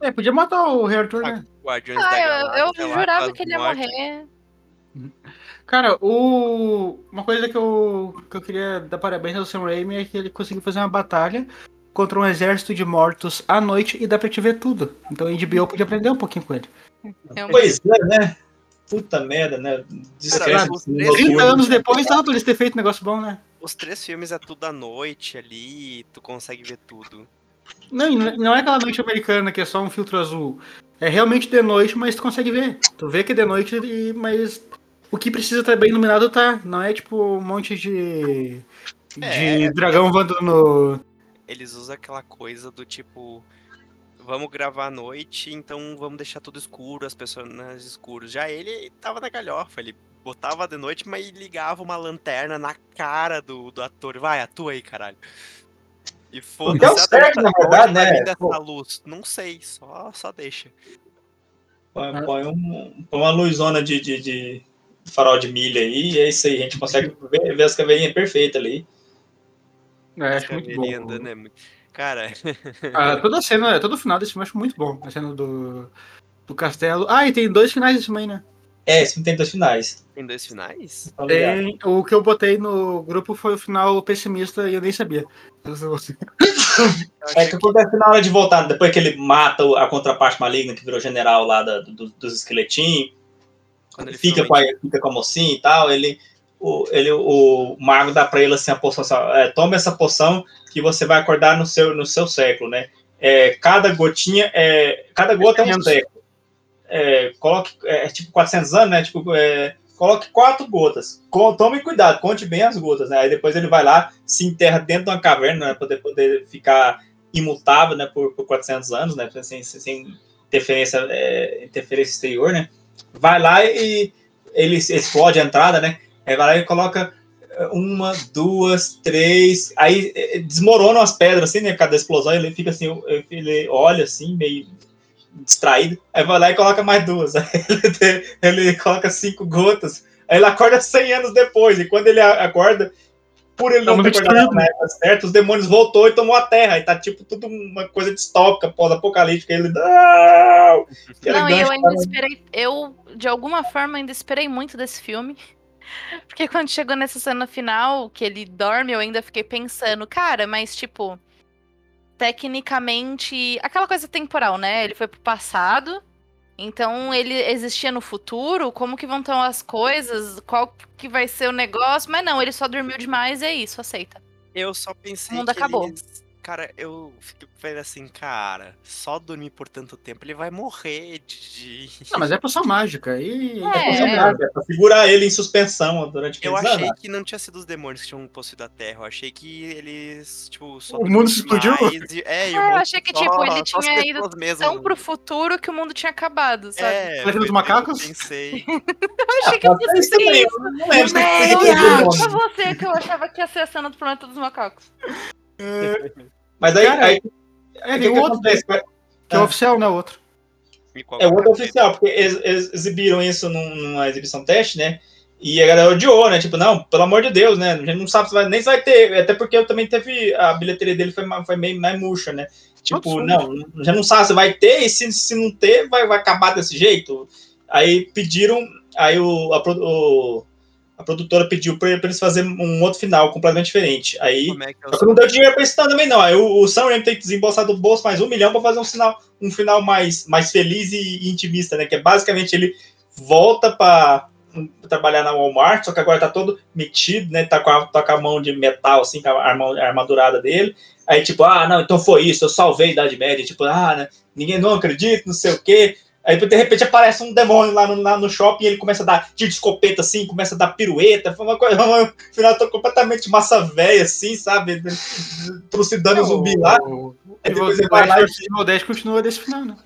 É, podia matar o Rei Arthur, né? Guardiões Ah, da eu, eu jurava que ele ia morrer. Cara, o... uma coisa que eu, que eu queria dar parabéns ao Sam Raimi é que ele conseguiu fazer uma batalha contra um exército de mortos à noite e dá pra te ver tudo. Então a HBO podia aprender um pouquinho com ele. Eu- Pois é, né? Puta merda, né? Cara, Descreve. os esse três loucura. 30 anos depois dá pra eles terem feito um negócio bom, né? Os três filmes é tudo à noite ali, tu consegue ver tudo. Não, e não não é aquela noite americana que é só um filtro azul. É realmente de noite, mas tu consegue ver. Tu vê que é de noite, e- mas o que precisa estar bem iluminado tá. Não é tipo um monte de. de É. dragão voando no. Eles usam aquela coisa do tipo. Vamos gravar à noite, então vamos deixar tudo escuro, as pessoas nas escuros. Já ele tava na galhofa, ele botava de noite, mas ligava uma lanterna na cara do, do ator. Vai, atua aí, caralho. E foda-se. é o ah, certo, na verdade, né? dessa luz? Não sei, só, só deixa. Põe, põe um- põe uma luzona de, de, de farol de milha aí, e é isso aí. A gente consegue ver, ver as caveirinhas perfeitas ali. É, acho muito bom. andando é muito. Cara, Ah, toda a cena, todo o final desse filme eu acho muito bom. A cena do, do castelo. Ah, e tem dois finais desse filme aí, né? É, esse filme tem dois finais. tem dois finais? Tem, o que eu botei no grupo foi o final pessimista e eu nem sabia. É que acontece na hora de voltar, depois que ele mata a contraparte maligna que virou general lá da- do- dos esqueletinhos, Quando ele fica com, a, fica com a mocinha e tal, ele, o, ele, o mago dá pra ele assim, a poção, assim, é, toma essa poção que você vai acordar no seu, no seu século, né? É, cada gotinha, é, cada gota é um século. É, coloque, é, é tipo 400 anos, né? Tipo, é, coloque quatro gotas. Com- tome cuidado, conte bem as gotas, né? Aí depois ele vai lá, se enterra dentro de uma caverna, né? Poder, poder ficar imutável, né? Por, por 400 anos, né? Sem, sem, sem interferência, é, interferência exterior, né? Vai lá e ele explode a entrada, né? Aí vai lá e coloca é, uma, duas, três. Aí é, desmoronam as pedras, assim, né? Cada explosão, ele fica assim, ele olha assim, meio distraído. Aí vai lá e coloca mais duas. Aí ele, ele coloca cinco gotas. Aí ele acorda 100 anos depois. E quando ele acorda, por ele não ter acordado na época certa, os demônios voltou e tomou a terra. E tá tipo tudo uma coisa distópica, pós-apocalíptica. Ele. Não! Não, e eu ainda esperei. Eu, de alguma forma, ainda esperei muito desse filme. Porque quando chegou nessa cena final, que ele dorme, eu ainda fiquei pensando, cara, mas tipo. Tecnicamente. Aquela coisa temporal, né? Ele foi pro passado. Então ele existia no futuro, como que vão estar as coisas, qual que vai ser o negócio, mas não, ele só dormiu demais e é isso, aceita. Eu só pensei o mundo que acabou. eles- Cara, eu fico vendo assim, cara, só dormir por tanto tempo, ele vai morrer de... Não, mas é poção mágica. E... É. É pra segurar ele em suspensão durante Eu achei anos. que não tinha sido os demônios que tinham possuído a Terra, eu achei que eles, tipo, só O mundo explodiu? e- É, e o É, eu achei que, só- tipo, ele tinha ido mesmo. tão pro futuro que o mundo tinha acabado, sabe? É, Planeta dos Macacos? eu pensei. Eu achei que Pode ser fosse isso eu não lembro foi Deus, demônio. só você que eu achava que ia ser a cena do Planeta dos Macacos. Mas aí, Cara, aí É, o que, tem que outro, acontece? que é Ah. oficial, não é outro. É o que outro oficial, porque eles, eles exibiram isso num- numa exibição teste, né? E a galera odiou, né? Tipo, não, pelo amor de Deus, né? A gente não sabe se vai, nem se vai ter. Até porque eu também teve. A bilheteria dele foi, foi meio mais murcha, né? Tipo, não, já não sabe se vai ter, e se, se não ter, vai, vai acabar desse jeito. Aí pediram, aí o, a, o- a produtora pediu pra, pra eles fazerem um outro final completamente diferente. Aí. Como é que é que não deu dinheiro pra isso também, não. Aí o, o Sam Raimi tem que desembolsar do bolso mais um milhão pra fazer um sinal, um final mais, mais feliz e, e intimista, né? Que é basicamente ele volta pra trabalhar na Walmart, só que agora tá todo metido, né? Tá com a, tá com a mão de metal, assim, com a, arma, a armadurada dele. Aí, tipo, ah, não, então foi isso, eu salvei a Idade Média. Tipo, ah, né, ninguém não acredita, não sei o quê. Aí, de repente, aparece um demônio lá no, lá no shopping e ele começa a dar tiro de escopeta, assim, começa a dar pirueta. Foi uma coisa, um final tô completamente massa velha, assim, sabe? Trucidando o zumbi lá. O, Aí o, depois ele o vai Ash lá e- vs Evil Dead continua desse final, né?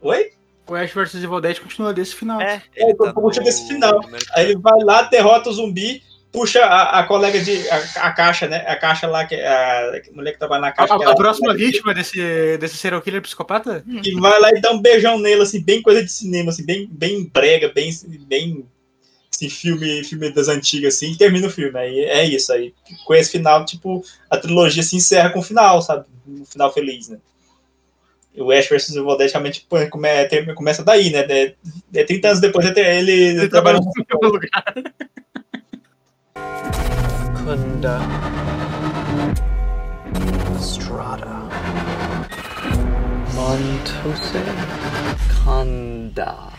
Oi? O Ash vs Evil Dead continua desse final. É, É, ele por tá no desse final. Aí ele vai lá, derrota o zumbi, puxa a, a colega de. A, a caixa, né? A caixa lá, que a, a mulher que trabalha na caixa. que a ela- próxima vítima desse, desse serial killer psicopata? E vai lá e dá um beijão nele, assim, bem coisa de cinema, assim, bem, bem brega, bem, bem assim, filme, filme das antigas, assim, e termina o filme. Aí é isso. Aí, com esse final, tipo, a trilogia se encerra com o final, sabe? Um final feliz, né? O Ash vs Evil Dead realmente pô, come- tem- começa daí, né? É, é 30 anos depois ele, ele, trabalha no lugar. Kunda. Strata. Montose. Kanda.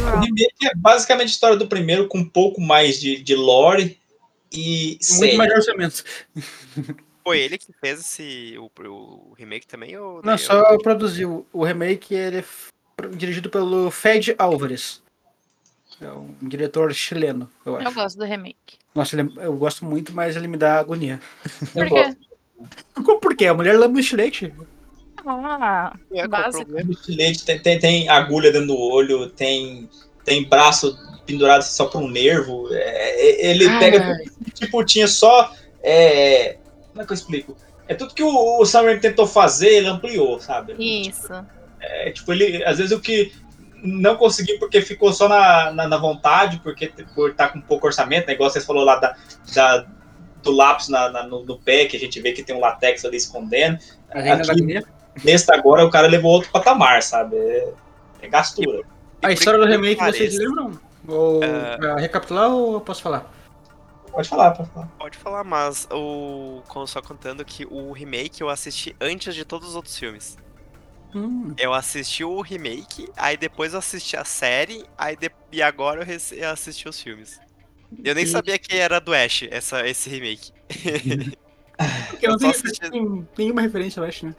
O remake é basicamente a história do primeiro, com um pouco mais de, de lore e Muito mais orçamento. Foi ele que fez esse, o, o remake também? Ou Não, só produziu. O remake ele é dirigido pelo Fed Álvares. É um diretor chileno, eu Eu acho. gosto do remake. Nossa, ele é- eu gosto muito, mas ele me dá agonia. Por quê? Como por quê? A mulher lama o estilete. Ah, É, o básico. problema? estilete, tem, tem, tem agulha dentro do olho, tem, tem braço pendurado só por um nervo. É, é, ele Ai. pega tipo, tinha só. é, como é que eu explico? É tudo que o, o tentou fazer, ele ampliou, sabe? Isso. É, tipo, ele, às vezes o que não conseguiu porque ficou só na, na, na vontade, porque por estar com pouco orçamento, né? igual vocês falou lá da, da- do lápis na, na- no, no pé, que a gente vê que tem um latex ali escondendo. A Aqui, nesse agora o cara levou outro patamar, sabe? É, é gastura. A por história do remake vocês lembram? Ou É. pra recapitular ou eu posso falar? Pode falar, pode falar. Pode falar, mas o só contando que o remake eu assisti antes de todos os outros filmes. Hum, Eu assisti o remake, aí depois eu assisti a série, aí de- e agora eu assisti os filmes. Eu nem E- sabia que era do Ash, essa, esse remake. porque eu não tenho, assisti- tem nenhuma referência, eu acho, né?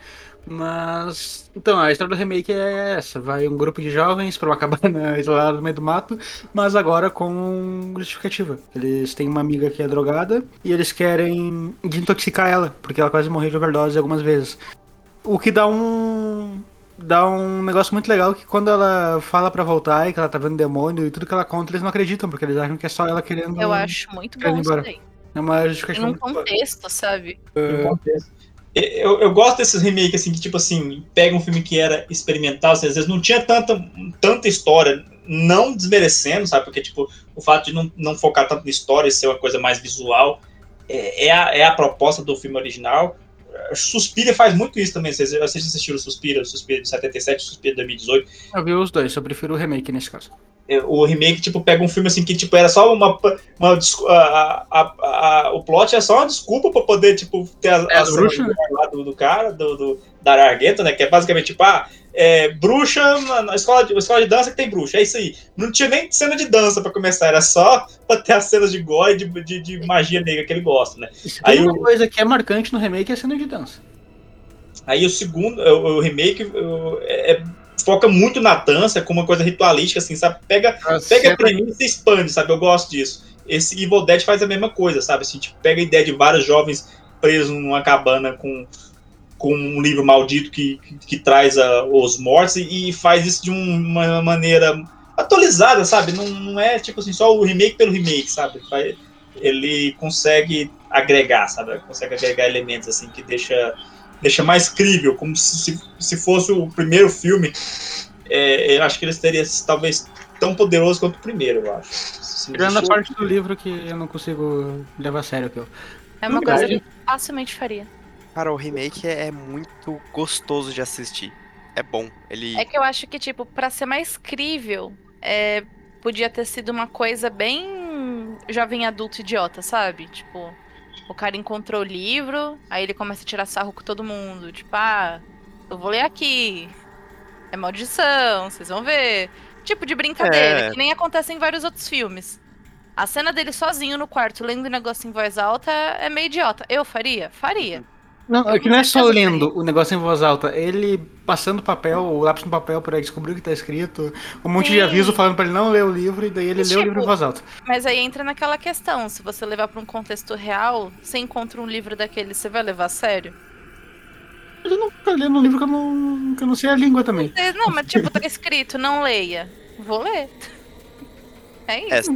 Mas. Então, a história do remake é essa: vai um grupo de jovens pra uma cabana isolada no meio do mato, mas agora com justificativa. Eles têm uma amiga que é drogada e eles querem desintoxicar ela, porque ela quase morreu de overdose algumas vezes. O que dá um. dá um negócio muito legal que quando ela fala pra voltar e que ela tá vendo demônio e tudo que ela conta, eles não acreditam, porque eles acham que é só ela querendo. Eu acho muito bom isso daí. É uma justificativa um muito boa. contexto, sabe? no contexto. Eu, eu gosto desses remakes assim, que, tipo assim, pega um filme que era experimental, assim, às vezes não tinha tanta, tanta história, não desmerecendo, sabe? Porque, tipo, o fato de não, não focar tanto na história e ser uma coisa mais visual é, é, a, é a proposta do filme original. Suspira faz muito isso também. Vocês, vocês assistiram Suspira, Suspira de 77, Suspira de 2018. Eu vi os dois, eu prefiro o remake nesse caso. É, o remake, tipo, pega um filme assim que, tipo, era só uma. uma a, a- a- o plot é só uma desculpa pra poder, tipo, ter a, É, a do lá do, do cara, do, do, da Argueta, né? Que é basicamente, tipo, ah, é, bruxa na, na escola, de, escola de dança que tem bruxa. É isso aí. Não tinha nem cena de dança pra começar, era só pra ter as cenas de gore e de, de, de magia negra que ele gosta, né? Se Aí uma o- coisa que é marcante no remake é a cena de dança. Aí o segundo, o, o remake o, é- é- foca muito na dança, com uma coisa ritualística, assim, sabe? Pega, pega sempre- a premissa e expande, sabe? Eu gosto disso. Esse Evil Dead faz a mesma coisa, sabe? Assim, tipo, pega a ideia de vários jovens presos numa cabana com, com um livro maldito que, que, que traz a- os mortos e, e faz isso de um- uma maneira atualizada, sabe? Não, não é tipo assim, só o remake pelo remake, sabe? Ele consegue agregar, sabe? Consegue agregar elementos assim que deixa deixa mais crível, como se, se, se fosse o primeiro filme. É, eu acho que eles teriam talvez tão poderoso quanto o primeiro, eu acho. Tirando a parte do livro que eu não consigo levar a sério. Que eu... É uma coisa que eu facilmente faria. Cara, o remake é, é muito gostoso de assistir. É bom. Ele. É que eu acho que, tipo, pra ser mais crível, é, podia ter sido uma coisa bem jovem adulto idiota, sabe? Tipo, o cara encontrou o livro, aí ele começa a tirar sarro com todo mundo. Tipo, ah, eu vou ler aqui. É maldição, vocês vão ver. Tipo de brincadeira, É. que nem acontece em vários outros filmes. A cena dele sozinho no quarto, lendo o negócio em voz alta, é meio idiota. Eu faria? Faria. Não, Eu é que não é só lendo o negócio em voz alta, ele passando papel, o lápis no papel pra descobrir o que tá escrito, um monte de Sim. aviso falando pra ele não ler o livro, e daí ele lê o tipo, livro em voz alta. Mas aí entra naquela questão, se você levar pra um contexto real, você encontra um livro daquele, você vai levar a sério? Mas eu não tô lendo um livro que eu não, que eu não sei a língua também. É, Não, mas tipo, tá escrito, não leia. Vou ler. É É, isso.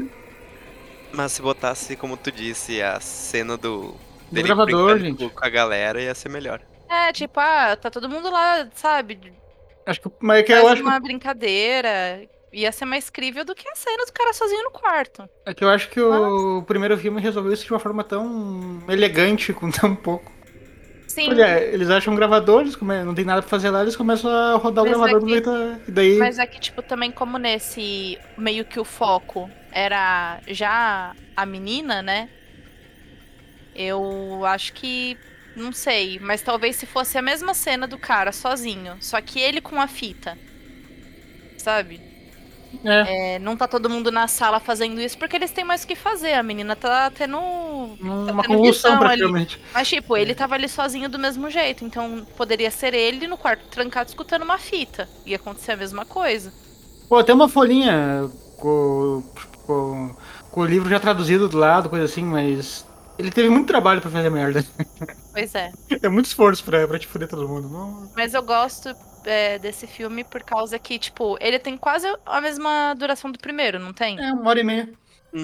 mas se botasse, como tu disse, a cena do. Dele gravador, gente. com- Com a galera ia ser melhor. É, tipo, ah, tá todo mundo lá, sabe? Acho que, mas é que eu acho que uma brincadeira. Ia ser mais crível do que a cena do cara sozinho no quarto. É que eu acho que o primeiro filme resolveu isso de uma forma tão elegante, com tão pouco. Sim. Porque é, eles acham um gravador, eles come... não tem nada pra fazer lá, eles começam a rodar o Mas gravador é que- jeito. E daí. Mas é que, tipo, também como nesse meio que o foco era já a menina, né? Eu acho que. Não sei, mas talvez se fosse a mesma cena do cara sozinho, só que ele com a fita. Sabe? É. É, não tá todo mundo na sala fazendo isso porque eles têm mais o que fazer. A menina tá tendo. Uma tendo convulsão, visão ali. praticamente. Mas, tipo, ele tava ali sozinho do mesmo jeito. Então poderia ser ele no quarto trancado escutando uma fita. Ia acontecer a mesma coisa. Pô, tem uma folhinha com, com, com o livro já traduzido do lado, coisa assim, mas. Ele teve muito trabalho pra fazer merda. Pois é. É muito esforço pra, pra te fuder todo mundo. Não... Mas eu gosto é, desse filme por causa que, tipo, ele tem quase a mesma duração do primeiro, não tem? É, uma hora e meia.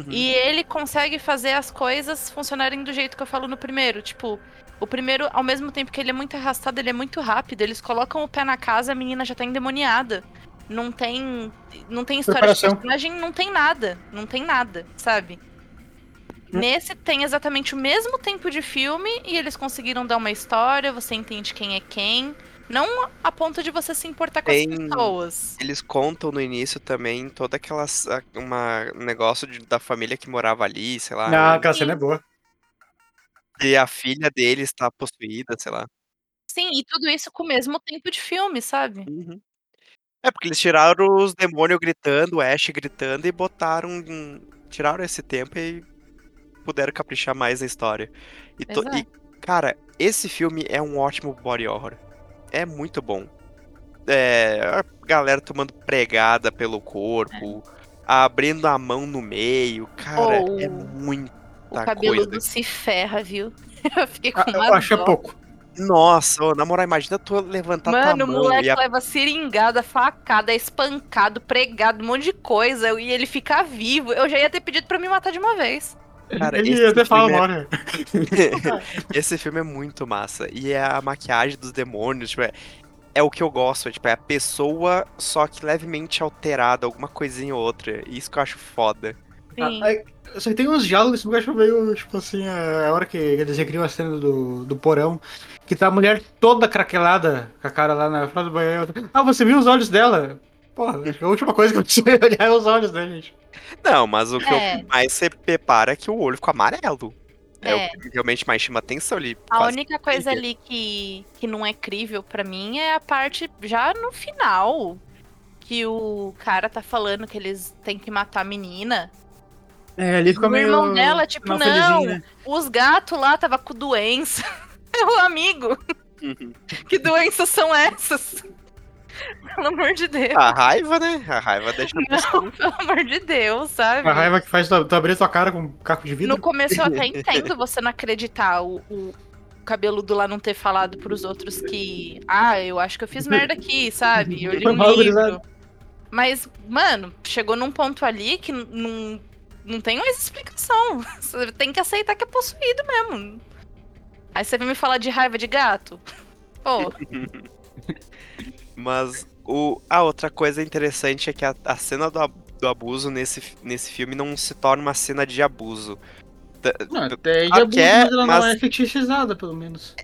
E ele consegue fazer as coisas funcionarem do jeito que eu falo no primeiro. Tipo, o primeiro, ao mesmo tempo que ele é muito arrastado, ele é muito rápido. Eles colocam o pé na casa, a menina já tá endemoniada. Não tem. Não tem história Preparação. de personagem, não tem nada. Não tem nada, sabe? Nesse tem exatamente o mesmo tempo de filme e eles conseguiram dar uma história, você entende quem é quem. Não a ponto de você se importar com Tem- as pessoas. Eles contam no início também toda aquela uma um negócio de- da família que morava ali, sei lá. Não, aquela cena é boa. E a filha dele está possuída, sei lá. Sim, e tudo isso com o mesmo tempo de filme, sabe? É porque eles tiraram os demônios gritando, o Ash gritando e botaram. um- Tiraram esse tempo e puderam caprichar mais na história. E, to- e, cara, esse filme é um ótimo body horror. É muito bom. É, a galera tomando pregada pelo corpo, abrindo a mão no meio. Cara, Oh, é muita O cabeludo coisa. se ferra, viu? Eu fiquei com Ah, uma eu acho é dó. pouco. Nossa, ô, na moral, imagina tu levantar Mano, tua o mão moleque a... leva seringada, facada, espancado, pregado, um monte de coisa e ele fica vivo. Eu já ia ter pedido pra me matar de uma vez. Cara, Ele esse até fala filme é- agora. Esse filme é muito massa. E é a maquiagem dos demônios, tipo, é, é o que eu gosto. É, tipo, é a pessoa, só que levemente alterada, alguma coisinha ou outra. Isso que eu acho foda. Sim. Ah, que tem uns diálogos que eu acho meio, tipo assim, a a hora que eles recriam a cena do, do porão, que tá a mulher toda craquelada, com a cara lá na frente do banheiro. Ah, você viu os olhos dela? Porra, a última coisa que eu preciso olhar é os olhos dela, gente. Não, mas o que É. eu mais se repara é que o olho ficou amarelo. É, É. o que realmente mais chama atenção ali. A única coisa ali que, que não é crível pra mim é a parte já no final. Que o cara tá falando que eles têm que matar a menina. É, ali ficou o meio. irmão dela, tipo, não, felizinho, né? os gatos lá tava com doença. o amigo. Uhum. que doenças são essas? Pelo amor de Deus. A raiva, né? A raiva deixa. Não, pelo amor de Deus, sabe? A raiva que faz tu, tu abrir tua cara com um caco de vidro. No começo eu até entendo você não acreditar o, o cabeludo lá não ter falado pros outros que. Ah, eu acho que eu fiz merda aqui, sabe? Eu li um livro. Mas, mano, chegou num ponto ali que não, não tem mais explicação. Você tem que aceitar que é possuído mesmo. Aí você vem me falar de raiva de gato? Pô, Mas o, a outra coisa interessante é que a, a cena do, do abuso nesse, nesse filme não se torna uma cena de abuso. Não, até de abuso, é, mas ela mas- não é fetichizada, pelo menos.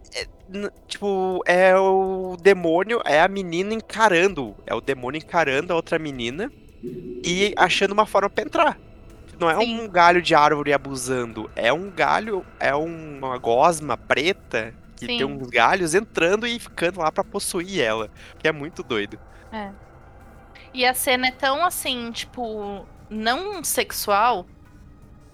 N- Tipo, é o demônio, é a menina encarando. É o demônio encarando a outra menina e achando uma forma pra entrar. Não é um galho de árvore abusando. É um galho, é uma gosma preta que Sim. tem uns galhos entrando e ficando lá pra possuir ela. Que é muito doido. É. E a cena é tão assim, tipo, não sexual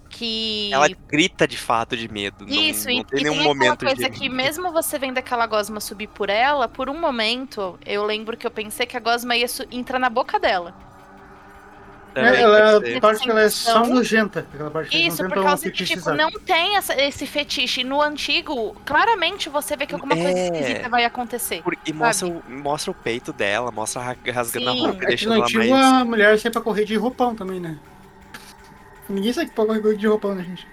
que. Ela grita de fato de medo. não- Isso, não, e, tem e nenhum tem momento aquela coisa de. que mesmo você vendo aquela gosma subir por ela, por um momento, eu lembro que eu pensei que a gosma ia entrar na boca dela. Também É, ela, pode a parte que ela é só nojenta. Aquela parte que eles Isso, não por causa que, tipo, não tem essa- esse fetiche. No antigo, claramente você vê que alguma coisa É. esquisita vai acontecer. Por- E mostra o, mostra o peito dela, mostra ra- rasgando a Sim. roupa e É que deixando ela antigo mais. a mulher sai pra correr de roupão também, né? Ninguém sai pra correr de roupão, né, gente?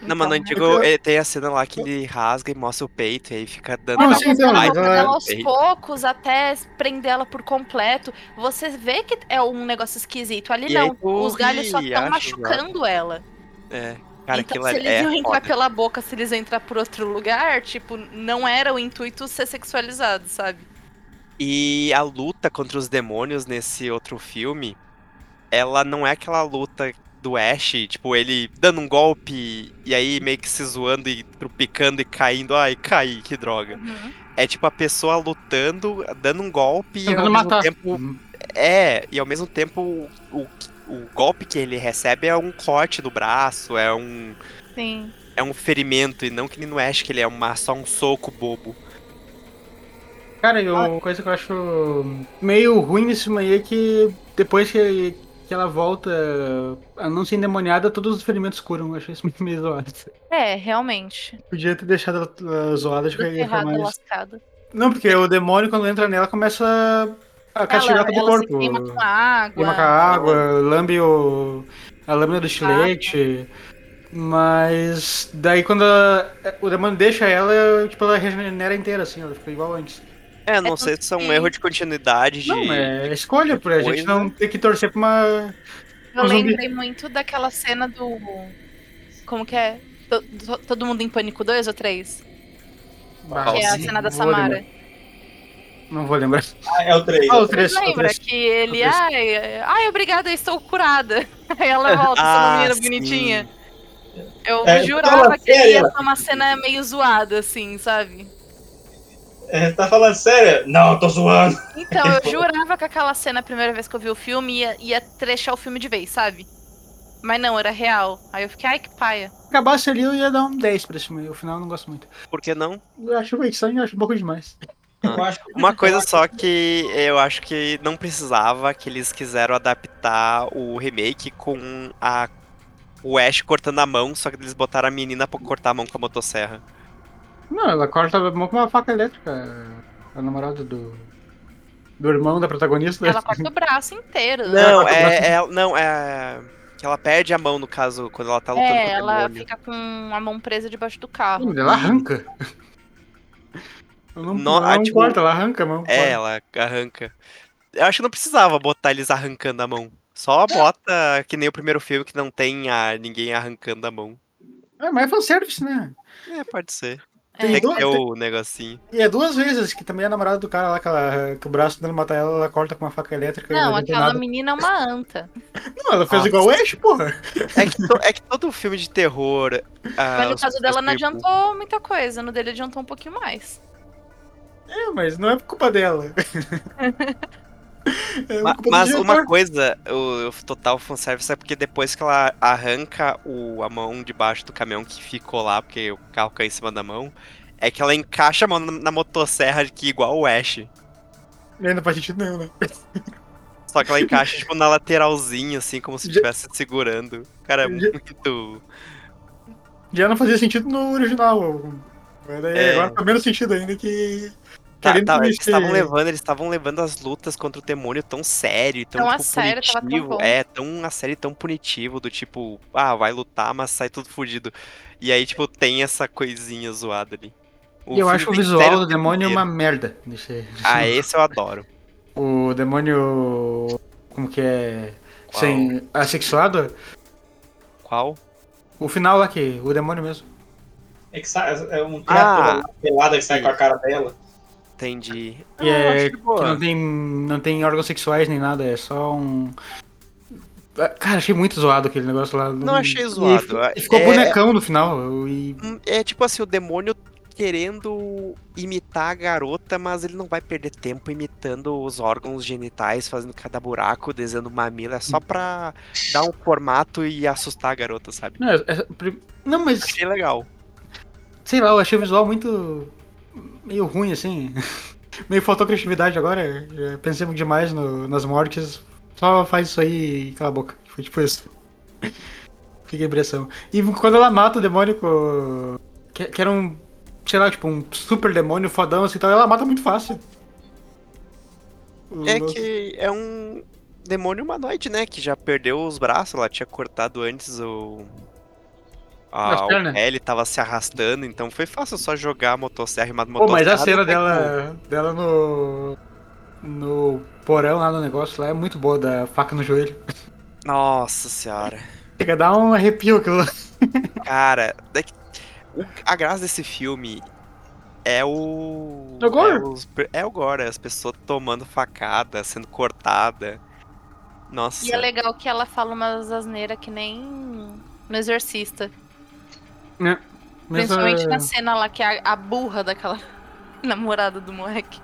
Não, mas no Então, antigo ele tem a cena lá que ele rasga e mostra o peito e aí fica dando Não, sim, então, ela- dela no aos poucos até prender ela por completo. Você vê que é um negócio esquisito. Ali E aí não. tu Os galhos só estão machucando ela. É. Cara, então, se eles é iam entrar foda. pela boca, se eles entrar por outro lugar, tipo, não era o intuito ser sexualizado, sabe? E a luta contra os demônios nesse outro filme, ela não é aquela luta do Ash, tipo, ele dando um golpe e aí meio que se zoando e trupicando e caindo. Ai, caí, que droga. Uhum. É tipo a pessoa lutando, dando um golpe e ao mesmo matar. tempo. É, e ao mesmo tempo o, o, golpe que ele recebe é um corte do braço, é um. Sim. É um ferimento, e não que nem no Ash, que ele é uma, só um soco bobo. Cara, e uma coisa que eu acho meio ruim nesse filme aí é que depois que, que ela volta a não ser endemoniada, todos os ferimentos curam. Eu achei isso muito meio zoado. É, realmente. Podia ter deixado ela zoada, acho que ia ficar mais. lascada. Não, porque o demônio, quando entra nela, começa a castigar todo o ela corpo. queima com a água. Queima com a água, lambe o, a lâmina do estilete. Mas daí quando a- o demônio deixa ela, tipo, ela regenera inteira, assim, ela fica igual antes. É, não É sei se isso é um erro de continuidade de. Não, é escolha, pra gente coisa. não ter que torcer pra uma. Eu um lembrei muito daquela cena do. Como que é? To- to- Todo mundo em pânico 2 ou 3? Que é a cena da Samara. lembrar. Não vou lembrar. Ah, é o 3. Ah, o 3. Lembra que ele, ai, ai, obrigada, estou curada. Aí ela volta, essa Ah, menina sim. bonitinha. Eu É, jurava que ia ser uma cena meio zoada, assim, sabe? É, tá falando sério? Não, eu tô zoando. Então, eu jurava que aquela cena, a primeira vez que eu vi o filme, ia, ia trechar o filme de vez, sabe? Mas não, era real. Aí eu fiquei, ai, que paia. Se acabasse ali, eu ia dar um 10 pra esse filme. O final eu não gosto muito. Por que não? Eu acho sangue, eu acho um pouco demais. Que- Uma coisa só que eu acho que não precisava, que eles quiseram adaptar o remake com a o Ash cortando a mão, só que eles botaram a menina pra cortar a mão com a motosserra. Não, ela corta a mão com uma faca elétrica. A namorada do. Do irmão da protagonista. Ela corta o braço inteiro. né? Não, é, é- Não, é. Que ela perde a mão, no caso, quando ela tá lutando É, com o ela fica com a mão presa debaixo do carro. Ela arranca. Ela não, ah, não tipo, corta, ela arranca a mão. É, ela arranca. Eu acho que não precisava botar eles arrancando a mão. Só bota que nem o primeiro filme que não tem a, ninguém arrancando a mão. É, mas é fanservice, né? É, pode ser. Tem que duas- ter o negocinho. E é duas vezes que também a namorada do cara lá, que, ela, que o braço dele matar ela, ela corta com uma faca elétrica. Não, aquela nada. menina é uma anta. Não, ela fez Nossa. igual o Ash, porra. É que, to- é que todo filme de terror. ah, Mas no caso dela não adiantou muita coisa. No dele adiantou um pouquinho mais. É, mas não é culpa dela. É Mas uma coisa, o, o total fanservice é porque depois que ela arranca o, a mão debaixo do caminhão que ficou lá, porque o carro caiu em cima da mão, é que ela encaixa a mão na, na motosserra que igual o Ash. E ainda faz sentido nenhum, né? Só que ela encaixa, tipo, na lateralzinha, assim, como se estivesse segurando. Cara, é muito. Já não fazia sentido no original. Daí É. agora faz menos sentido ainda que. Tá, tá, eles estavam levando, eles estavam levando as lutas contra o demônio tão sério, tão, Tão a tipo, sério, tava tão punitivo. bom. é, tão a série tão punitivo, do tipo, ah, vai lutar, mas sai tudo fudido. E aí, tipo, tem essa coisinha zoada ali. O E eu acho o visual do demônio inteiro. uma merda. Deixa, deixa Ah, eu- esse eu adoro. O demônio. Como que é? Qual? Sem. Assexuado? Qual? O final lá que. O demônio mesmo. É que sai, é uma criatura Ah. pelada que sai com a cara dela. Entendi. E Ah, é, que não tem, não tem órgãos sexuais nem nada, é só um. Ah, Cara, achei muito zoado aquele negócio lá. Não achei E zoado, ficou, é- e ficou é- bonecão no final. E... Hum, É tipo assim, o demônio querendo imitar a garota, mas ele não vai perder tempo imitando os órgãos genitais, fazendo cada buraco, desenhando mamilo, é só pra dar um formato e assustar a garota, sabe? Não, é- é- não, mas Achei legal. sei lá, eu achei o visual muito. Meio ruim assim. meio faltou criatividade agora. Já pensei muito demais no- nas mortes. Só faz isso aí e cala a boca. Foi tipo isso. Fiquei a impressão. E quando ela mata o demônio. Que, que era um. Sei lá, tipo, um super demônio fodão assim e tal, ela mata muito fácil. É que é um demônio humanoide, né? Que já perdeu os braços, ela tinha cortado antes o. A, ele tava se arrastando, então foi fácil só jogar a motosserra e matar Pô, mas a motosserra. cena dela, dela no. no porão lá no negócio lá é muito boa, da faca no joelho. Nossa senhora. Chega a dar um arrepio aquilo lá. Cara, é que o- a graça desse filme é o. É o gore? É, os é o gore, as pessoas tomando facada, sendo cortada. Nossa. E é legal que ela fala umas asneiras que nem no Exorcista. Mas, Principalmente ah, na cena lá que é a, a burra daquela namorada do moleque.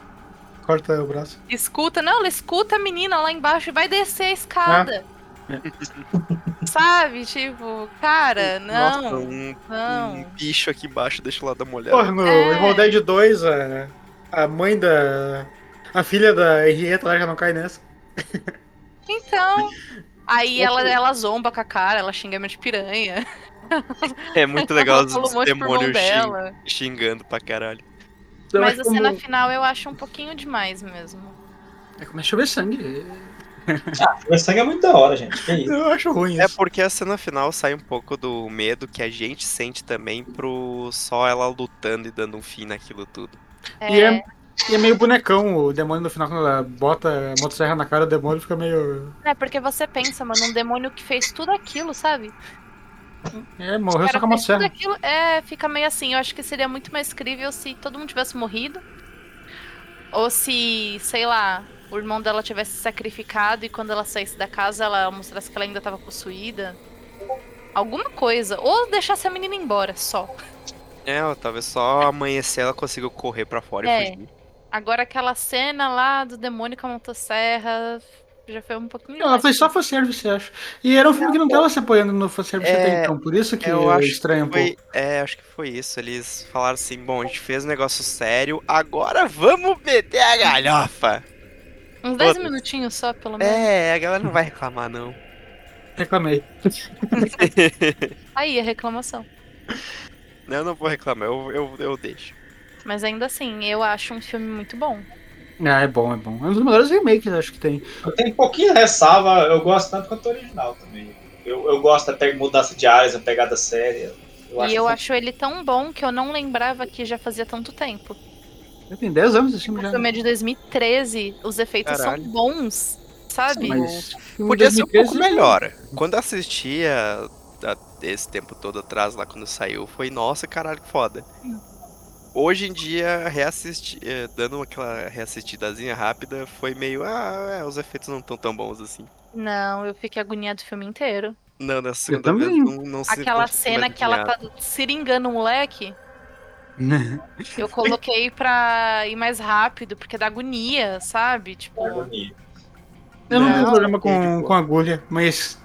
Corta o braço. Escuta, não, ela escuta a menina lá embaixo e vai descer a escada. É. Sabe? Tipo, cara, Nossa, não. um, não. um bicho aqui embaixo, deixa lá dar uma olhada. Porra, no É. Evil Dead 2, a, a mãe da. A filha da Henrietta lá já não cai nessa. Então. Aí ela, ela zomba com a cara, ela xinga meu de piranha. É muito legal os um demônios xing- xingando pra caralho. Mas a cena como- final eu acho um pouquinho demais mesmo. É, começa a chover sangue. Ah, o sangue é muito da hora, gente. Que isso? Eu acho ruim É isso. porque a cena final sai um pouco do medo que a gente sente também pro só ela lutando e dando um fim naquilo tudo. E, é, e é meio bonecão o demônio no final, quando ela bota a motosserra na cara do demônio, fica meio. É, porque você pensa, mano, um demônio que fez tudo aquilo, sabe? É, morreu só com a fez tudo motosserra. aquilo, é, fica meio assim. Eu acho que seria muito mais crível se todo mundo tivesse morrido. Ou se, sei lá, o irmão dela tivesse se sacrificado e quando ela saísse da casa ela mostrasse que ela ainda tava possuída. Alguma coisa. Ou deixasse a menina embora, só. É, ó, talvez só amanhecer ela consiga correr pra fora É. e fugir. Agora aquela cena lá do demônio com a motosserra já foi um pouquinho Ela demais. foi só fanservice, acho. E era um filme que não tava se apoiando no fanservice É, até então, por isso que eu é acho estranho um que foi, pouco. É, acho que foi isso. Eles falaram assim: bom, a gente fez um negócio sério, agora vamos meter a galhofa. Uns 10 Foda-se. minutinhos só, pelo menos. É, a galera não vai reclamar, não. Reclamei. Aí a reclamação. Eu não vou reclamar, eu, eu, eu deixo. Mas ainda assim, eu acho um filme muito bom. Ah, é bom, é bom. É um dos melhores remakes, acho que tem. Eu tenho um pouquinho ressalva, eu gosto tanto quanto o original também. Eu, eu gosto até de mudança de áreas, a pegada séria. Eu e eu que- acho ele tão bom que eu não lembrava que já fazia tanto tempo. Já tem 10 anos esse filme O já. filme é de 2013, os efeitos Caralho. são bons, sabe? Mas Podia ser um pouco 2013 melhor. Quando eu assistia a- esse tempo todo atrás, lá quando saiu, foi nossa, caralho, que foda. Hoje em dia, reassistir, eh, dando aquela reassistidazinha rápida, foi meio, ah, é, os efeitos não estão tão bons assim. Não, eu fiquei agoniado o filme inteiro. Não, na segunda vez também. não, não se Aquela fiquei cena que ela tá seringando o moleque, eu coloquei pra ir mais rápido, porque dá agonia, sabe? Tipo, Eu não, tenho Não, problema ok, com, tipo- com agulha, mas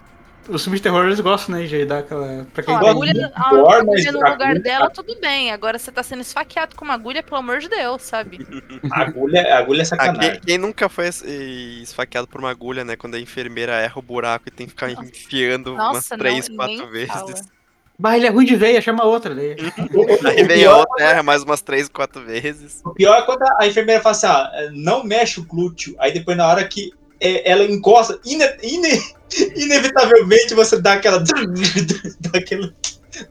os filmes de terror eles gostam, né, de dar aquela. Pra quem ó, gosta agulha, de a agulha mas no agulha- lugar dela, tudo bem. Agora você tá sendo esfaqueado com uma agulha, pelo amor de Deus, sabe? Agulha, agulha é Ah, sacanagem. quem, quem nunca foi es- esfaqueado por uma agulha, né? Quando a enfermeira erra o buraco e tem que ficar enfiando umas Nossa, não, três, nem quatro vezes. fala. Bah, ele é ruim de veia, chama outra daí. Aí vem outra, erra mais umas três, quatro vezes. O pior é quando a enfermeira fala assim, ah, não mexe o glúteo. Aí depois, na hora que é, ela encosta, ine- ine- inevitavelmente você dá aquela, dá aquela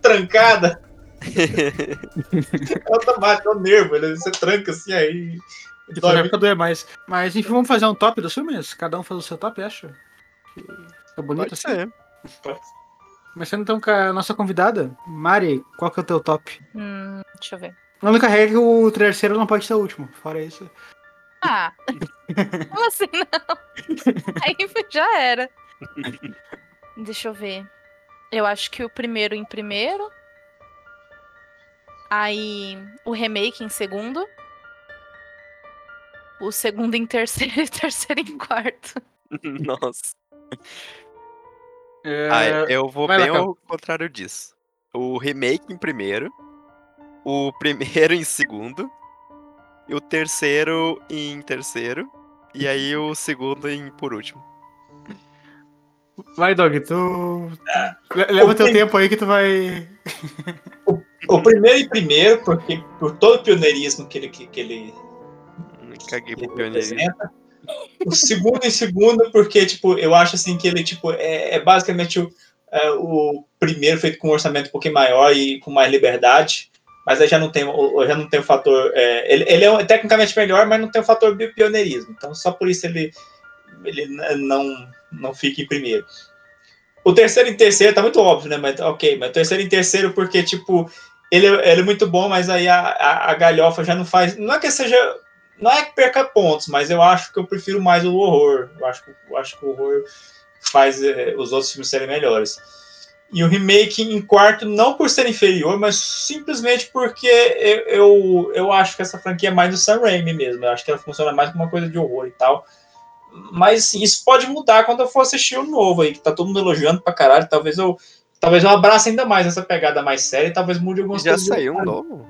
trancada. Automático, é o nervo, né? você tranca assim, aí. Tipo, dói já muito. fica doer mais. Mas enfim, vamos fazer um top dos filmes? Cada um faz o seu top, acho. Tá bonito Pode assim? ser. Começando então com a nossa convidada, Mari, qual que é o teu top? Hum, deixa eu ver. A única regra é que o terceiro não pode ser o último. Fora isso. Ah, como assim não? Aí já era. Deixa eu ver. Eu acho que o primeiro em primeiro. Aí o remake em segundo. O segundo em terceiro e o terceiro em quarto. Nossa. É, Ah, eu vou vai lá, bem Cal. ao contrário disso. O remake em primeiro, o primeiro em segundo, e o terceiro em terceiro, e aí o segundo em por último. Vai, Dog, tu. Le- Leva teu tempo aí que tu vai. O primeiro e primeiro, porque por todo o pioneirismo que ele, que, que ele Caguei pro ele pioneirismo. O segundo em segundo, porque, tipo, eu acho assim que ele, tipo, é, é basicamente o, é, o primeiro feito com um orçamento um pouquinho maior e com mais liberdade. Mas aí já não tem, o- já não tem o fator. é, ele, ele é tecnicamente melhor, mas não tem o fator pioneirismo. Então, só por isso ele, ele não, não fica em primeiro. O terceiro em terceiro tá muito óbvio, né? Mas ok, mas o terceiro em terceiro, porque, tipo, ele, ele é muito bom, mas aí a, a, a galhofa já não faz. Não é que seja. Não é que perca pontos, mas eu acho que eu prefiro mais o horror. Eu acho, que- eu acho que o horror faz eh, os outros filmes serem melhores. E o remake em quarto, não por ser inferior, mas simplesmente porque eu, eu, eu acho que essa franquia é mais do Sam Raimi mesmo. Eu acho que ela funciona mais como uma coisa de horror e tal. Mas assim, isso pode mudar quando eu for assistir o novo aí, que tá todo mundo elogiando pra caralho. Talvez eu, talvez eu abrace ainda mais essa pegada mais séria e talvez mude algumas Já coisas. saiu um novo?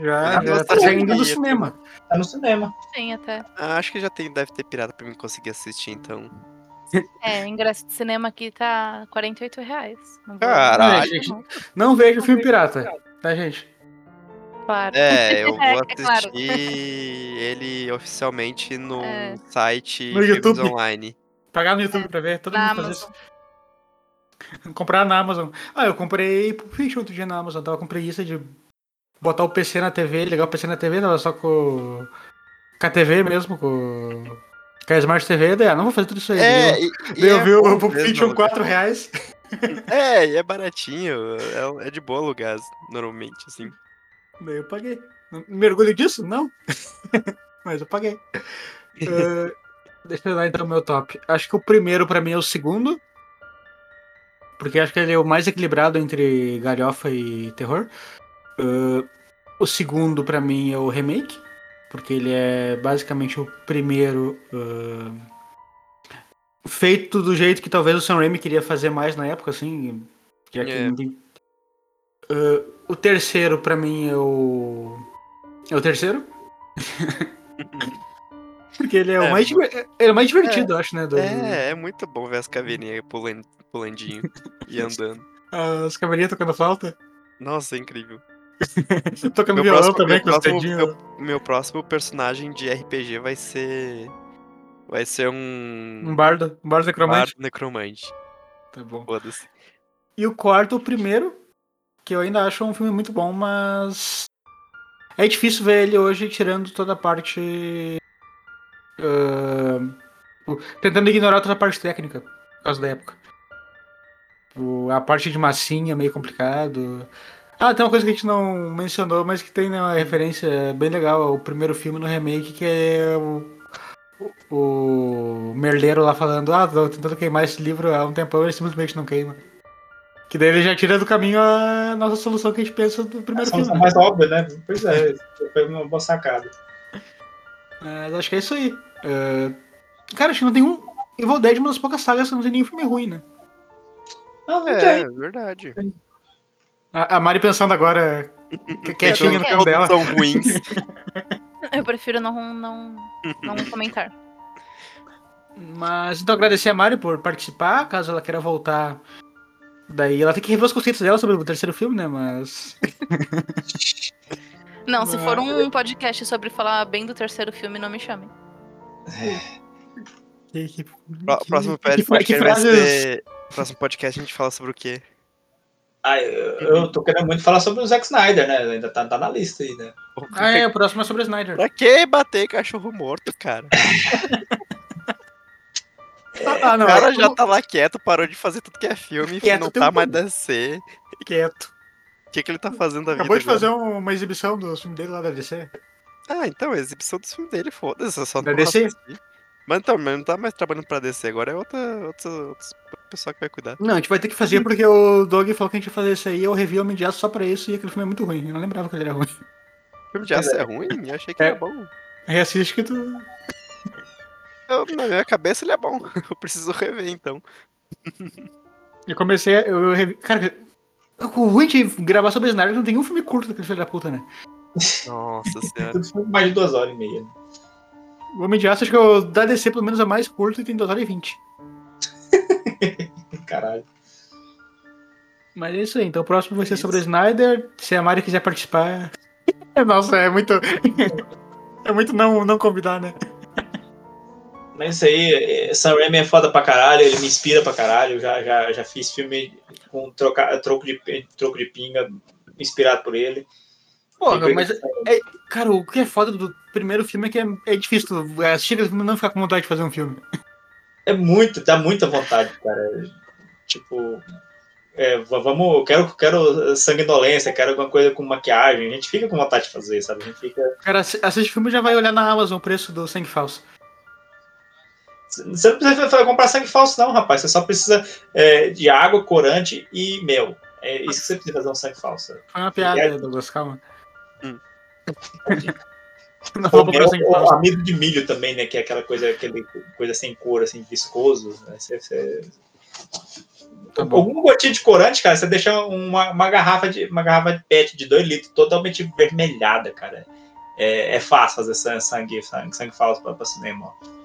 Já, já tá já saindo do cinema. Tá no cinema. Sim, até. Ah, acho que já tem, deve ter pirata pra mim conseguir assistir, então. É, ingresso de cinema aqui tá 48 reais. Não Caralho. É, gente, Não vejo filme pirata, tá, gente? Claro. É, eu vou É, assistir é claro. ele oficialmente no É. site No YouTube. Online. Pagar no YouTube pra ver, todo Na mundo faz isso. Comprar na Amazon. Ah, eu comprei Pulp Fiction outro dia na Amazon. Tava com preguiça de botar o PC na TV, ligar o PC na TV, tava só com, com a TV mesmo, com, com a Smart TV. Daí, ah, não vou fazer tudo isso aí. É, daí eu, e- e eu é vi o Pulp Fiction alugar. 4 reais. É, e é baratinho. É, é de boa alugar, normalmente, assim. Daí eu paguei. Não- Me orgulho disso? Não. Mas eu paguei. Eh, deixa eu dar então o meu top. Acho que o primeiro pra mim é o segundo. Porque acho que ele é o mais equilibrado entre galhofa e terror. Eh, o segundo pra mim é o remake. Porque ele é basicamente o primeiro. eh, feito do jeito que talvez o Sam Raimi queria fazer mais na época, assim. Já que É. ninguém- Eh, o terceiro pra mim é o. É o terceiro? Porque ele é, o É, mais, mo- diver- ele é o mais divertido, eu acho, né? do- É, é muito bom ver as caveirinhas pulan- pulandinho e andando. As caveirinhas tocando flauta. Nossa, é incrível. Tocando Meu violão próximo, também, meu, com os próximo, dedinhos. meu, meu próximo personagem de RPG vai ser. Vai ser um. Um bardo, um bardo necromante. bardo necromante. Tá bom. Foda-se. E o quarto, o primeiro, que eu ainda acho um filme muito bom, mas é difícil ver ele hoje tirando toda a parte. o- tentando ignorar toda a parte técnica, por causa da época. A parte de massinha é meio complicado. Ah, tem uma coisa que a gente não mencionou, mas que tem né, uma referência bem legal ao primeiro filme no remake, que é o, o, o Merleiro lá falando, ah, tô tentando queimar esse livro há um tempão, ele simplesmente não queima. Que daí ele já tira do caminho a nossa solução que a gente pensa do A primeiro solução filme. mais óbvia, né? Pois é, foi uma boa sacada. Mas acho que é isso aí. É, Cara, acho que não tem um. Evil Dead é uma das poucas sagas que não tem nenhum filme ruim, né? Não É, tem. verdade. A, a Mari pensando agora, que- quietinha no canto dela. são ruins. Eu prefiro não, não, não comentar. Mas então agradecer a Mari por participar, caso ela queira voltar. Daí ela tem que rever os conceitos dela sobre o terceiro filme, né? Mas. Não, se for um podcast sobre falar bem do terceiro filme, não me chamem. Que, que, Pró- Próximo que, que, podcast que vai frases. ser. Próximo podcast a gente fala sobre o quê? Ah, eu, eu tô querendo muito falar sobre o Zack Snyder, né? Ainda tá, tá na lista aí, né? Ah, é, o próximo é sobre o Snyder. Pra que bater cachorro morto, cara? Ah, o não, cara é já como- tá lá quieto, parou de fazer tudo que é filme, Quieto não tá um mais. DC. Quieto. O que, que ele tá fazendo da vida? Acabou de fazer agora? um- uma exibição do filme dele lá da DC. Ah, então, a exibição dos filmes dele, foda-se, só Da não DC? assisti. Mas então, mas não tá mais trabalhando pra DC, agora é outra, outra, outra pessoa que vai cuidar. Não, a gente vai ter que fazer porque o Doug falou que a gente ia fazer isso aí. Eu revi o Homem de Aço só pra isso e aquele filme é muito ruim. Eu não lembrava que ele era ruim. O filme de aço é ruim? Eu achei que É. era bom. Reassiste que tu. Eu, na minha cabeça ele é bom. Eu preciso rever, então. Eu comecei. a- Eu, eu. Cara, o ruim de gravar sobre Snyder é não tem um filme curto daquele filho da puta, né? Nossa senhora. Mais de duas horas e meia. né? O Homem de Aço acho que é o da DC pelo menos é mais curto e tem 2 horas e 20. Caralho. Mas é isso aí. Então o próximo vai ser sobre o Snyder. Se a Mari quiser participar. Nossa, é muito. é muito não, não convidar, né? Mas isso aí, Sam Raimi é foda pra caralho, ele me inspira pra caralho. Já, já, já fiz filme com troca, troco, de, troco de pinga, inspirado por ele. Porra, mas. é- cara, o que é foda do primeiro filme é que é, é difícil tu assistir e não ficar com vontade de fazer um filme. É muito, dá muita vontade, cara. Tipo, é, va- vamos, eu quero, quero sanguinolência, quero alguma coisa com maquiagem. A gente fica com vontade de fazer, sabe? A gente fica. Cara, assi- assiste filme e já vai olhar na Amazon o preço do sangue falso. Você não precisa comprar sangue falso, não, rapaz. Você só precisa é, de água, corante e mel. É isso que você precisa fazer um sangue falso. Foi uma piada, É. Douglas, calma. Hum. Não Ou vou comprar mel, sangue ou falso. amido de milho também, né? Que é aquela coisa, aquele coisa sem cor, assim, viscoso. Né? Você, você... Tá. Algum gotinho de corante, cara, você deixa uma, uma garrafa de uma garrafa de PET de 2 litros totalmente vermelhada, cara. É, é fácil fazer sangue, sangue, sangue, sangue falso pra, pra cinema. Ó.